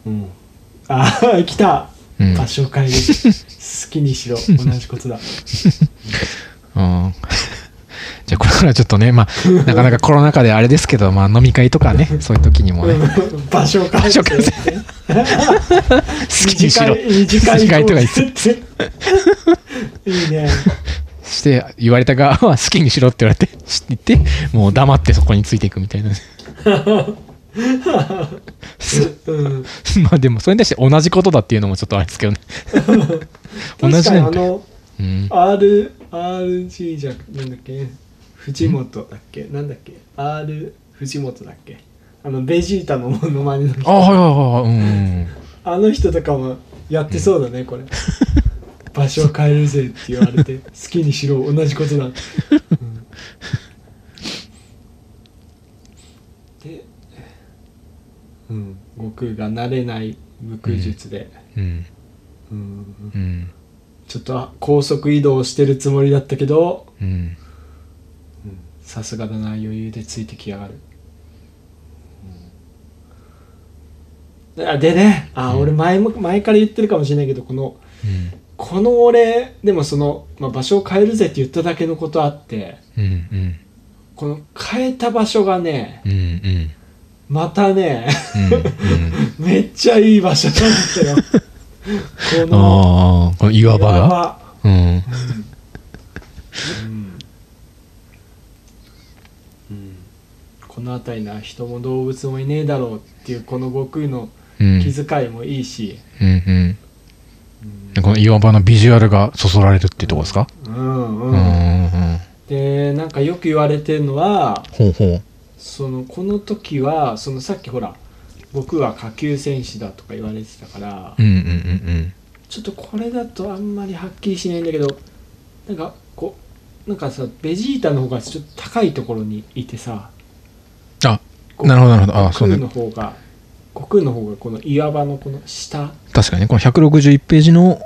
うん。あ来た。うん場所変える。好きにしろ。同じことだ。*laughs* うん。じゃあこれからちょっとね、まあ、なかなかコロナ禍であれですけど、まあ、飲み会とかね、そういう時にもね、場所変え場所変えて。好きにしろ。二次会とか言って。っていいね。して、言われた側は好きにしろって言われて、知って言って、もう黙ってそこについていくみたいな。*laughs* うんまあでも、それに対して同じことだっていうのもちょっとあれですけどね。*laughs* 同じなんか。あのうん。R RG じゃなんだっけ？藤本だっけ？なんだっけ？R 藤本だっけ？あのベジータのモノマネの人あ、はいはいはいはい。うん。あの人とかもやってそうだね、これ場所を変えるぜって言われて *laughs* 好きにしろ同じことだ、うんでうん悟空が慣れない無空術で、うん。うんうん。ちょっと高速移動してるつもりだったけどうん。さすがだな余裕でついてきやがる、うんあでねあ、俺前も前から言ってるかもしれないけどこのうん。この俺でもその、まあ、場所を変えるぜって言っただけのことあってうん。うん。この変えた場所がねうん。うん。またね。うん。めっちゃいい場所なんだよ。*laughs* このこの岩場が？場。うん。うん。この辺りな人も動物もいねえだろうっていうこの悟空のうん。気遣いもいいし、うんうん。でこの岩場のビジュアルがそそられるっていうとこですか？うんううんんうん。でなんかよく言われてるのはほうほうそのこの時はそのさっきほら僕は下級戦士だとか言われてたから、うんうんうんちょっとこれだとあんまりはっきりしないんだけどなんかこうなんかさベジータの方がちょっと高いところにいてさあこうなるほどなるほど。あ悟空そうね。の方が悟空の方がこの岩場のこの下。確かにねこの161ページの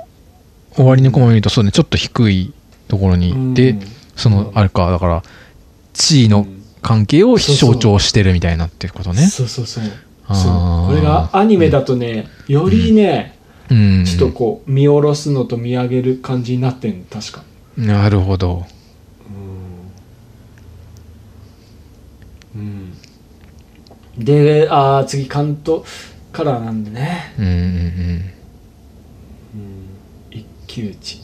終わりのコマを見るとそうねちょっと低いところに行って、うん。そのあれか。だから地位の関係を象徴してるみたいなっていうことね。そうそうそう。あー。そう。これがアニメだとねよりね、うん。ちょっとこう見下ろすのと見上げる感じになってんの確か。なるほど。うん、であー次関東からなんでね、うんうんうん、一騎打ち。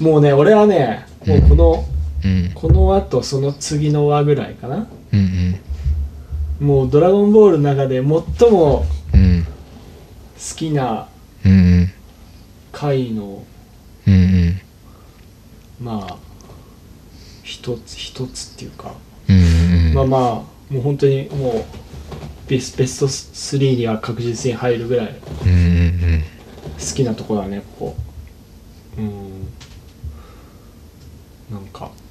もうね俺はねもうこの、うん。うん。このあとその次の輪ぐらいかなうんもう「ドラゴンボール」の中で最もうんうん好きなうんうん回のうんうんまあ一つ一つっていうか、うんうん。まあまあもう本当にもうベスベスト3には確実に入るぐらいうんうん好きなところだねここ。うん。なんかうん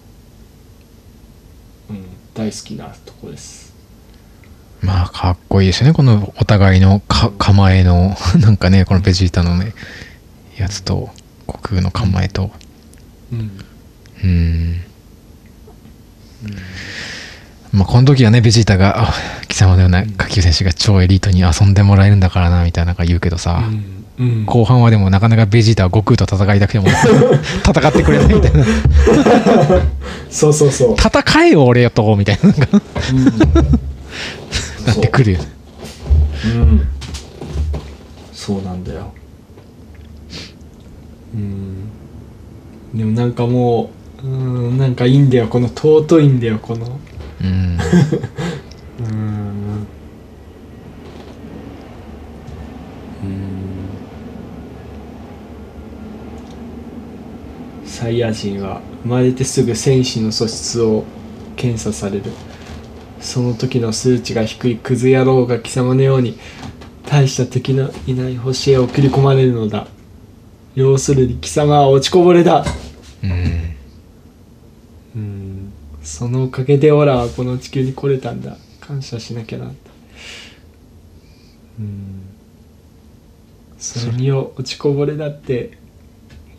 大好きなとこです。まあかっこいいですよね。このお互いのか構えの *laughs* なんかねこのベジータのねやつと悟空の構えと。うん。うん。まあこの時はねベジータがあ貴様のような下級選手が超エリートに遊んでもらえるんだからなみたいななんか言うけどさ、うんうん。後半はでもなかなかベジータは悟空と戦いたくても *laughs* 戦ってくれないみたいな。そうそうそう、戦えよ俺よとみたいななうん、なってくるよね。う。ん。そうなんだよ。うん。でもなんかもううんなんかいいんだよ。この尊いんだよこの。うんうん *laughs* サイヤ人は生まれてすぐ戦士の素質を検査される。その時の数値が低いクズ野郎が貴様のように大した敵のいない星へ送り込まれるのだ。要するに貴様は落ちこぼれだ。うん。うん。そのおかげでオラはこの地球に来れたんだ。感謝しなきゃなうん。それによ落ちこぼれだって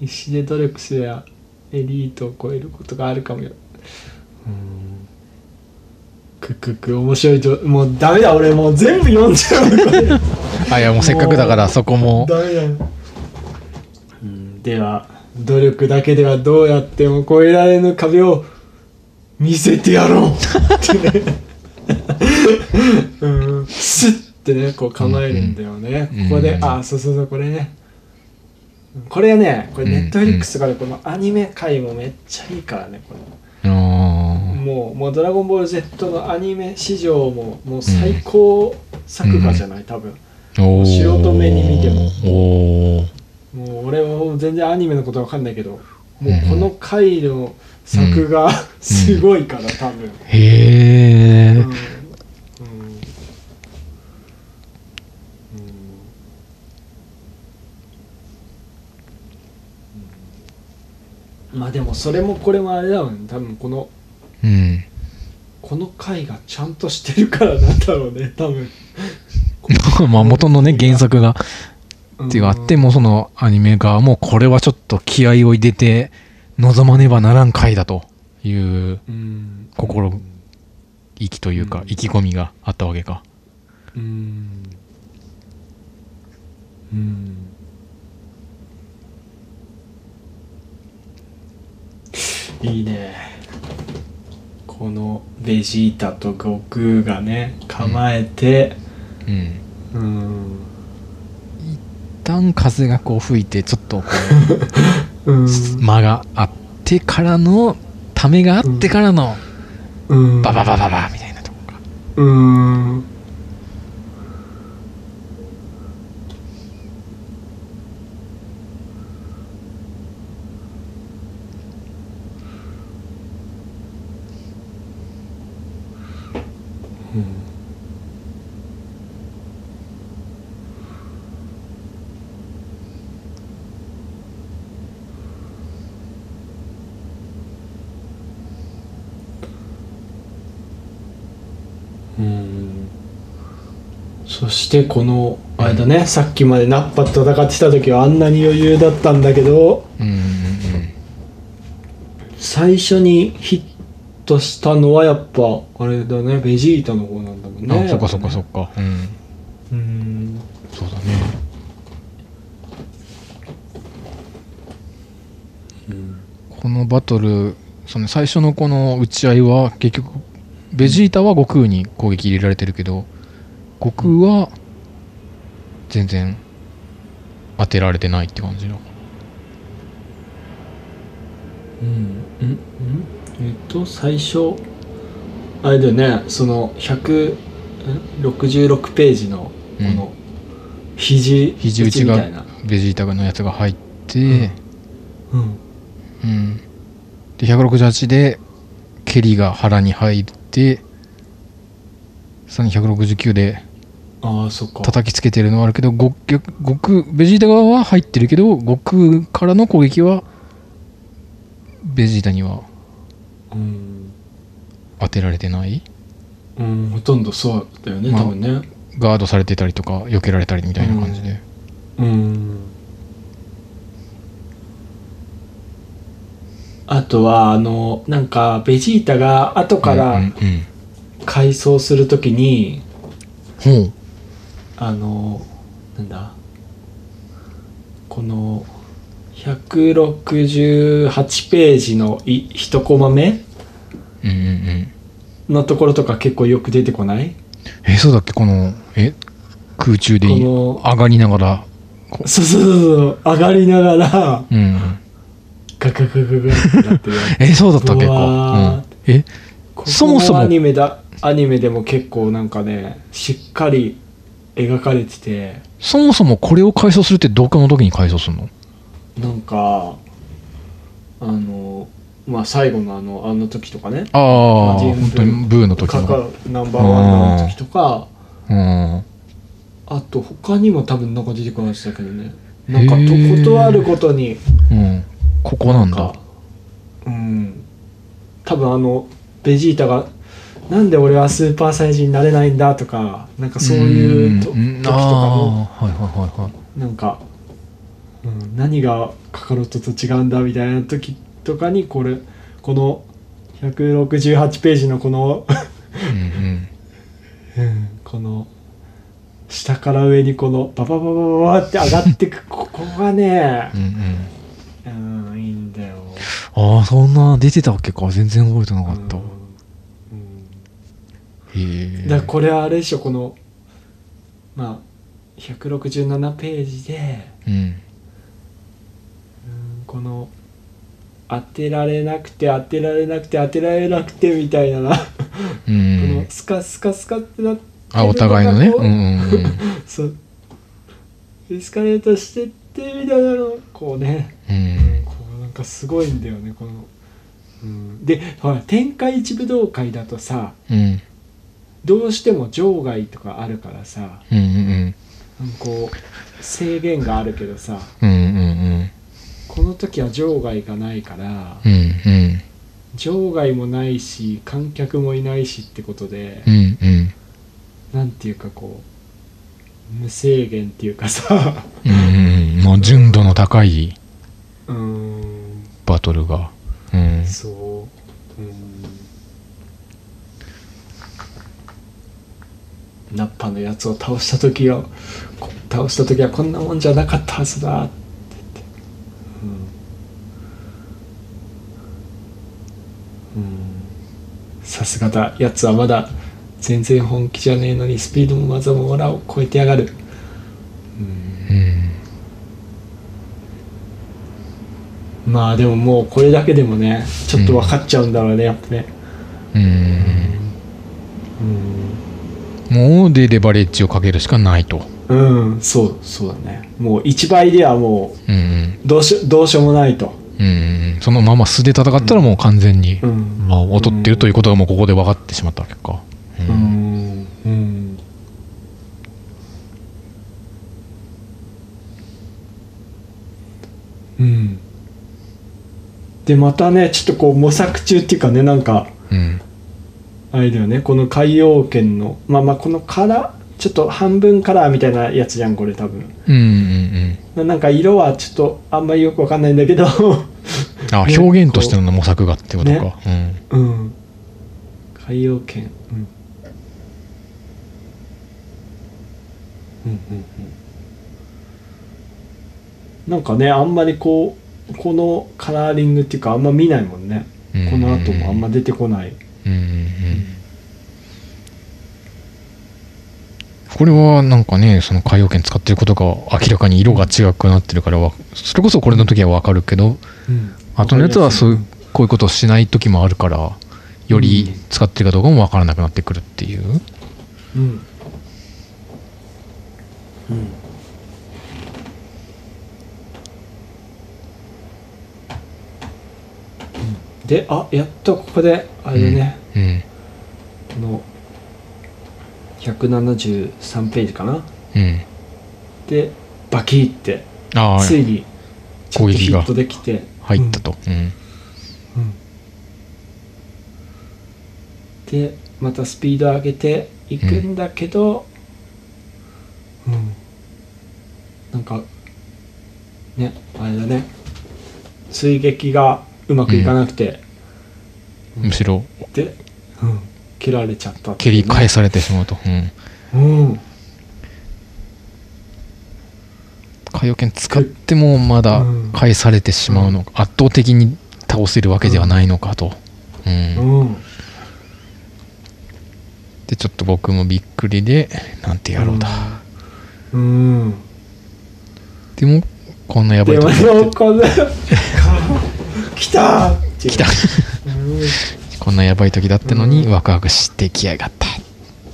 必死で努力すりゃエリートを超えることがあるかもよ。うん。くくく面白いともうダメだ俺もう全部読んじゃう。あいやもうせっかくだからそこも。ダメだ。うんでは。努力だけではどうやっても越えられぬ壁を見せてやろう。ってね。うん。スッてねこう構えるんだよね、うん。ここで、うんあそうそうそうこれねこれねこれうんネットフリックスとかでこのアニメ界もめっちゃいいからねこれあー。もう「もうドラゴンボール Z」のアニメ史上ももう最高作画じゃない、多分。おー。素人目に見ても。もう俺は全然アニメのことわかんないけどもうこの回の作画 *laughs* すごいから多分、へえ、うんうんうんまあでもそれもこれもあれだもんね。多分このうん、この回がちゃんとしてるからなんだろうね多分。*laughs* まあ元のね原作が。うん。ってあってもうそのアニメ側もこれはちょっと気合を入れて望まねばならん回だといううん。心意気というかうん。意気込みがあったわけか。うん。うんいいね。このベジータと悟空がね構えて。うん。うん。一旦風がこう吹いてちょっとこう *laughs* ん。う間があってからのためがあってからのうん。バババババみたいなとこかうんそしてこのあれだね、さっきまでナッパと戦ってた時はあんなに余裕だったんだけどうんうん最初にヒットしたのはやっぱあれだねベジータの方なんだもんうんねあそっかそっかそっっかうんうん。そうだね。このバトルその最初のこの打ち合いは結局ベジータは悟空に攻撃入れられてるけど悟空は全然当てられてないって感じだうんうんうん。えっと最初あれだよね。その166ページのこの肘肘打ちがみたいな。ベジータのやつが入って、うん。うん、で168で蹴りが腹に入ってさらに169でああそっか。叩きつけてるのはあるけど悟逆悟空ベジータ側は入ってるけど悟空からの攻撃はベジータにはうん、当てられてない？うん、ほとんどそうだよね、まあ多分ね。ガードされてたりとか避けられたりみたいな感じで、うん。あとはあのなんかベジータが後からうんうんうん。改装するときに、ほうあのなんだ？この168ページのい1コマ目？うんうんうん。のところとか結構よく出てこない？えそうだっけ？このえ？空中でこの上がりながら。こそうそうそうそう上がりながら。う、うん、ガガガガガってなって。るやつえそうだったっけ？うか、わうん、え？ここそもそも。アニメだ。アニメでも結構なんかねしっかり描かれてて。そもそもこれを改装するってどっかの時に改装するの？なんかあのまあ最後のあのあの時とかね。ああ本当にブーの時カカのナンバーワンの時とか。うん。あと他にも多分なんか出てこないしたけどね。なんかとことあることに。うん。ここなんだ。かうん。多分あのベジータがなんで俺はスーパーサイジになれないんだとかなんかそういうとん。時とかも。はいはいなんか、うん、何がカカロットと違うんだみたいな時とかにこれこの168ページのこのうんうん。この下から上にこのババババババって上がってくここがねうんうん。うんいいんだよ。ああそんな出てたっけか？全然覚えてなかった、うんだからこれはあれでしょこのまあ167ページでうん。うんこの当てられなくて当てられなくて当てられなくてみたいな。このんスカスカスカってなってあお互いのね。うんうん *laughs* そう。エスカレートしてってみたいなのこうね、うん。こうなんかすごいんだよねこの、うん、でほら天下一武道会だとさうんどうしても場外とかあるからさうんうんこう制限があるけどさうんうんうん。この時は場外がないからうんうん。場外もないし観客もいないしってことでうんうん。なんていうかこう無制限っていうかさ。うんうんもう純度の高いバトルが。うん。そううんナッパのやつを倒した時はこ倒した時はこんなもんじゃなかったはずだ。って言ってうん。うん。さすがだ。やつはまだ全然本気じゃねえのにスピードも技もオラを超えてやがる。うん。うんまあでももうこれだけでもねちょっと分かっちゃうんだろうねやっぱね。うん。うんもうでレバレッジをかけるしかないと。うん、そうそうだね。もう1倍ではもうんうん。うどうしどうしようもないと。うんうんそのまま素で戦ったらもう完全に、うん。まあ、劣ってるということがもうここで分かってしまったわけか。ううんん。うん。うん。でまたねちょっとこう模索中っていうかねなんかうんあれだよねこの海洋圏のまあまあこのからちょっと半分カラーみたいなやつじゃんこれ多分。うんうんうん。ななんか色はちょっとあんまりよくわかんないんだけど。あ *laughs* ね表現としての模索がってことか、ね。うん。海洋圏。うん。うんうんうん。なんかねあんまりこうこのカラーリングっていうかあんま見ないもんね。うん。この後もあんま出てこないうんこれはなんかねその海洋圏使ってることが明らかに色が違くなってるからわそれこそこれの時はわかるけどうん。後のやつはそういうこういうことをしない時もあるからより使ってるかどうかもわからなくなってくるっていう。うん。うんであやっとここであれね、うんこの173ページかな。うん。でバキッてついにちょっとヒットできて入ったと。うん。うん。でまたスピード上げていくんだけどうん、なんかねあれだね。追撃がうまくいかなくて、むしろ。で、うん、切られちゃったって蹴いうね。り返されてしまうと。うん。うん。海洋圏使ってもまだうん。返されてしまうのか。圧倒的に倒せるわけではないのかと。うん。うん。でちょっと僕もびっくりでなんてやろうだ、うん。でもこんなやばいとこな *laughs* 来たきた。うんこんなやばい時だったのにうん。ワクワクしてきやがった。っ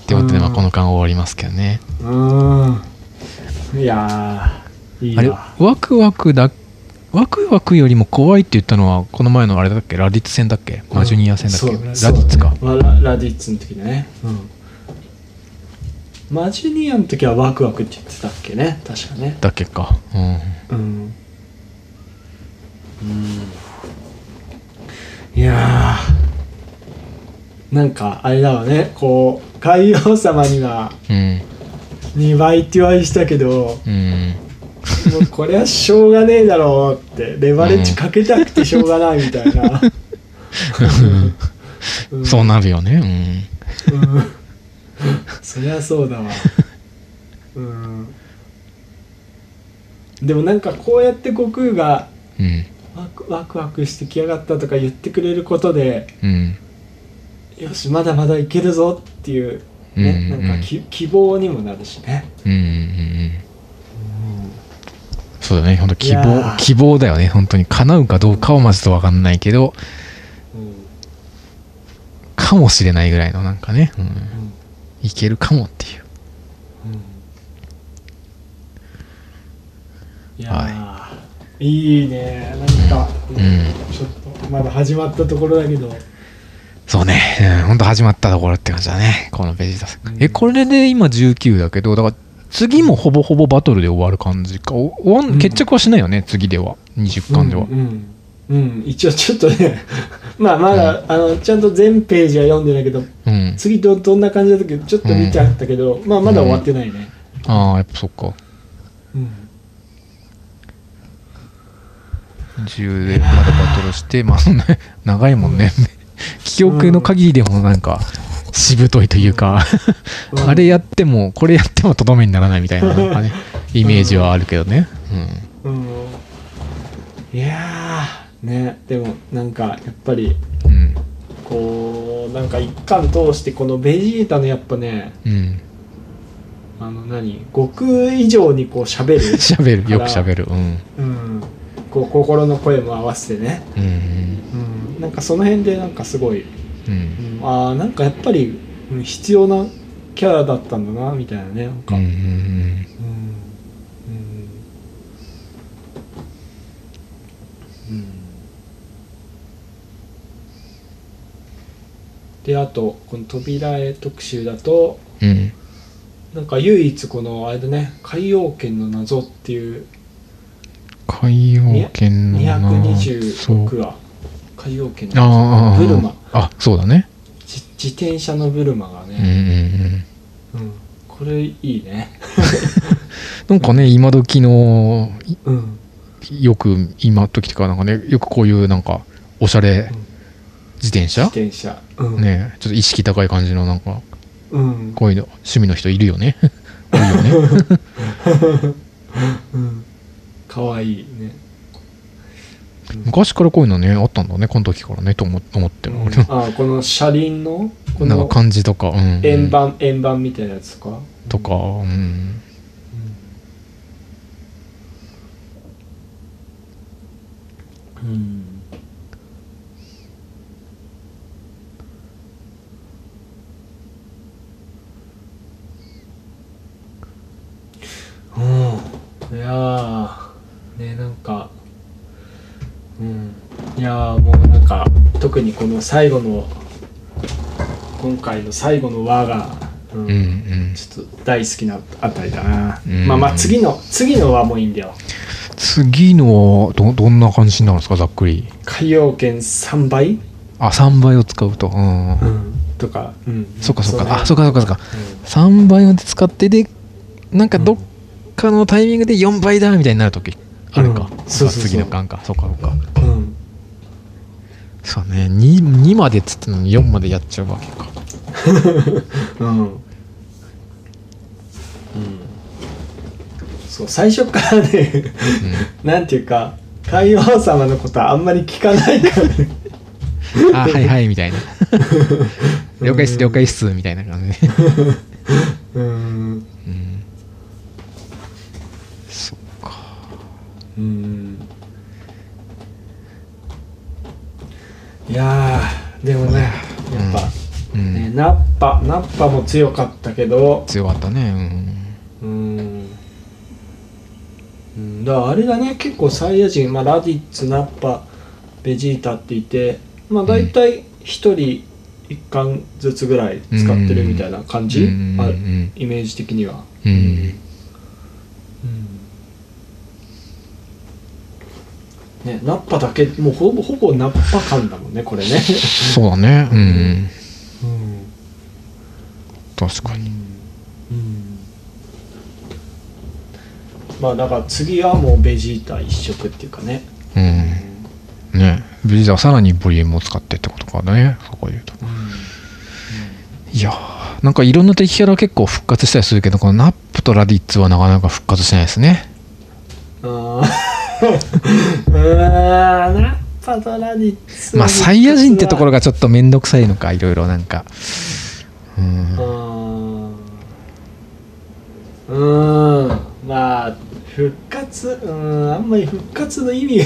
て思って、うんまあ、この間終わりますけどね、うん。いやあれわワクワクだワクワクよりも怖いって言ったのはこの前のあれだっけ？ラディッツ戦だっけ？マジュニア戦だっけ、そう。ラディッツか。そう。だねララディッツの時だね。うん。マジュニアの時はワクワクって言ってたっけね？確かね。だっけか。うん。うんいやー。なんかあれだわね。こう海王様にはうん。2倍って言われしたけどうんもうこれはしょうがねえだろうってレバレッジかけたくてしょうがないみたいな、うん。そうなるよね。うん。そりゃそうだわ。うん。でもなんかこうやって悟空がうんうんワクワクワクしてきやがったとか言ってくれることでうん。よしまだまだいけるぞっていう、ねうんうんなんかき希望にもなるしね、うんうんうんそうだね。本当希望ー。希望だよね。本当に。叶うかどうかはまずと分かんないけどうん。かもしれないぐらいのなんかね、うん、うん。いけるかもっていう。いやー、い、いねなんか、ん。ちょっとまだ始まったところだけど。そうね、うん、本当始まったところって感じだね。このベジータさん。うん。えこれで今19だけどだから次もほぼほぼバトルで終わる感じか。お決着はしないよね次では。20巻では。うんうん、うん。一応ちょっとね。*laughs* まあまだ、あのちゃんと全ページは読んでないけどうん、次どどんな感じだったっけどちょっと見ちゃったけど、まあまだ終わってないね。ああやっぱそっか。うん10でまだバトルしてまあそんな長いもんね。記憶の限りでもなんかしぶといというか、うん。あれやってもこれやってもとどめにならないみたいななんかねイメージはあるけどね。うん。いやーね。でもなんかやっぱりうんうん。こうなんか一巻通してこのベジータのやっぱねうん。あの何？悟空以上にこう喋る。*laughs* 喋る。よく喋る。うん。うんこう心の声も合わせてね、うんうん、なんかその辺でなんかすごい、うん。うん、ああなんかやっぱりうん必要なキャラだったんだなみたいなねなんか、うんであとこの扉絵特集だとうん。なんか唯一このあれだね海洋圏の謎っていう海洋圏のなそう226話。海洋圏のブルマ。あそうだね。じ自転車のブルマがうんうんね、うん。こそれいいね。*laughs* なんかね今時のいうん。よく今時とかなんかねよくこういうなんかおしゃれ自転車？自転車。うん。ねちょっと意識高い感じのなんかうん。こういうの趣味の人いるよね。*laughs* 多いよね。*laughs* うんかわい。いね。昔からこういうのねあったんだねこの時からねと思思ってる、俺はあこの車輪のこなんかの感じとか、うん、円盤円盤みたいなやつとかとか、うん、うん。うん。いやーねなんかうん。いやーもうなんか特にこの最後の今回の最後の輪が、うん。うんうん。ちょっと大好きなあたりだな、うん。まあまあ次の次の輪もいいんだよ。次のはどどんな感じになるんですかざっくり。海洋圏3倍、あ3倍を使うと。うん、とか、うん、そっかそっか、ね。あそっかそっかそっか。う3倍まで使ってでなんかどっかのタイミングで4倍だみたいになる時あるか、うん。そうそうそう。次の間か。そっかそっか。んうん。そうね。2, 2までっつってのに4までやっちゃうわけか。*laughs* うん、うん、そう最初からねなんていうか海王様のことはあんまり聞かないからね。*laughs* あはいはいみたいな。*laughs* 了解っす了解っすみたいな感じで。うんうんそっかうんいやーでもねやっぱ、うん、ね、ナッパナッパも強かったけど。強かったね。うん、うん、だからあれだね結構サイヤ人、まあ、ラディッツナッパベジータっていてまあ大体一人一巻ずつぐらい使ってるみたいな感じ、うん。あうん。イメージ的には、うん、うんね、ナッパだけもうほぼほぼナッパ感だもんねこれね、そうだね。うん。うん。確かに。うん。まあだから次はもうベジータ一色っていうかね、うん。ね。ベジータはさらにボリュームを使ってってことかね。そこで言うと。いやーなんかいろんな敵キャラ結構復活したりするけどこのナッパとラディッツはなかなか復活しないですね。あー *laughs* うーんナッパとラディッツまあサイヤ人ってところがちょっと面倒くさいのかいろいろなんか。うん。うーんまあ復活うーんあんまり復活の意味が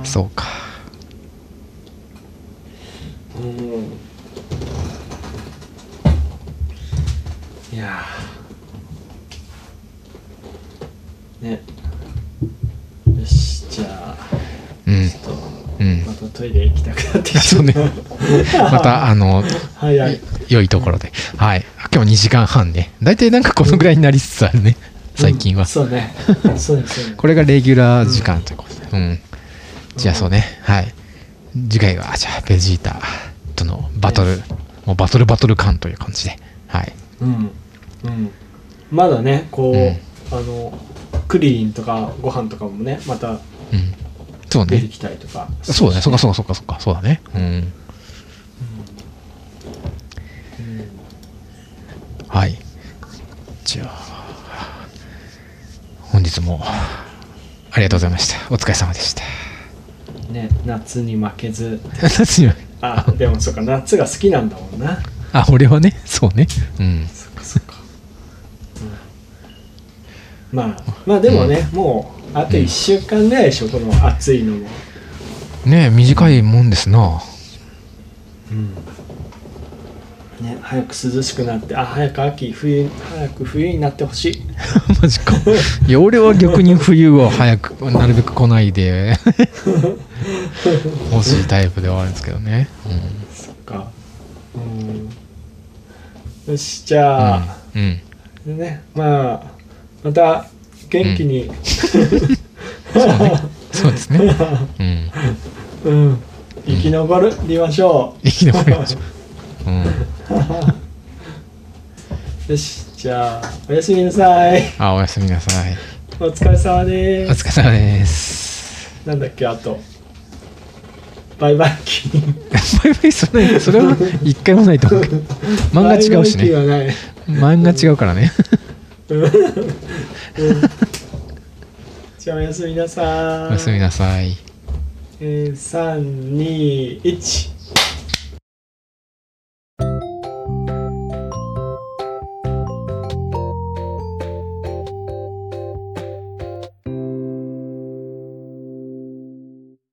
*laughs* そうか。うん。いやーね。よしじゃあうん。ちょっとうん。またトイレ行きたくなってきた。ね。*laughs* またあの早い。良いところで。はい。今日2時間半ね。大体なんかこのぐらいになりつつあるね。最近は。うん *laughs* そうね。そうねこれがレギュラー時間ということで。うん。じゃあそうね。はい。次回はじゃあベジータとのバトル。もうバトルバトル感という感じで。はい。うん。うん。まだねこう、うんあのクリリンとかご飯とかもねまたうん。そうね。出てきたりとか。そうだね。そっかそっかそっかそっか。そうだね。うん。はい。じゃあ本日もありがとうございました。お疲れ様でした。ね夏に負けず。*laughs* 夏にはあでもそっか夏が好きなんだもんな。あ俺はね。そうね。うん。そっかそっか、うん、まあまあでもね、もうあと1週間ぐらいでしょこの暑いのも。ねえ短いもんですな。うん。ね早く涼しくなってあ早く秋冬早く冬になってほしい。*laughs* マジか。いや俺は逆に冬は早くなるべく来ないで。*laughs* 欲しいタイプではあるんですけどね、そっか。うん。よしじゃあ、うん、うん、ねまあまた元気に、そうですね。うん。うん。生き残りましょう、生き残りましょう、うん、よしじゃあおやすみなさい。あおやすみなさい。お疲れ様でおす疲れ様です。なんだっけあと。バイバイキンバイバイそれそれは一回もないと思う。*laughs* 漫画違うしね。漫画違うからね *laughs* じゃあおやすみなさい。おやすみなさい。えー、321